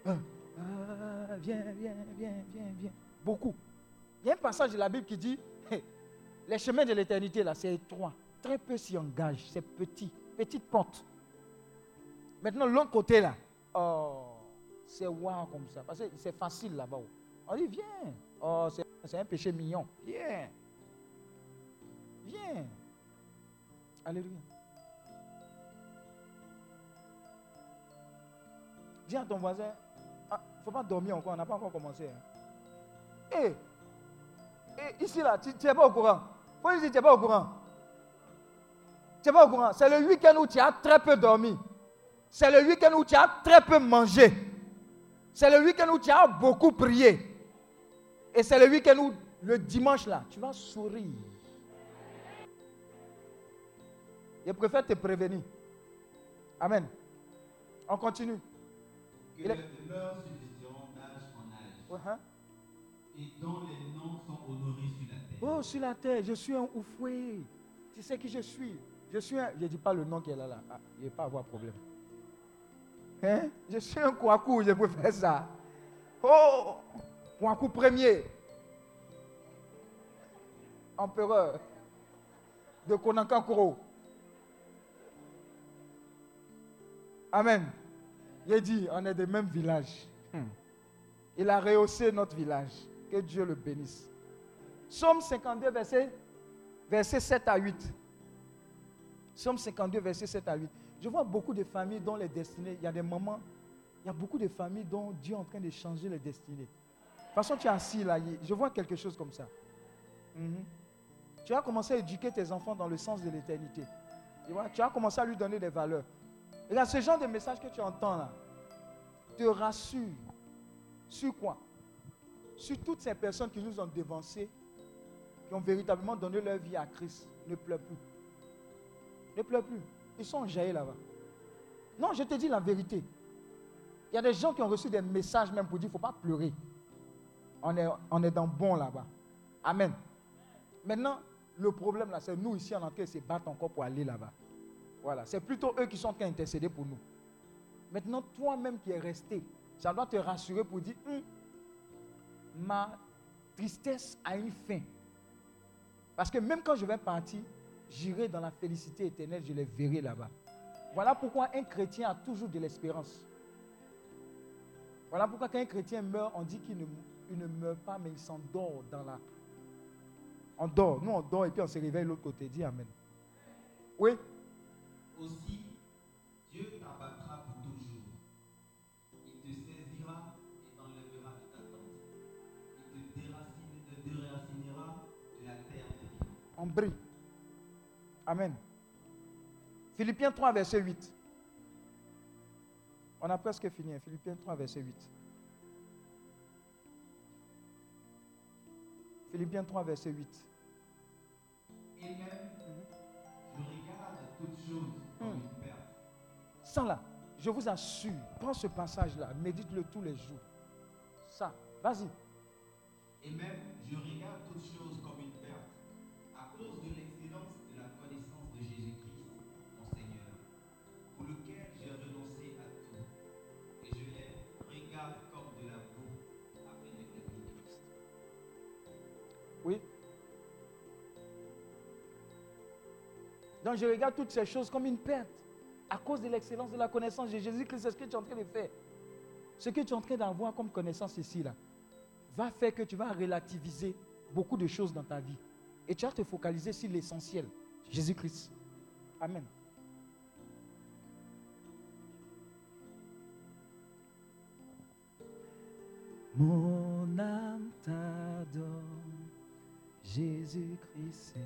Ah, ah, viens, viens, viens, viens, viens. Beaucoup. Il y a un passage de la Bible qui dit, les chemins de l'éternité, là, c'est étroit. Très peu s'y engagent. C'est petit. Petite porte. Maintenant, l'autre côté, là, oh, c'est wow comme ça. Parce que c'est facile là-bas. On dit, viens. Oh, c'est un péché mignon. Viens. Viens. Alléluia. Dis à ton voisin, il ne faut pas dormir encore, on n'a pas encore commencé. hein. Hé, hé, ici là, tu n'es pas au courant. Dire, tu n'es pas au courant. Tu n'es pas au courant. C'est le week-end où tu as très peu dormi. C'est le week-end où tu as très peu mangé. C'est le week-end où tu as beaucoup prié. Et c'est le week-end où, le dimanche là, tu vas sourire. Je préfère te prévenir. Amen. On continue. Que Il est- les leurs subsisteront d'âge en âge, Uh-huh. et dont les noms sont honorés sur la terre. Oh, sur la terre, je suis un oufoué. Tu sais qui je suis? Je suis un. Je ne dis pas le nom qu'elle a là. Ah, je ne vais pas avoir problème. Hein? Je suis un Kouakou, je peux faire ça. Oh Kouakou premier. Empereur de Konakankoro. Amen. Il dit, on est des mêmes villages. Hmm. Il a rehaussé notre village. Que Dieu le bénisse. Psaume 52, verset, verset 7 à 8. Psaume 52, verset 7 à 8. Je vois beaucoup de familles dont les destinées, il y a des moments, il y a beaucoup de familles dont Dieu est en train de changer les destinées. De toute façon, tu es assis là, je vois quelque chose comme ça. Mhm. Tu as commencé à éduquer tes enfants dans le sens de l'éternité. Tu as commencé à lui donner des valeurs. Et là, ce genre de message que tu entends là, te rassure. Sur quoi? Sur toutes ces personnes qui nous ont dévancés, qui ont véritablement donné leur vie à Christ, ne pleure plus. Ne pleure plus. Ils sont enjaillés là-bas. Non, je te dis la vérité. Il y a des gens qui ont reçu des messages même pour dire qu'il ne faut pas pleurer. On est, on est dans bon là-bas. Amen. Maintenant, le problème là, c'est nous ici en train de se battre encore pour aller là-bas. Voilà, c'est plutôt eux qui sont en train d'intercéder pour nous. Maintenant, toi-même qui es resté, ça doit te rassurer pour dire, Hum, ma tristesse a une fin. Parce que même quand je vais partir, j'irai dans la félicité éternelle, je les verrai là-bas. Voilà pourquoi un chrétien a toujours de l'espérance. Voilà pourquoi quand un chrétien meurt, on dit qu'il ne, meurt pas, mais il s'endort dans la... On dort, nous on dort et puis on se réveille de l'autre côté. Dis Amen. Oui, Aussi, Dieu t'abattra pour toujours. Il te saisira et t'enlèvera de ta tente. Il te, déracine- te déracinera de la terre on brille. Amen. Philippiens 3, verset 8. On a presque fini. hein. Philippiens 3, verset 8. Philippiens 3, verset 8. Et même, je regarde toutes choses comme Hmm. une perte. Ça là, je vous assure, prends ce passage-là, médite-le tous les jours. Ça, vas-y. Et même, je regarde toutes choses comme une Donc je regarde toutes ces choses comme une perte. À cause de l'excellence de la connaissance de Jésus-Christ, c'est ce que tu es en train de faire. Ce que tu es en train d'avoir comme connaissance ici, là, va faire que tu vas relativiser beaucoup de choses dans ta vie. Et tu vas te focaliser sur l'essentiel, Jésus-Christ. Amen. Mon âme t'adore, Jésus-Christ.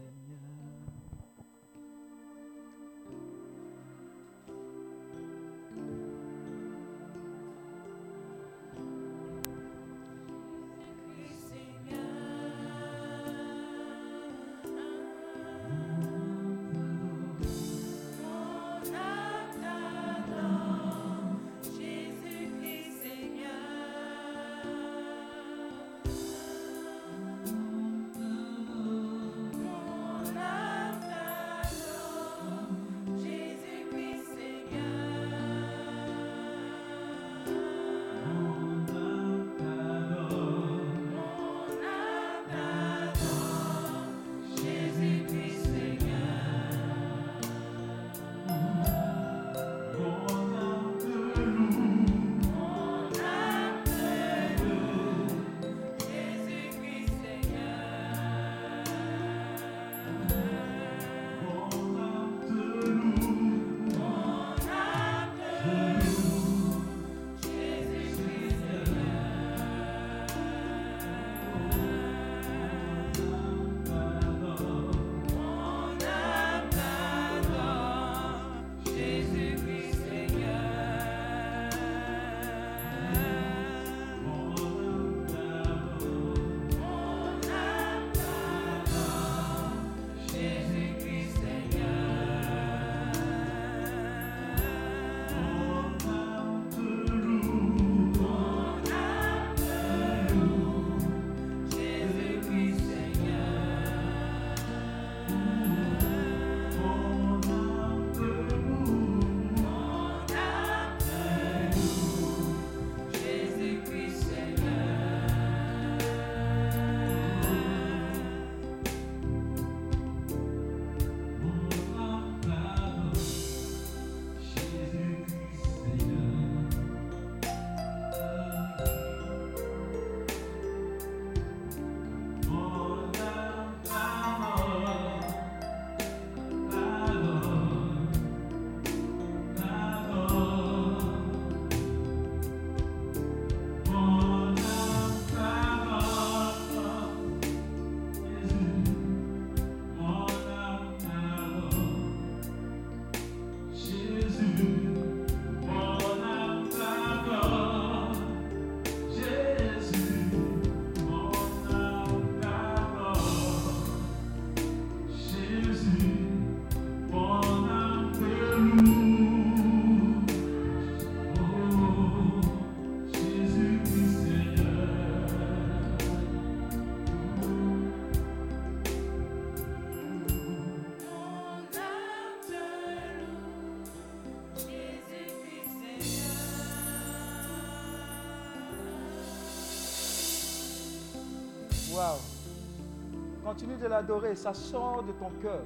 Continue de l'adorer, ça sort de ton cœur.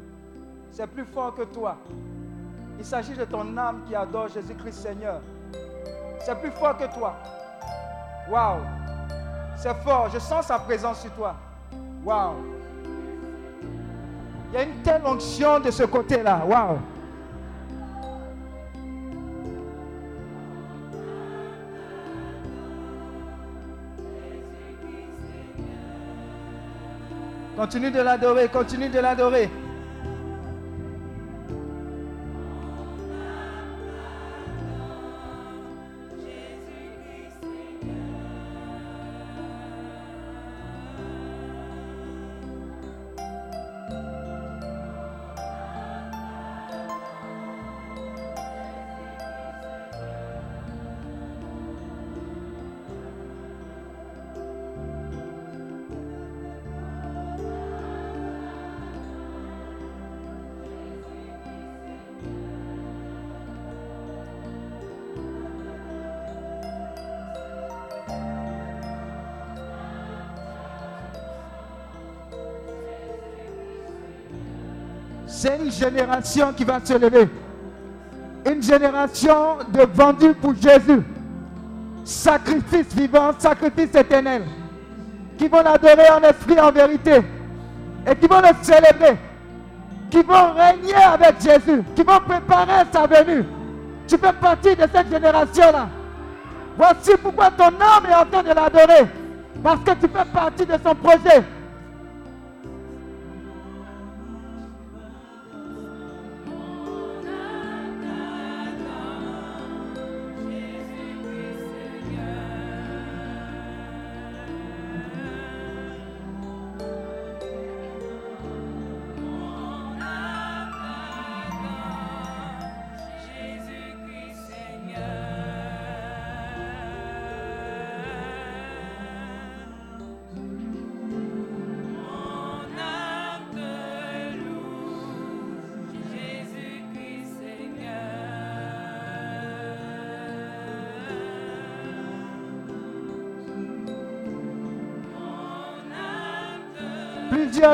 C'est plus fort que toi. Il s'agit de ton âme qui adore Jésus-Christ Seigneur. C'est plus fort que toi. Waouh. C'est fort, je sens sa présence sur toi. Waouh. Il y a une telle onction de ce côté-là. Waouh. Continue de l'adorer, continue de l'adorer. Une génération qui va se lever. Une génération de vendus pour Jésus. Sacrifice vivant, sacrifice éternel. Qui vont l'adorer en esprit, en vérité. Et qui vont le célébrer. Qui vont régner avec Jésus. Qui vont préparer sa venue. Tu fais partie de cette génération-là. Voici pourquoi ton âme est en train de l'adorer. Parce que tu fais partie de son projet.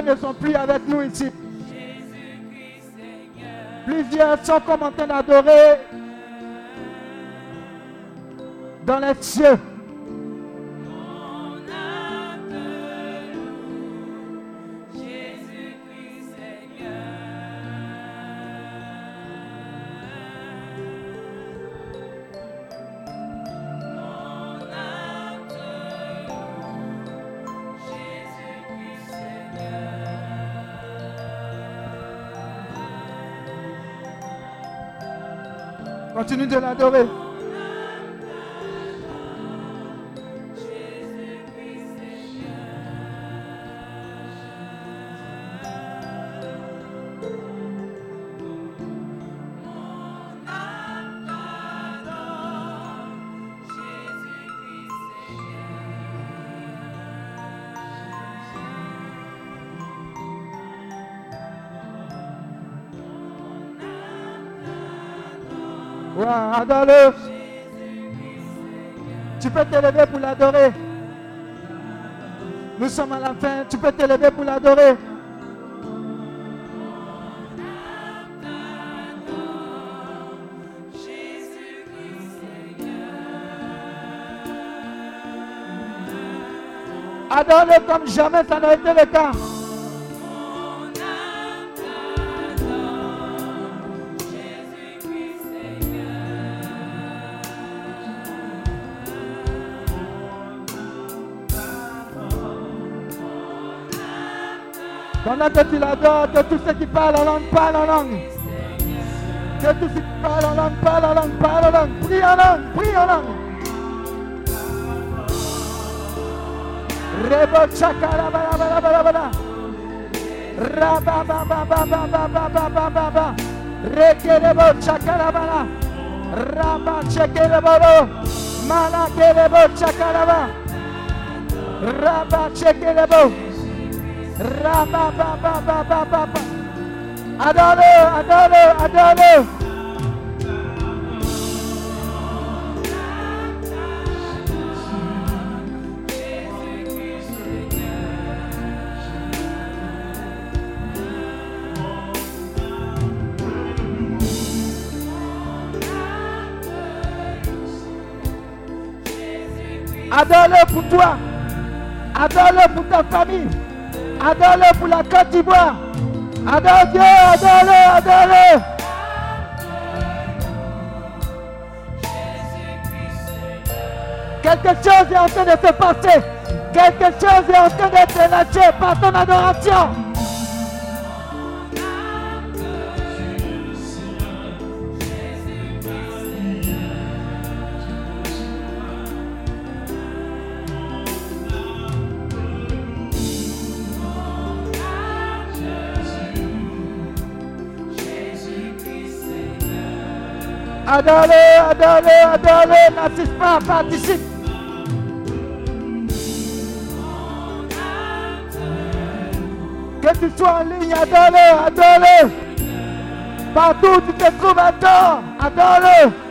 Ne sont plus avec nous ici. Plusieurs sont comme en train d'adorer dans les cieux. Continue de l'adorer. Adore-le. Tu peux t'élever pour l'adorer. Nous sommes à la fin. Tu peux t'élever pour l'adorer. Adore-le comme jamais ça n'a été le cas. Pendant que tu l'adores, que tous ceux qui parlent en langue parlent en langue. Que tous ceux qui parlent en langue parlent en langue, parlent en langue. Prie en langue, prie en langue. Rebo chakara bala bala bala bala. Raba ba ba ba ba ba ba ba ba ba ba. Reke rebo chakara bala. Raba cheke rebo. Mala ke rebo chakara ba. Raba cheke rebo. Adore, adore, adore. Adore pour toi. Adore pour ta famille. Adore-le pour la Côte d'Ivoire. Adore Dieu, adore-le, adore-le. Quelque chose est en train de se passer. Quelque chose est en train d'être lâché par ton adoration. Adore-le, adore-le, adore-le, n'assiste pas, participe. Que tu sois en ligne, adore-le, adore-le. Partout où tu te trouves, adore, adore-le.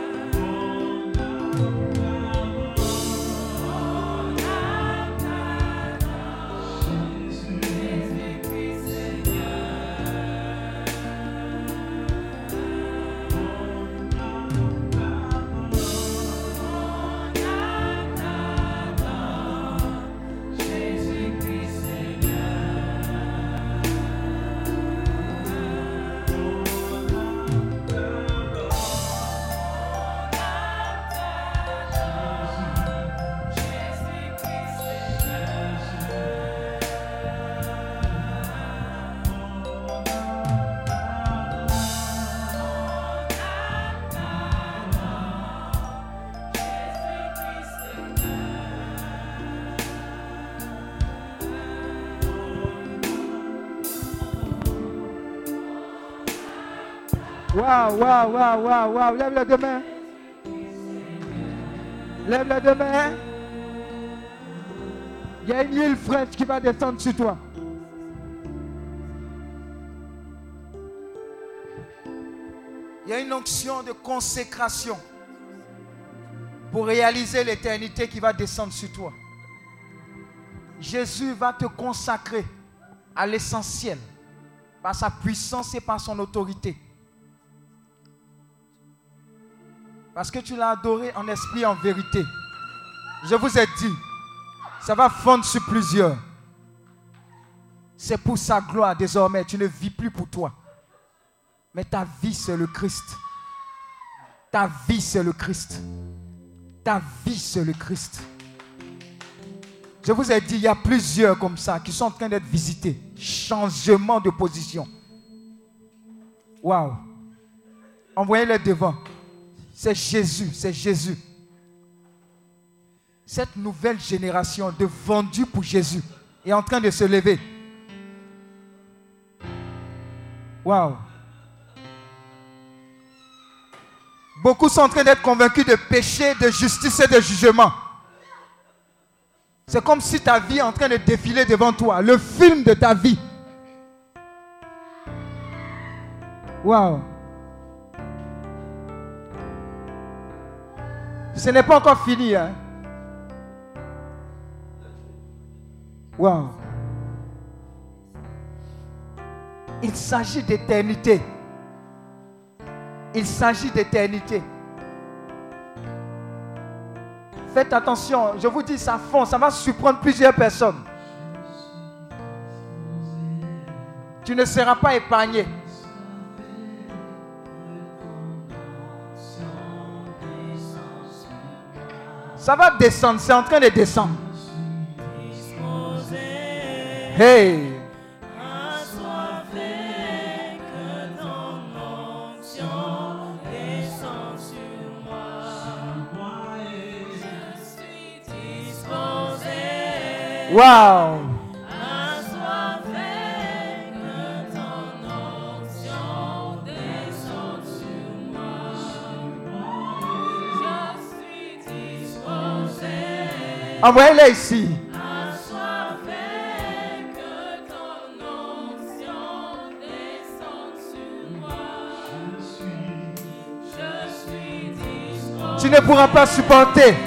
Waouh, waouh, waouh, waouh, waouh. Lève les deux. Lève les deux. Il y a une huile fraîche qui va descendre sur toi. Il y a une onction de consécration pour réaliser l'éternité qui va descendre sur toi. Jésus va te consacrer à l'essentiel par sa puissance et par son autorité. Parce que tu l'as adoré en esprit en vérité. Je vous ai dit, ça va fondre sur plusieurs. C'est pour sa gloire désormais. Tu ne vis plus pour toi. Mais ta vie, c'est le Christ. Ta vie, c'est le Christ. Ta vie, c'est le Christ. Je vous ai dit, il y a plusieurs comme ça qui sont en train d'être visités. Changement de position. Waouh. Envoyez-les devant. C'est Jésus, c'est Jésus. Cette nouvelle génération de vendus pour Jésus est en train de se lever. Waouh. Beaucoup sont en train d'être convaincus de péché, de justice et de jugement. C'est comme si ta vie est en train de défiler devant toi, le film de ta vie. Waouh. Ce n'est pas encore fini. Hein? Waouh. Il s'agit d'éternité. Il s'agit d'éternité. Faites attention, je vous dis, ça fond, ça va surprendre plusieurs personnes. Tu ne seras pas épargné. Ça va descendre, c'est en train de descendre. Hey! Wow! Envoyez-les ici. Tu ne pourras pas supporter.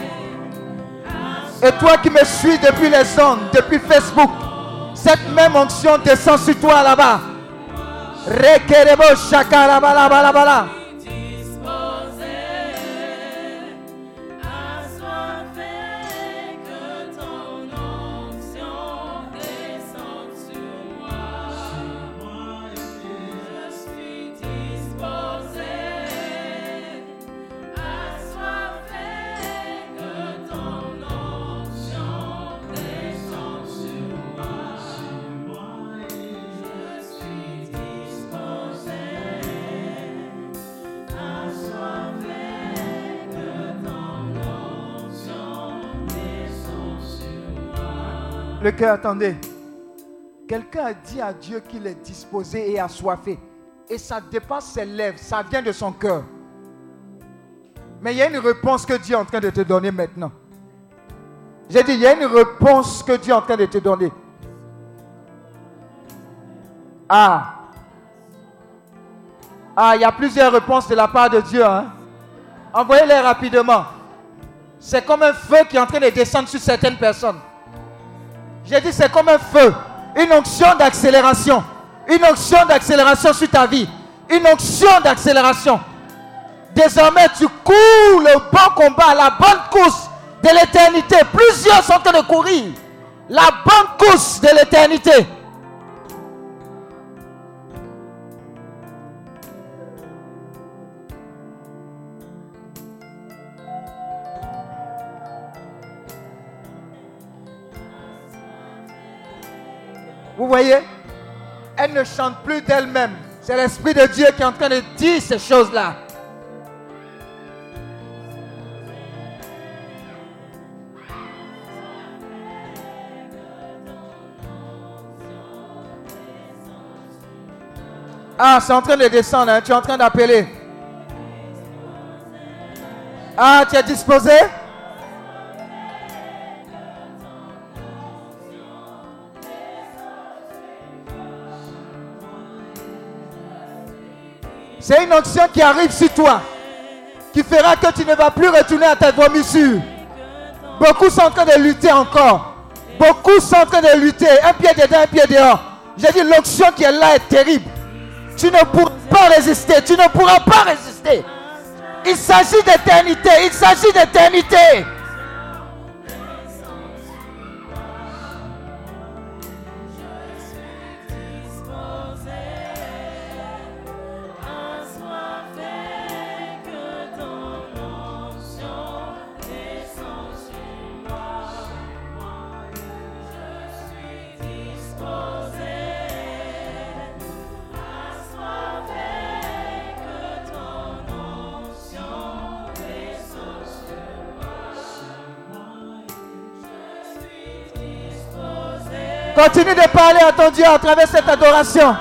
Et toi qui me suis depuis les ondes, depuis Facebook, cette même onction descend sur toi là-bas. Rekerebo shakarabalabalabala. Attendez. Quelqu'un a dit à Dieu qu'il est disposé et assoiffé. Et ça dépasse ses lèvres, ça vient de son cœur. Mais il y a une réponse que Dieu est en train de te donner maintenant. J'ai dit, il y a une réponse que Dieu est en train de te donner. Ah. Ah, il y a plusieurs réponses de la part de Dieu. Hein? Envoyez-les rapidement. C'est comme un feu qui est en train de descendre sur certaines personnes. J'ai dit, c'est comme un feu. Une onction d'accélération. Une onction d'accélération sur ta vie. Une onction d'accélération. Désormais, tu cours le bon combat, la bonne course de l'éternité. Plusieurs sont en train de courir. La bonne course de l'éternité. Vous voyez? Elle ne chante plus d'elle-même. C'est l'Esprit de Dieu qui est en train de dire ces choses-là. Ah, c'est en train de descendre, hein. tu es en train d'appeler. Ah, tu es disposé? C'est une onction qui arrive sur toi, qui fera que tu ne vas plus retourner à ta vomissure. Beaucoup sont en train de lutter encore. Beaucoup sont en train de lutter. Un pied dedans, un pied dehors. J'ai dit, l'onction qui est là est terrible. Tu ne pourras pas résister. Tu ne pourras pas résister. Il s'agit d'éternité. Il s'agit d'éternité. Continue de parler à ton Dieu à travers cette adoration.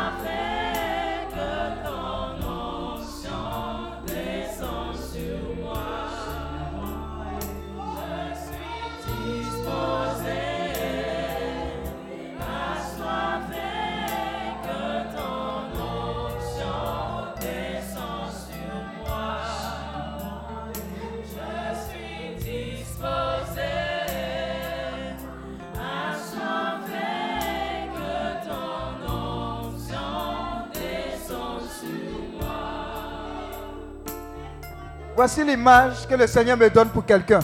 Voici l'image que le Seigneur me donne pour quelqu'un.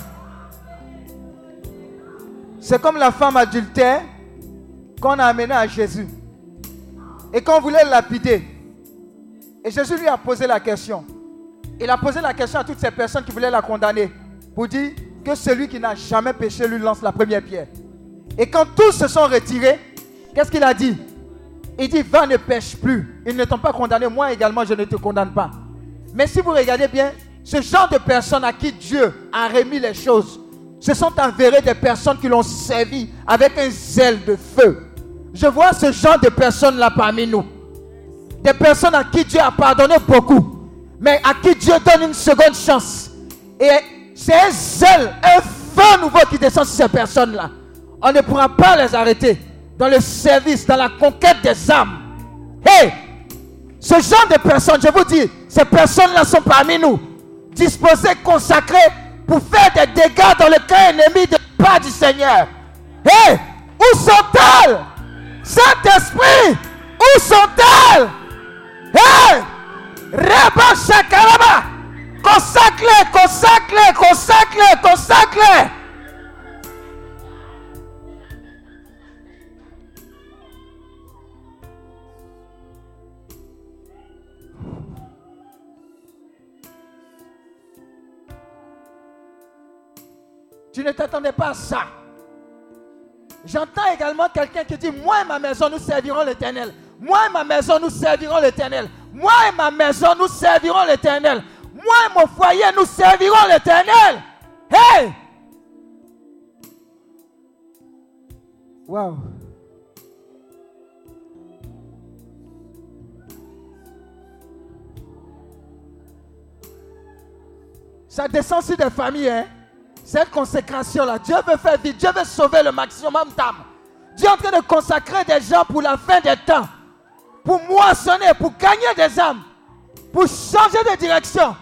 C'est comme la femme adultère qu'on a amenée à Jésus. Et qu'on voulait lapider. Et Jésus lui a posé la question. Il a posé la question à toutes ces personnes qui voulaient la condamner. Pour dire que celui qui n'a jamais péché lui lance la première pierre. Et quand tous se sont retirés, qu'est-ce qu'il a dit? Il dit, va ne pêche plus. Ils ne t'ont pas condamné. Moi également, je ne te condamne pas. Mais si vous regardez bien, ce genre de personnes à qui Dieu a remis les choses, ce sont vérité des personnes qui l'ont servi avec un zèle de feu. Je vois ce genre de personnes-là parmi nous. Des personnes à qui Dieu a pardonné beaucoup, mais à qui Dieu donne une seconde chance. Et c'est un zèle, un feu nouveau qui descend sur ces personnes-là. On ne pourra pas les arrêter dans le service, dans la conquête des âmes. Hey! Ce genre de personnes, je vous dis, ces personnes-là sont parmi nous disposés, consacrés pour faire des dégâts dans le cœur ennemi de pas du Seigneur. Hé, où sont-elles? Saint-Esprit, où sont-elles? Hé, Reba Shakaraba, consacre-les, consacre-les. Tu ne t'attendais pas à ça. J'entends également quelqu'un qui dit, moi et ma maison, nous servirons l'éternel. Moi et ma maison, nous servirons l'éternel. Moi et ma maison, nous servirons l'éternel. Moi et mon foyer, nous servirons l'éternel. Hey! Waouh. Ça descend sur des familles, hein. Cette consécration-là, Dieu veut faire vite, Dieu veut sauver le maximum d'âmes. Dieu est en train de consacrer des gens pour la fin des temps, pour moissonner, pour gagner des âmes, pour changer de direction.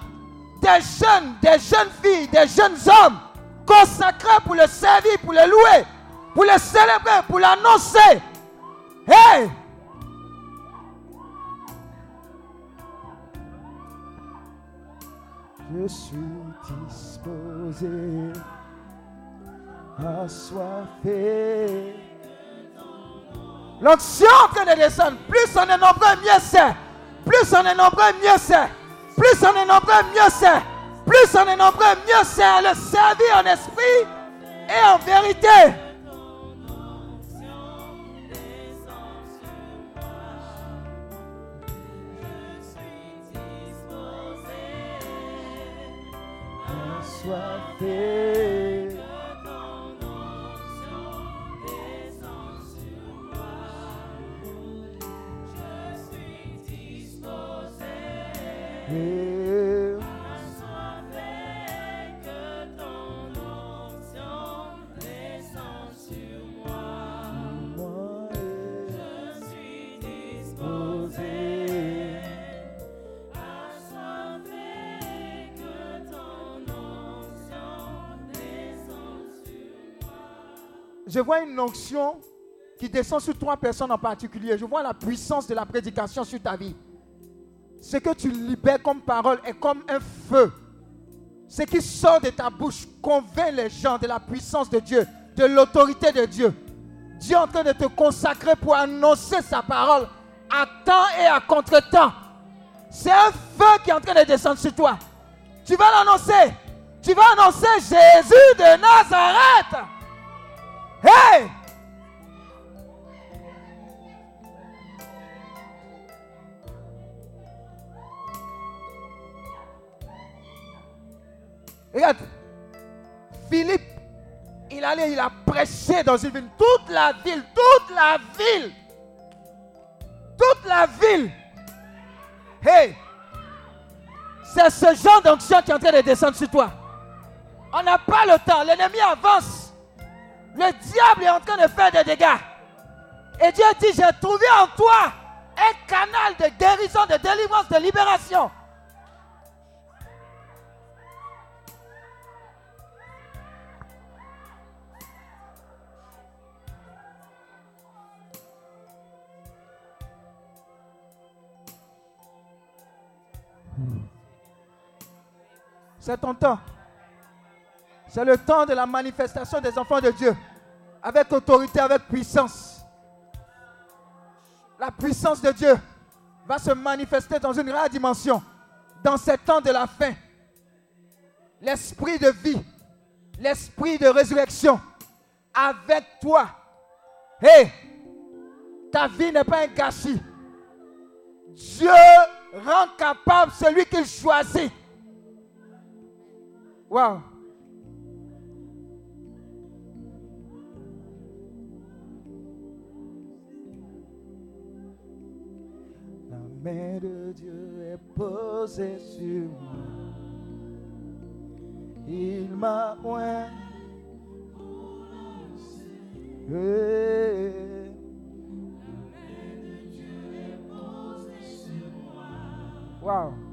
Des jeunes, des jeunes filles, des jeunes hommes consacrés pour le servir, pour le louer, pour le célébrer, pour l'annoncer. Hey! Je suis disposé, assoiffé. L'onction en de descendre. Plus on est nombreux, mieux c'est. Plus on est nombreux, mieux c'est. Plus on est nombreux, mieux c'est. Plus on est nombreux, mieux c'est le servir en esprit et en vérité. Je vois une onction qui descend sur trois personnes en particulier. Je vois la puissance de la prédication sur ta vie. Ce que tu libères comme parole est comme un feu. Ce qui sort de ta bouche convainc les gens de la puissance de Dieu, de l'autorité de Dieu. Dieu est en train de te consacrer pour annoncer sa parole à temps et à contre-temps. C'est un feu qui est en train de descendre sur toi. Tu vas l'annoncer. Tu vas annoncer Jésus de Nazareth. Hey! Regarde, Philippe, il allait, il a prêché dans une ville. Toute la ville, toute la ville, toute la ville. Hey! C'est ce genre d'onction qui est en train de descendre sur toi. On n'a pas le temps. L'ennemi avance. Le diable est en train de faire des dégâts. Et Dieu dit, j'ai trouvé en toi un canal de guérison, de délivrance, de libération. C'est ton temps. C'est le temps de la manifestation des enfants de Dieu. Avec autorité, avec puissance. La puissance de Dieu va se manifester dans une rare dimension. Dans ces temps de la fin. L'esprit de vie. L'esprit de résurrection. Avec toi. Hé! ta vie n'est pas un gâchis. Dieu rend capable celui qu'il choisit. Wow. La main de Dieu est posée sur moi. Il m'a oint. Eh. Wow.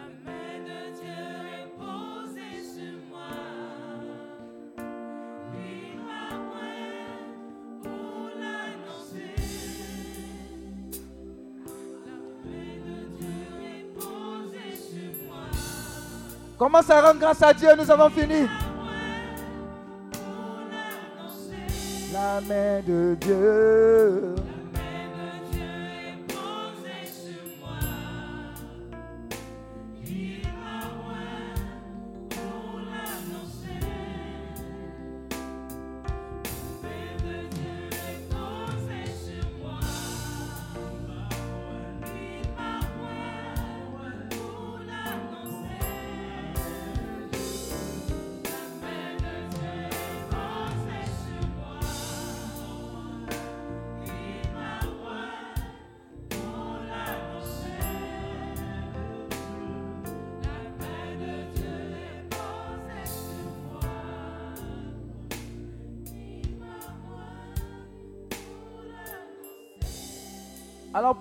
Commence à rendre grâce à Dieu, nous avons fini. La main de Dieu.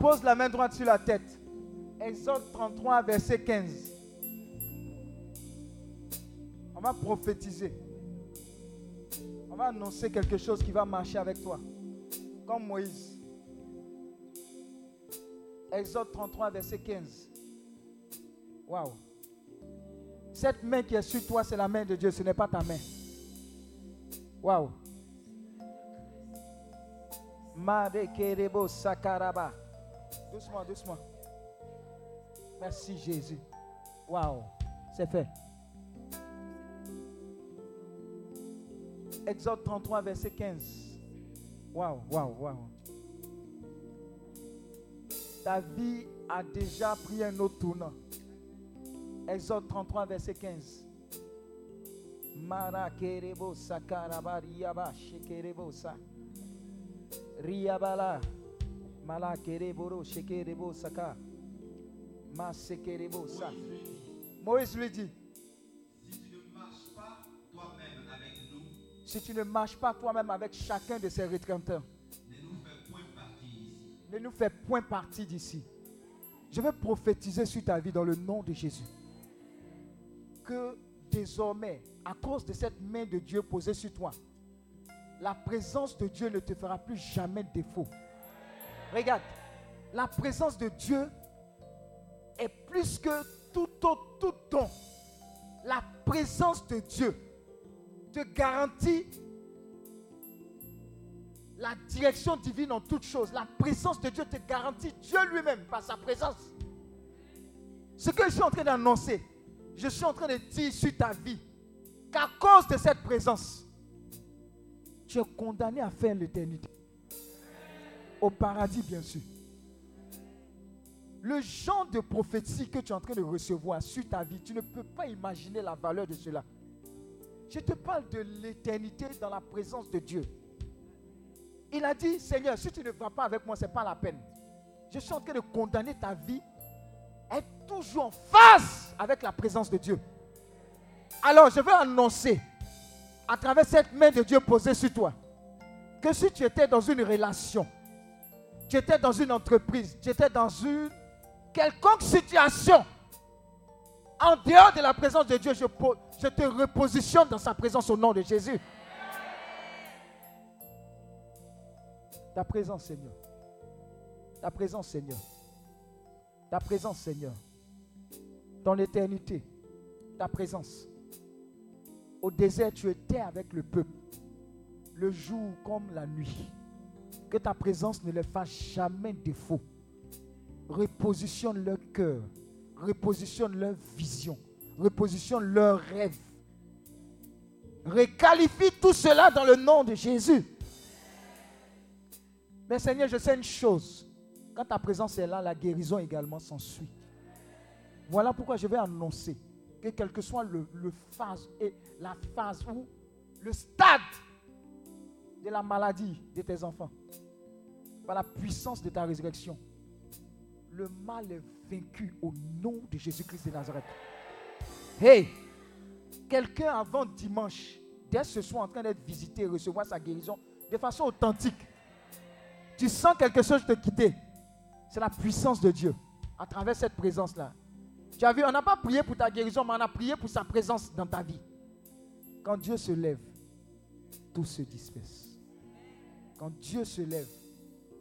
Pose la main droite sur la tête. Exode 33, verset 15. On va prophétiser. On va annoncer quelque chose qui va marcher avec toi. Comme Moïse. Exode 33, verset 15. Waouh. Cette main qui est sur toi, c'est la main de Dieu, ce n'est pas ta main. Waouh. Madekerebo sakaraba. Doucement, doucement. Merci Jésus. Waouh. C'est fait. Exode 33, verset 15. Waouh, waouh, waouh. Ta vie a déjà pris un autre tournant. Exode 33, verset 15. Mara kerebo sakaraba riaba shekerebo sa. Riabala. Mala kereboro shekerebo saka. Ma sekerebo sa. Moïse lui dit, Si tu ne marches pas toi-même avec nous, si tu ne marches pas toi-même avec chacun de ces rétracteurs, ne nous fais point partie ici. ne nous fais point partie d'ici. Je vais prophétiser sur ta vie dans le nom de Jésus. Que désormais, à cause de cette main de Dieu posée sur toi, la présence de Dieu ne te fera plus jamais défaut. Regarde, la présence de Dieu est plus que tout tout don. La présence de Dieu te garantit la direction divine en toutes choses. La présence de Dieu te garantit Dieu lui-même par sa présence. Ce que je suis en train d'annoncer, je suis en train de dire sur ta vie qu'à cause de cette présence, tu es condamné à faire l'éternité. Au paradis, bien sûr. Le genre de prophétie que tu es en train de recevoir sur ta vie, tu ne peux pas imaginer la valeur de cela. Je te parle de l'éternité dans la présence de Dieu. Il a dit, Seigneur, si tu ne vas pas avec moi, ce n'est pas la peine. Je suis en train de condamner ta vie à être toujours en face avec la présence de Dieu. Alors, je veux annoncer, à travers cette main de Dieu posée sur toi, que si tu étais dans une relation, tu étais dans une entreprise, tu étais dans une quelconque situation, en dehors de la présence de Dieu, je, je te repositionne dans sa présence au nom de Jésus. Ta présence, Seigneur. Ta présence, Seigneur. Ta présence, Seigneur. Dans l'éternité, ta présence. Au désert, tu étais avec le peuple, le jour comme la nuit. Que ta présence ne les fasse jamais défaut. Repositionne leur cœur, repositionne leur vision, repositionne leurs rêves. Requalifie tout cela dans le nom de Jésus. Mais Seigneur, je sais une chose. Quand ta présence est là, la guérison également s'ensuit. Voilà pourquoi je vais annoncer que quel que soit le, le phase et la phase ou le stade de la maladie de tes enfants, par la puissance de ta résurrection, le mal est vaincu au nom de Jésus-Christ de Nazareth. Hey, quelqu'un avant dimanche, dès ce soir en train d'être visité recevoir sa guérison de façon authentique, tu sens quelque chose te quitter. C'est la puissance de Dieu à travers cette présence-là. Tu as vu, on n'a pas prié pour ta guérison, mais on a prié pour sa présence dans ta vie. Quand Dieu se lève, tout se disperse. Quand Dieu se lève,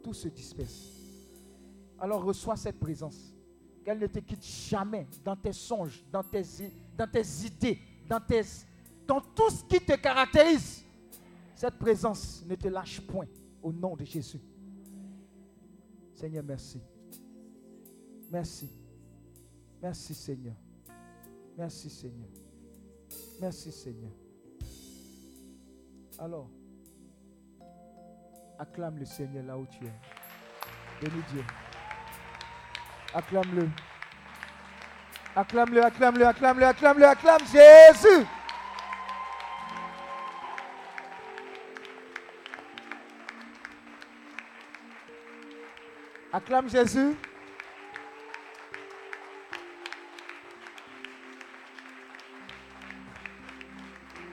tout se disperse. Alors reçois cette présence. Qu'elle ne te quitte jamais dans tes songes, dans tes, dans tes idées, dans, dans tout ce qui te caractérise. Cette présence ne te lâche point au nom de Jésus. Seigneur, merci. Merci. Merci Seigneur. Merci Seigneur. Merci Seigneur. Alors, acclame le Seigneur là où tu es. Bénis Dieu. Acclame-le. Acclame-le, acclame-le, acclame-le, acclame-le, acclame Jésus. Acclame Jésus.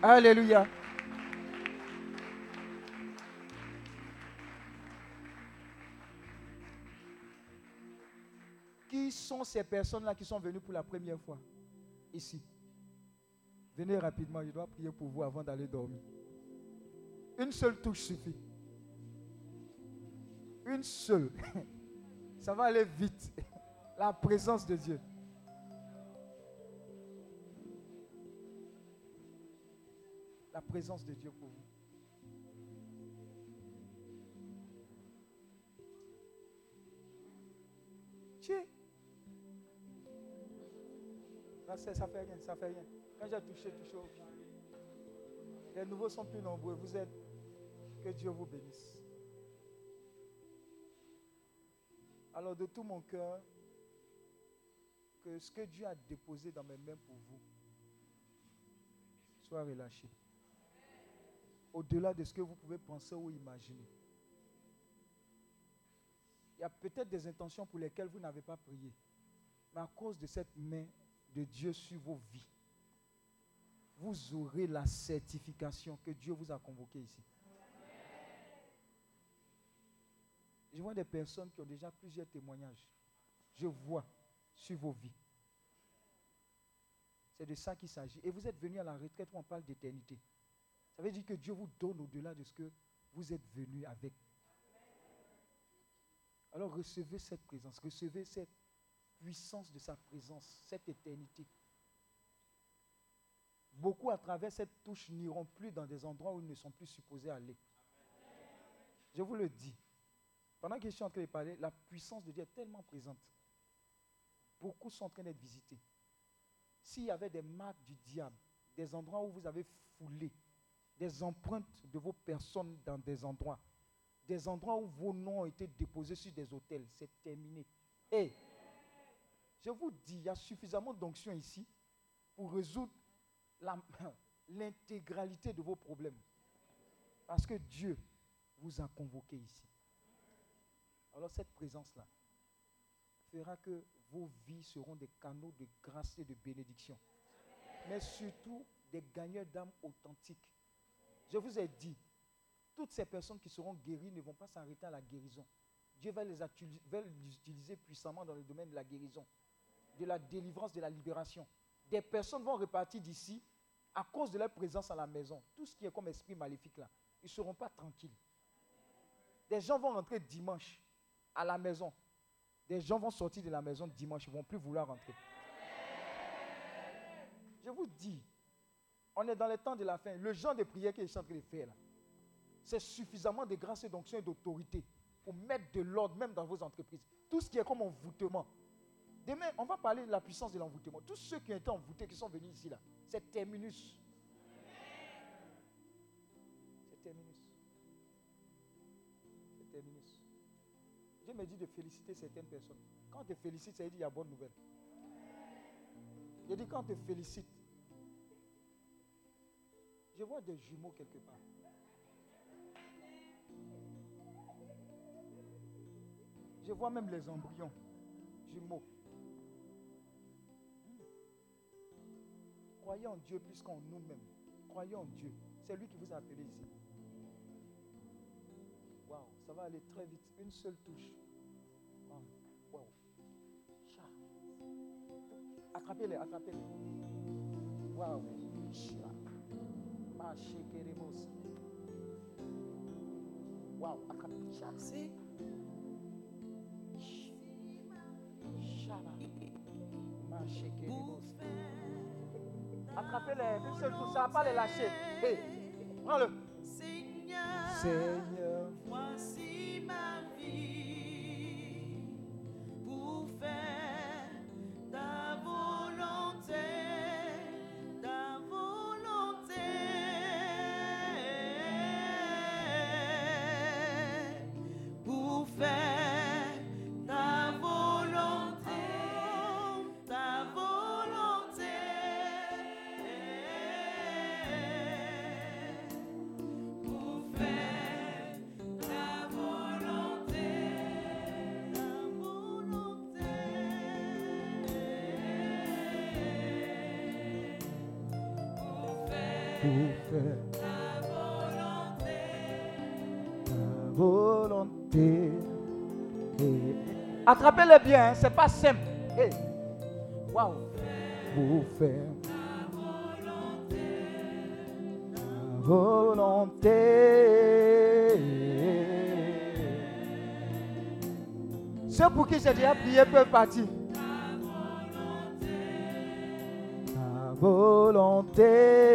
Alléluia. Ces personnes-là qui sont venues pour la première fois Ici. Venez rapidement, je dois prier pour vous avant d'aller dormir. Une seule touche suffit. Une seule. <laughs> Ça va aller vite. <laughs> La présence de Dieu. La présence de Dieu pour vous. Tiens. Non, c'est- ça fait rien, ça fait rien. Quand j'ai touché, touché au. Les nouveaux sont plus nombreux. Vous êtes. Que Dieu vous bénisse. Alors de tout mon cœur, que ce que Dieu a déposé dans mes mains pour vous soit relâché. Au-delà de ce que vous pouvez penser ou imaginer. Il y a peut-être des intentions pour lesquelles vous n'avez pas prié. Mais à cause de cette main de Dieu sur vos vies, vous aurez la certification que Dieu vous a convoqué ici. Je vois des personnes qui ont déjà plusieurs témoignages. Je vois sur vos vies. C'est de ça qu'il s'agit. Et vous êtes venu à la retraite où on parle d'éternité. Ça veut dire que Dieu vous donne au-delà de ce que vous êtes venu avec. Alors recevez cette présence, recevez cette puissance de sa présence, cette éternité. Beaucoup à travers cette touche n'iront plus dans des endroits où ils ne sont plus supposés aller. Je vous le dis. Pendant que je suis en train de parler, la puissance de Dieu est tellement présente. Beaucoup sont en train d'être visités. S'il y avait des marques du diable, des endroits où vous avez foulé, des empreintes de vos personnes dans des endroits, des endroits où vos noms ont été déposés sur des hôtels, c'est terminé. Et je vous dis, il y a suffisamment d'onction ici pour résoudre <laughs> l'intégralité de vos problèmes. Parce que Dieu vous a convoqué ici. Alors cette présence-là fera que vos vies seront des canaux de grâce et de bénédiction. Mais surtout des gagneurs d'âmes authentiques. Je vous ai dit, toutes ces personnes qui seront guéries ne vont pas s'arrêter à la guérison. Dieu va les utiliser puissamment dans le domaine de la guérison, de la délivrance, de la libération. Des personnes vont repartir d'ici à cause de leur présence à la maison. Tout ce qui est comme esprit maléfique là, ils ne seront pas tranquilles. Des gens vont rentrer dimanche à la maison. Des gens vont sortir de la maison dimanche, ils ne vont plus vouloir rentrer. Je vous dis, on est dans les temps de la fin. Le genre de prière que je suis en train de faire là, c'est suffisamment de grâce et d'onction et d'autorité pour mettre de l'ordre même dans vos entreprises. Tout ce qui est comme envoûtement. Demain, on va parler de la puissance de l'envoûtement. Tous ceux qui ont été envoûtés, qui sont venus ici là, c'est terminus. C'est terminus. C'est terminus. Dieu me dit de féliciter certaines personnes. Quand on te félicite, ça veut dire qu'il y a bonne nouvelle. Je dis quand on te félicite, je vois des jumeaux quelque part. Je vois même les embryons jumeaux. Croyez en Dieu plus qu'en nous-mêmes. Croyez en Dieu. C'est lui qui vous a appelé ici. Waouh, ça va aller très vite. Une seule touche. Waouh. Cha. Attrapez-les, attrapez-les. Waouh. Waouh, attrapez. Cha. C'est Machekeremos. Attrapez-les. Une seule touche. Ça va pas les lâcher. Hey, prends-le. Seigneur, Seigneur. voici Attrapez-les bien, hein, c'est pas simple. Waouh. Pour faire ta volonté. Ceux pour qui j'ai déjà prié peuvent partir. Ta volonté.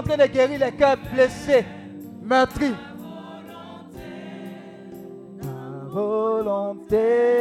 En train de guérir les cœurs blessés, meurtris. Ta volonté.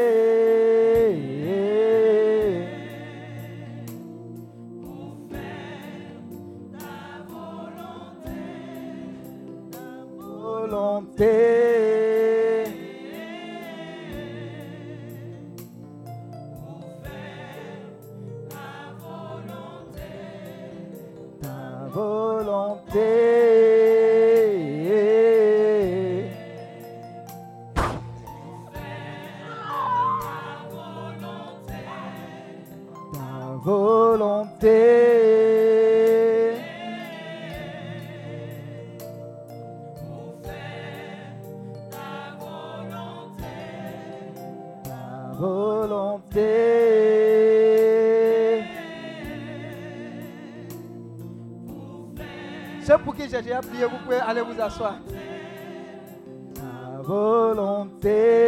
Prié, vous pouvez aller vous asseoir. Ta volonté.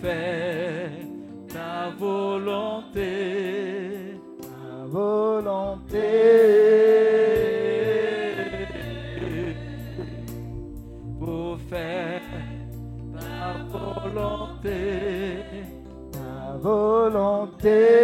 Faire ta volonté. Ta volonté. Pour faire ta volonté. Ta volonté.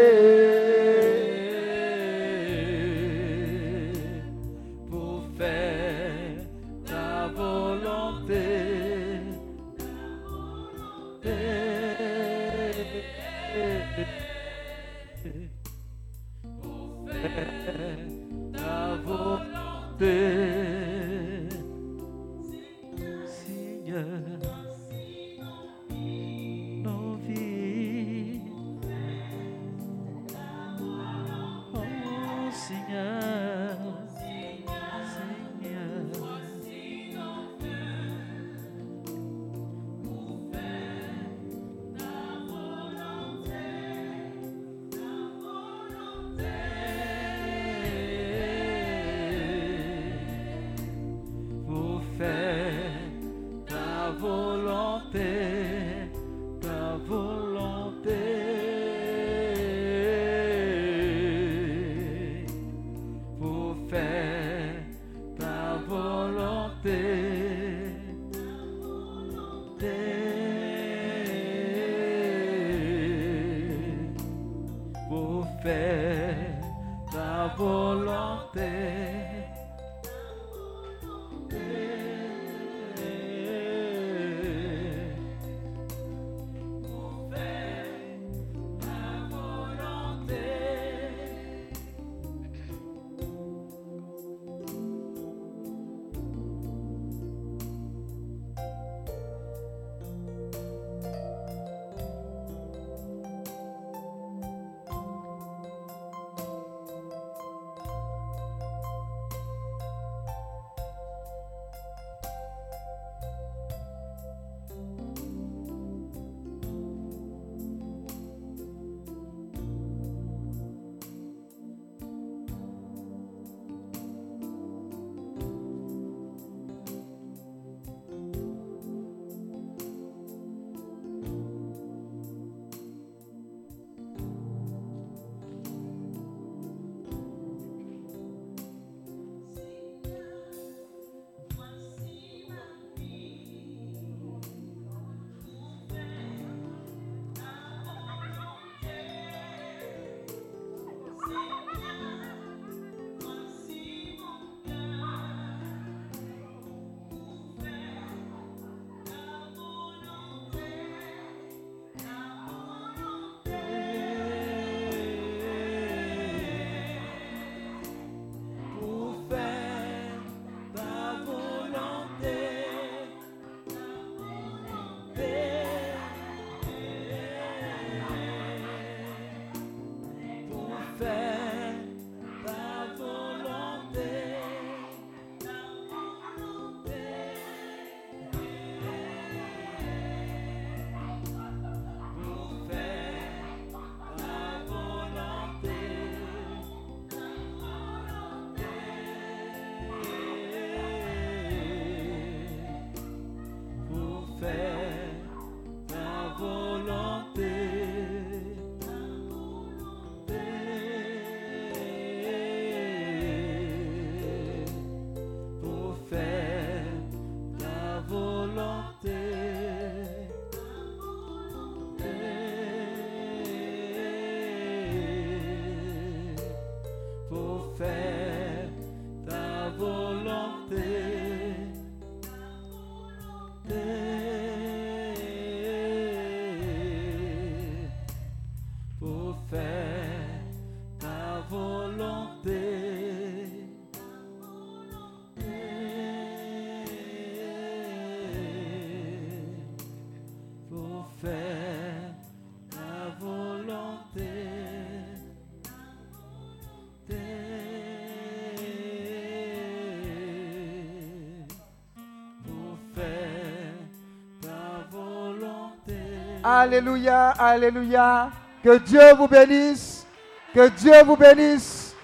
Alléluia, alléluia. Que Dieu vous bénisse. Que Dieu vous bénisse.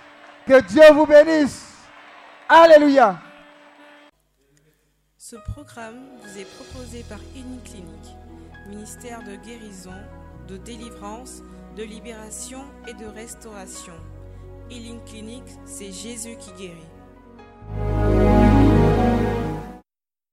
Que Dieu vous bénisse. Alléluia. Ce programme vous est proposé par Clinique, ministère de guérison, de délivrance, de libération et de restauration. Healing Clinic, c'est Jésus qui guérit.